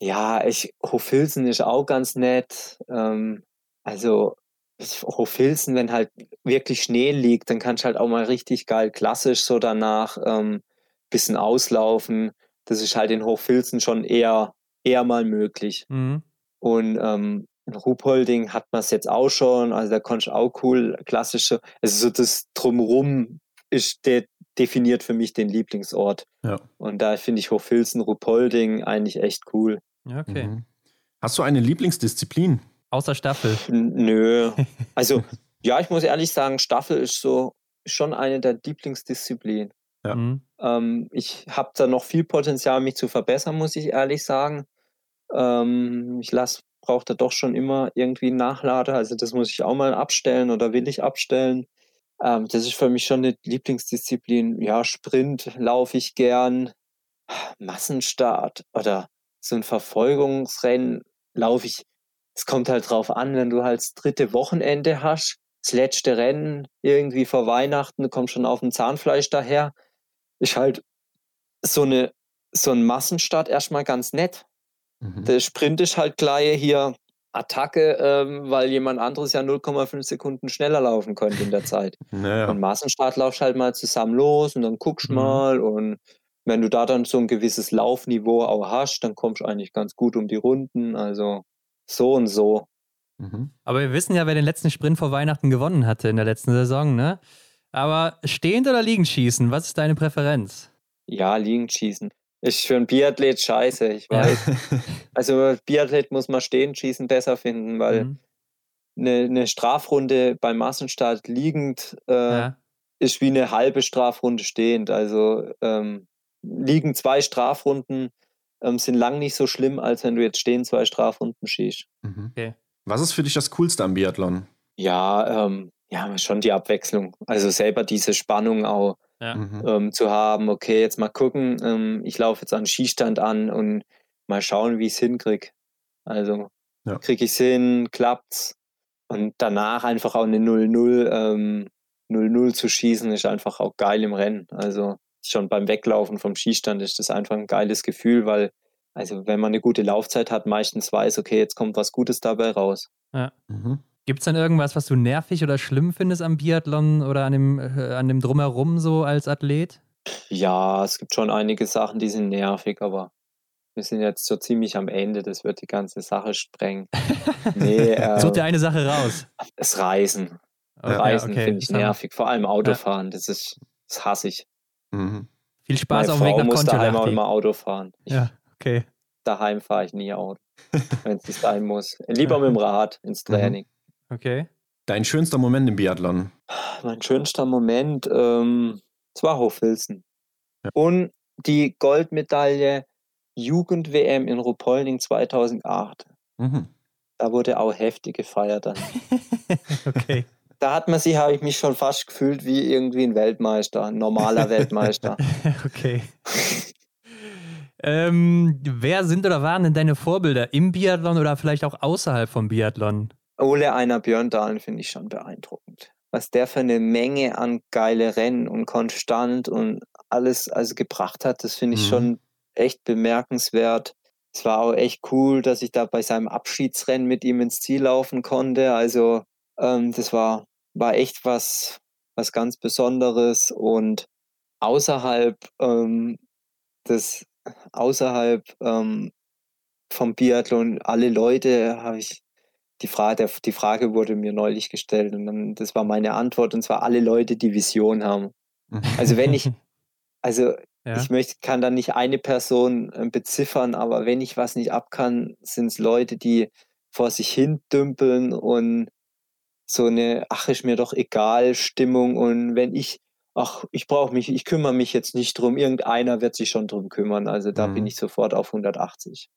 Speaker 3: Ja, ich, Hofilsen ist auch ganz nett. Ähm, also Hofilsen, wenn halt wirklich Schnee liegt, dann kannst du halt auch mal richtig geil klassisch so danach ähm, bisschen auslaufen. Das ist halt in Hochfilzen schon eher, eher mal möglich. Mhm. Und ähm, in Ruhpolding hat man es jetzt auch schon, also da konnte ich auch cool klassische, also so das Drumrum ist der definiert für mich den Lieblingsort. Ja. Und da finde ich Hochfilzen, Ruhpolding eigentlich echt cool.
Speaker 2: Okay. Mhm.
Speaker 1: Hast du eine Lieblingsdisziplin?
Speaker 2: Außer Staffel?
Speaker 3: Nö. Also, ja, ich muss ehrlich sagen, Staffel ist so schon eine der Lieblingsdisziplinen. Ja. Mhm. Ähm, ich habe da noch viel Potenzial, mich zu verbessern, muss ich ehrlich sagen. Ähm, ich brauche da doch schon immer irgendwie einen Nachlader. Also das muss ich auch mal abstellen oder will ich abstellen. Ähm, das ist für mich schon eine Lieblingsdisziplin. Ja, Sprint laufe ich gern. Massenstart oder so ein Verfolgungsrennen laufe ich. Es kommt halt drauf an, wenn du halt das dritte Wochenende hast, das letzte Rennen irgendwie vor Weihnachten, du kommst schon auf dem Zahnfleisch daher, ist halt so eine so ein Massenstart erstmal ganz nett. Mhm. Der Sprint ist halt gleich hier Attacke, ähm, weil jemand anderes ja 0,5 Sekunden schneller laufen könnte in der Zeit. Naja. Und Massenstart laufst halt mal zusammen los und dann guckst mhm. mal und wenn du da dann so ein gewisses Laufniveau auch hast, dann kommst du eigentlich ganz gut um die Runden. Also so und so.
Speaker 2: Mhm. Aber wir wissen ja, wer den letzten Sprint vor Weihnachten gewonnen hatte in der letzten Saison, ne? Aber stehend oder liegend schießen, was ist deine Präferenz?
Speaker 3: Ja, liegend schießen. Ist für ein Biathlet scheiße, ich weiß. Ja. also Biathlet muss man stehend schießen besser finden, weil mhm. eine, eine, Strafrunde beim Massenstart liegend äh, ja. ist wie eine halbe Strafrunde stehend. Also ähm, liegen zwei Strafrunden ähm, sind lang nicht so schlimm, als wenn du jetzt stehend zwei Strafrunden schießt.
Speaker 1: Mhm. Okay. Was ist für dich das Coolste am Biathlon?
Speaker 3: Ja, ähm, ja, schon die Abwechslung. Also selber diese Spannung auch ja. Mhm. ähm, zu haben. Okay, jetzt mal gucken. Ähm, ich laufe jetzt an Skistand an und mal schauen, wie ich es hinkriege. Also ja. kriege ich es hin, klappt's. Und danach einfach auch eine 0-0, ähm, 0-0 zu schießen, ist einfach auch geil im Rennen. Also schon beim Weglaufen vom Skistand ist das einfach ein geiles Gefühl, weil also wenn man eine gute Laufzeit hat, meistens weiß, okay, jetzt kommt was Gutes dabei raus. Ja.
Speaker 2: Mhm. Gibt es dann irgendwas, was du nervig oder schlimm findest am Biathlon oder an dem, äh, an dem Drumherum so als Athlet?
Speaker 3: Ja, es gibt schon einige Sachen, die sind nervig, aber wir sind jetzt so ziemlich am Ende, das wird die ganze Sache sprengen.
Speaker 2: Nee, äh, Such dir eine Sache raus.
Speaker 3: Das Reisen. Okay, Reisen okay. finde ich nervig, vor allem Autofahren, ja. das ist, das hasse ich.
Speaker 2: Mhm. Viel Spaß Meine auf dem Weg nach
Speaker 3: muss daheim auch immer Auto fahren.
Speaker 2: Ich, ja, okay.
Speaker 3: Daheim fahre ich nie Auto, wenn es nicht sein muss. Lieber mit dem Rad ins mhm.
Speaker 2: Okay.
Speaker 1: Dein schönster Moment im Biathlon?
Speaker 3: Mein schönster Moment, ähm, es war Hochfilzen. Ja. Und die Goldmedaille Jugend-WM in Ruppolding 2008. Mhm. Da wurde auch heftig gefeiert dann. okay. Da hat man sich, habe ich mich schon fast gefühlt wie irgendwie ein Weltmeister, ein normaler Weltmeister.
Speaker 2: okay. ähm, wer sind oder waren denn deine Vorbilder im Biathlon oder vielleicht auch außerhalb vom Biathlon?
Speaker 3: Ole Einer Björndalen finde ich schon beeindruckend. Was der für eine Menge an geile Rennen und konstant und alles also gebracht hat, das finde ich mhm. schon echt bemerkenswert. Es war auch echt cool, dass ich da bei seinem Abschiedsrennen mit ihm ins Ziel laufen konnte. Also ähm, das war, war echt was, was ganz Besonderes und außerhalb ähm, des, außerhalb ähm, vom Biathlon, alle Leute habe ich die Frage, die Frage wurde mir neulich gestellt und dann, das war meine Antwort und zwar alle Leute, die Vision haben. Also wenn ich, also ja. ich möchte, kann da nicht eine Person äh, beziffern, aber wenn ich was nicht ab kann, sind es Leute, die vor sich hin dümpeln und so eine, ach, ist mir doch egal, Stimmung und wenn ich, ach, ich brauche mich, ich kümmere mich jetzt nicht drum, irgendeiner wird sich schon drum kümmern. Also da mhm. bin ich sofort auf 180.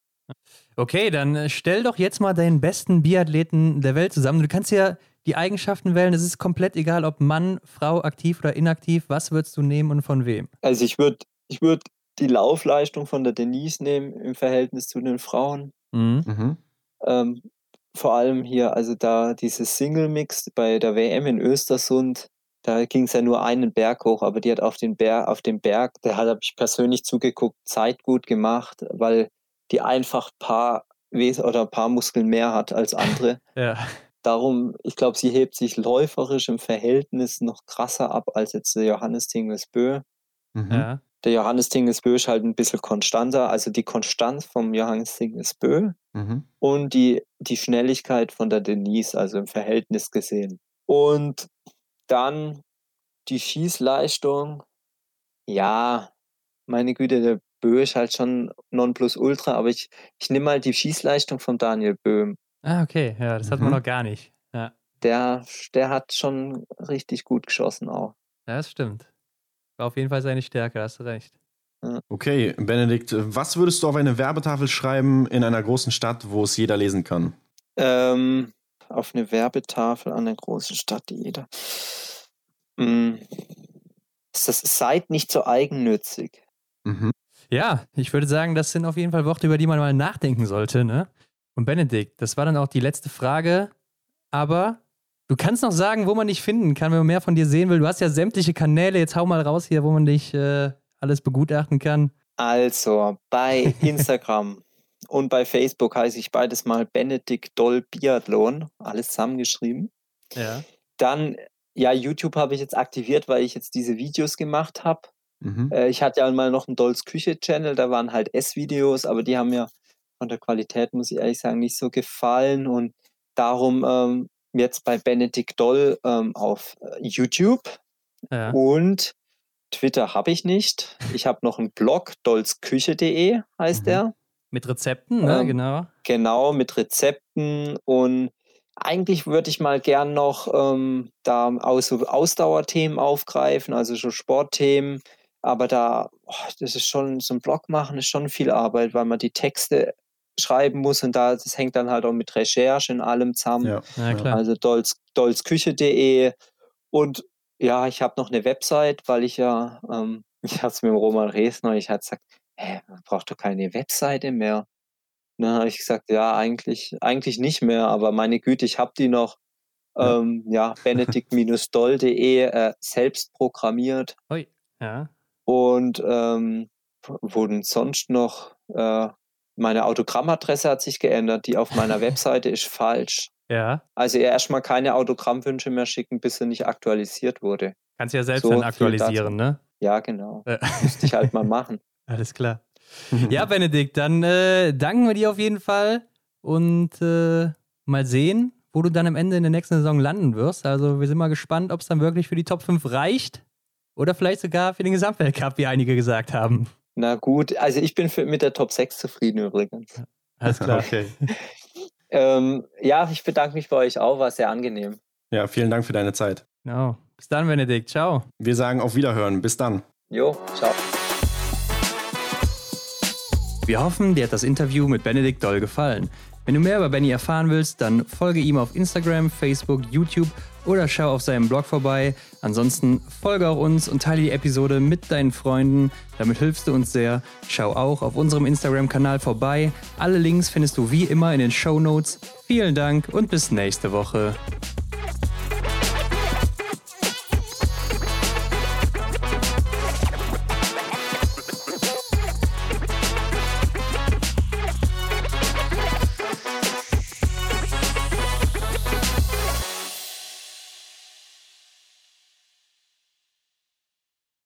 Speaker 2: Okay, dann äh, stell doch jetzt mal deinen besten Biathleten der Welt zusammen. Du kannst ja die Eigenschaften wählen. Es ist komplett egal, ob Mann, Frau, aktiv oder inaktiv. Was würdest du nehmen und von wem?
Speaker 3: Also ich würde ich würd die Laufleistung von der Denise nehmen im Verhältnis zu den Frauen. Mhm. mhm. Ähm, vor allem hier, also da dieses Single-Mix bei der WM in Östersund, da ging es ja nur einen Berg hoch, aber die hat auf den Berg, auf dem Berg, da habe ich persönlich zugeguckt, Zeit gut gemacht, weil die einfach paar Wes oder paar Muskeln mehr hat als andere.
Speaker 2: ja.
Speaker 3: Darum, ich glaube, sie hebt sich läuferisch im Verhältnis noch krasser ab als jetzt der Johannes Tingesbö.
Speaker 2: Mhm. Ja.
Speaker 3: Der Johannes Tingesbö ist halt ein bisschen konstanter. Also die Konstanz vom Johannes Tingesbö mhm. und die, die Schnelligkeit von der Denise, also im Verhältnis gesehen. Und dann die Schießleistung. Ja, meine Güte, der Bö ist halt schon Nonplusultra, aber ich, ich nehme mal die Schießleistung von Daniel Böhm.
Speaker 2: Ah, okay, ja, das hat man mhm. noch gar nicht. Ja.
Speaker 3: Der, der hat schon richtig gut geschossen auch.
Speaker 2: Ja, das stimmt. War auf jeden Fall seine Stärke, hast du recht.
Speaker 1: Okay, Benedikt, was würdest du auf eine Werbetafel schreiben in einer großen Stadt, wo es jeder lesen kann?
Speaker 3: Ähm, auf eine Werbetafel an einer großen Stadt, die jeder. Hm. Ist das seid nicht so eigennützig.
Speaker 2: Mhm. Ja, ich würde sagen, das sind auf jeden Fall Worte, über die man mal nachdenken sollte. Ne? Und Benedikt, das war dann auch die letzte Frage. Aber du kannst noch sagen, wo man dich finden kann, wenn man mehr von dir sehen will. Du hast ja sämtliche Kanäle. Jetzt hau mal raus hier, wo man dich äh, alles begutachten kann.
Speaker 3: Also bei Instagram und bei Facebook heiße ich beides mal Benedikt Doll Biathlon. Alles zusammengeschrieben.
Speaker 2: Ja.
Speaker 3: Dann, ja, YouTube habe ich jetzt aktiviert, weil ich jetzt diese Videos gemacht habe. Mhm. Äh, ich hatte ja mal noch einen Dolls Küche-Channel, da waren halt Essvideos, aber die haben mir von der Qualität, muss ich ehrlich sagen, nicht so gefallen. Und darum ähm, jetzt bei Benedikt Doll ähm, auf äh, YouTube. Ja. Und Twitter habe ich nicht. Ich habe noch einen Blog, dollsküche.de heißt mhm. der.
Speaker 2: Mit Rezepten, ne? Ähm, genau.
Speaker 3: Genau, mit Rezepten und eigentlich würde ich mal gern noch ähm, da Aus Ausdauerthemen aufgreifen, also so Sportthemen. Aber da, oh, das ist schon, so ein Blog machen ist schon viel Arbeit, weil man die Texte schreiben muss und da, das hängt dann halt auch mit Recherche in allem zusammen. Ja, ja klar. Also dolz, dolzküche.de und ja, ich habe noch eine Website, weil ich ja, ähm, ich hatte es mit dem Roman Resner, ich hatte gesagt, hä, man braucht doch keine Webseite mehr. Und dann habe ich gesagt, ja, eigentlich, eigentlich nicht mehr, aber meine Güte, ich habe die noch, ja, ähm, ja benedikt-doll.de äh, selbst programmiert.
Speaker 2: Ui, ja.
Speaker 3: Und ähm, wurden sonst noch, äh, meine Autogrammadresse hat sich geändert, die auf meiner Webseite ist falsch.
Speaker 2: Ja.
Speaker 3: Also erstmal keine Autogrammwünsche mehr schicken, bis sie nicht aktualisiert wurde.
Speaker 2: Kannst ja selbst so dann aktualisieren, ne?
Speaker 3: Ja, genau. Ja. Müsste ich halt mal machen.
Speaker 2: Alles klar. ja, Benedikt, dann äh, danken wir dir auf jeden Fall und äh, mal sehen, wo du dann am Ende in der nächsten Saison landen wirst. Also wir sind mal gespannt, ob es dann wirklich für die Top 5 reicht. Oder vielleicht sogar für den Gesamtweltcup, wie einige gesagt haben.
Speaker 3: Na gut, also ich bin für, mit der Top 6 zufrieden übrigens.
Speaker 2: Alles klar.
Speaker 1: Okay.
Speaker 3: ähm, ja, ich bedanke mich bei euch auch, war sehr angenehm.
Speaker 1: Ja, vielen Dank für deine Zeit.
Speaker 2: Genau. Bis dann, Benedikt. Ciao.
Speaker 1: Wir sagen auf Wiederhören. Bis dann.
Speaker 3: Jo, ciao.
Speaker 2: Wir hoffen, dir hat das Interview mit Benedikt Doll gefallen. Wenn du mehr über Benny erfahren willst, dann folge ihm auf Instagram, Facebook, YouTube oder schau auf seinem Blog vorbei. Ansonsten folge auch uns und teile die Episode mit deinen Freunden. Damit hilfst du uns sehr. Schau auch auf unserem Instagram-Kanal vorbei. Alle Links findest du wie immer in den Show Notes. Vielen Dank und bis nächste Woche.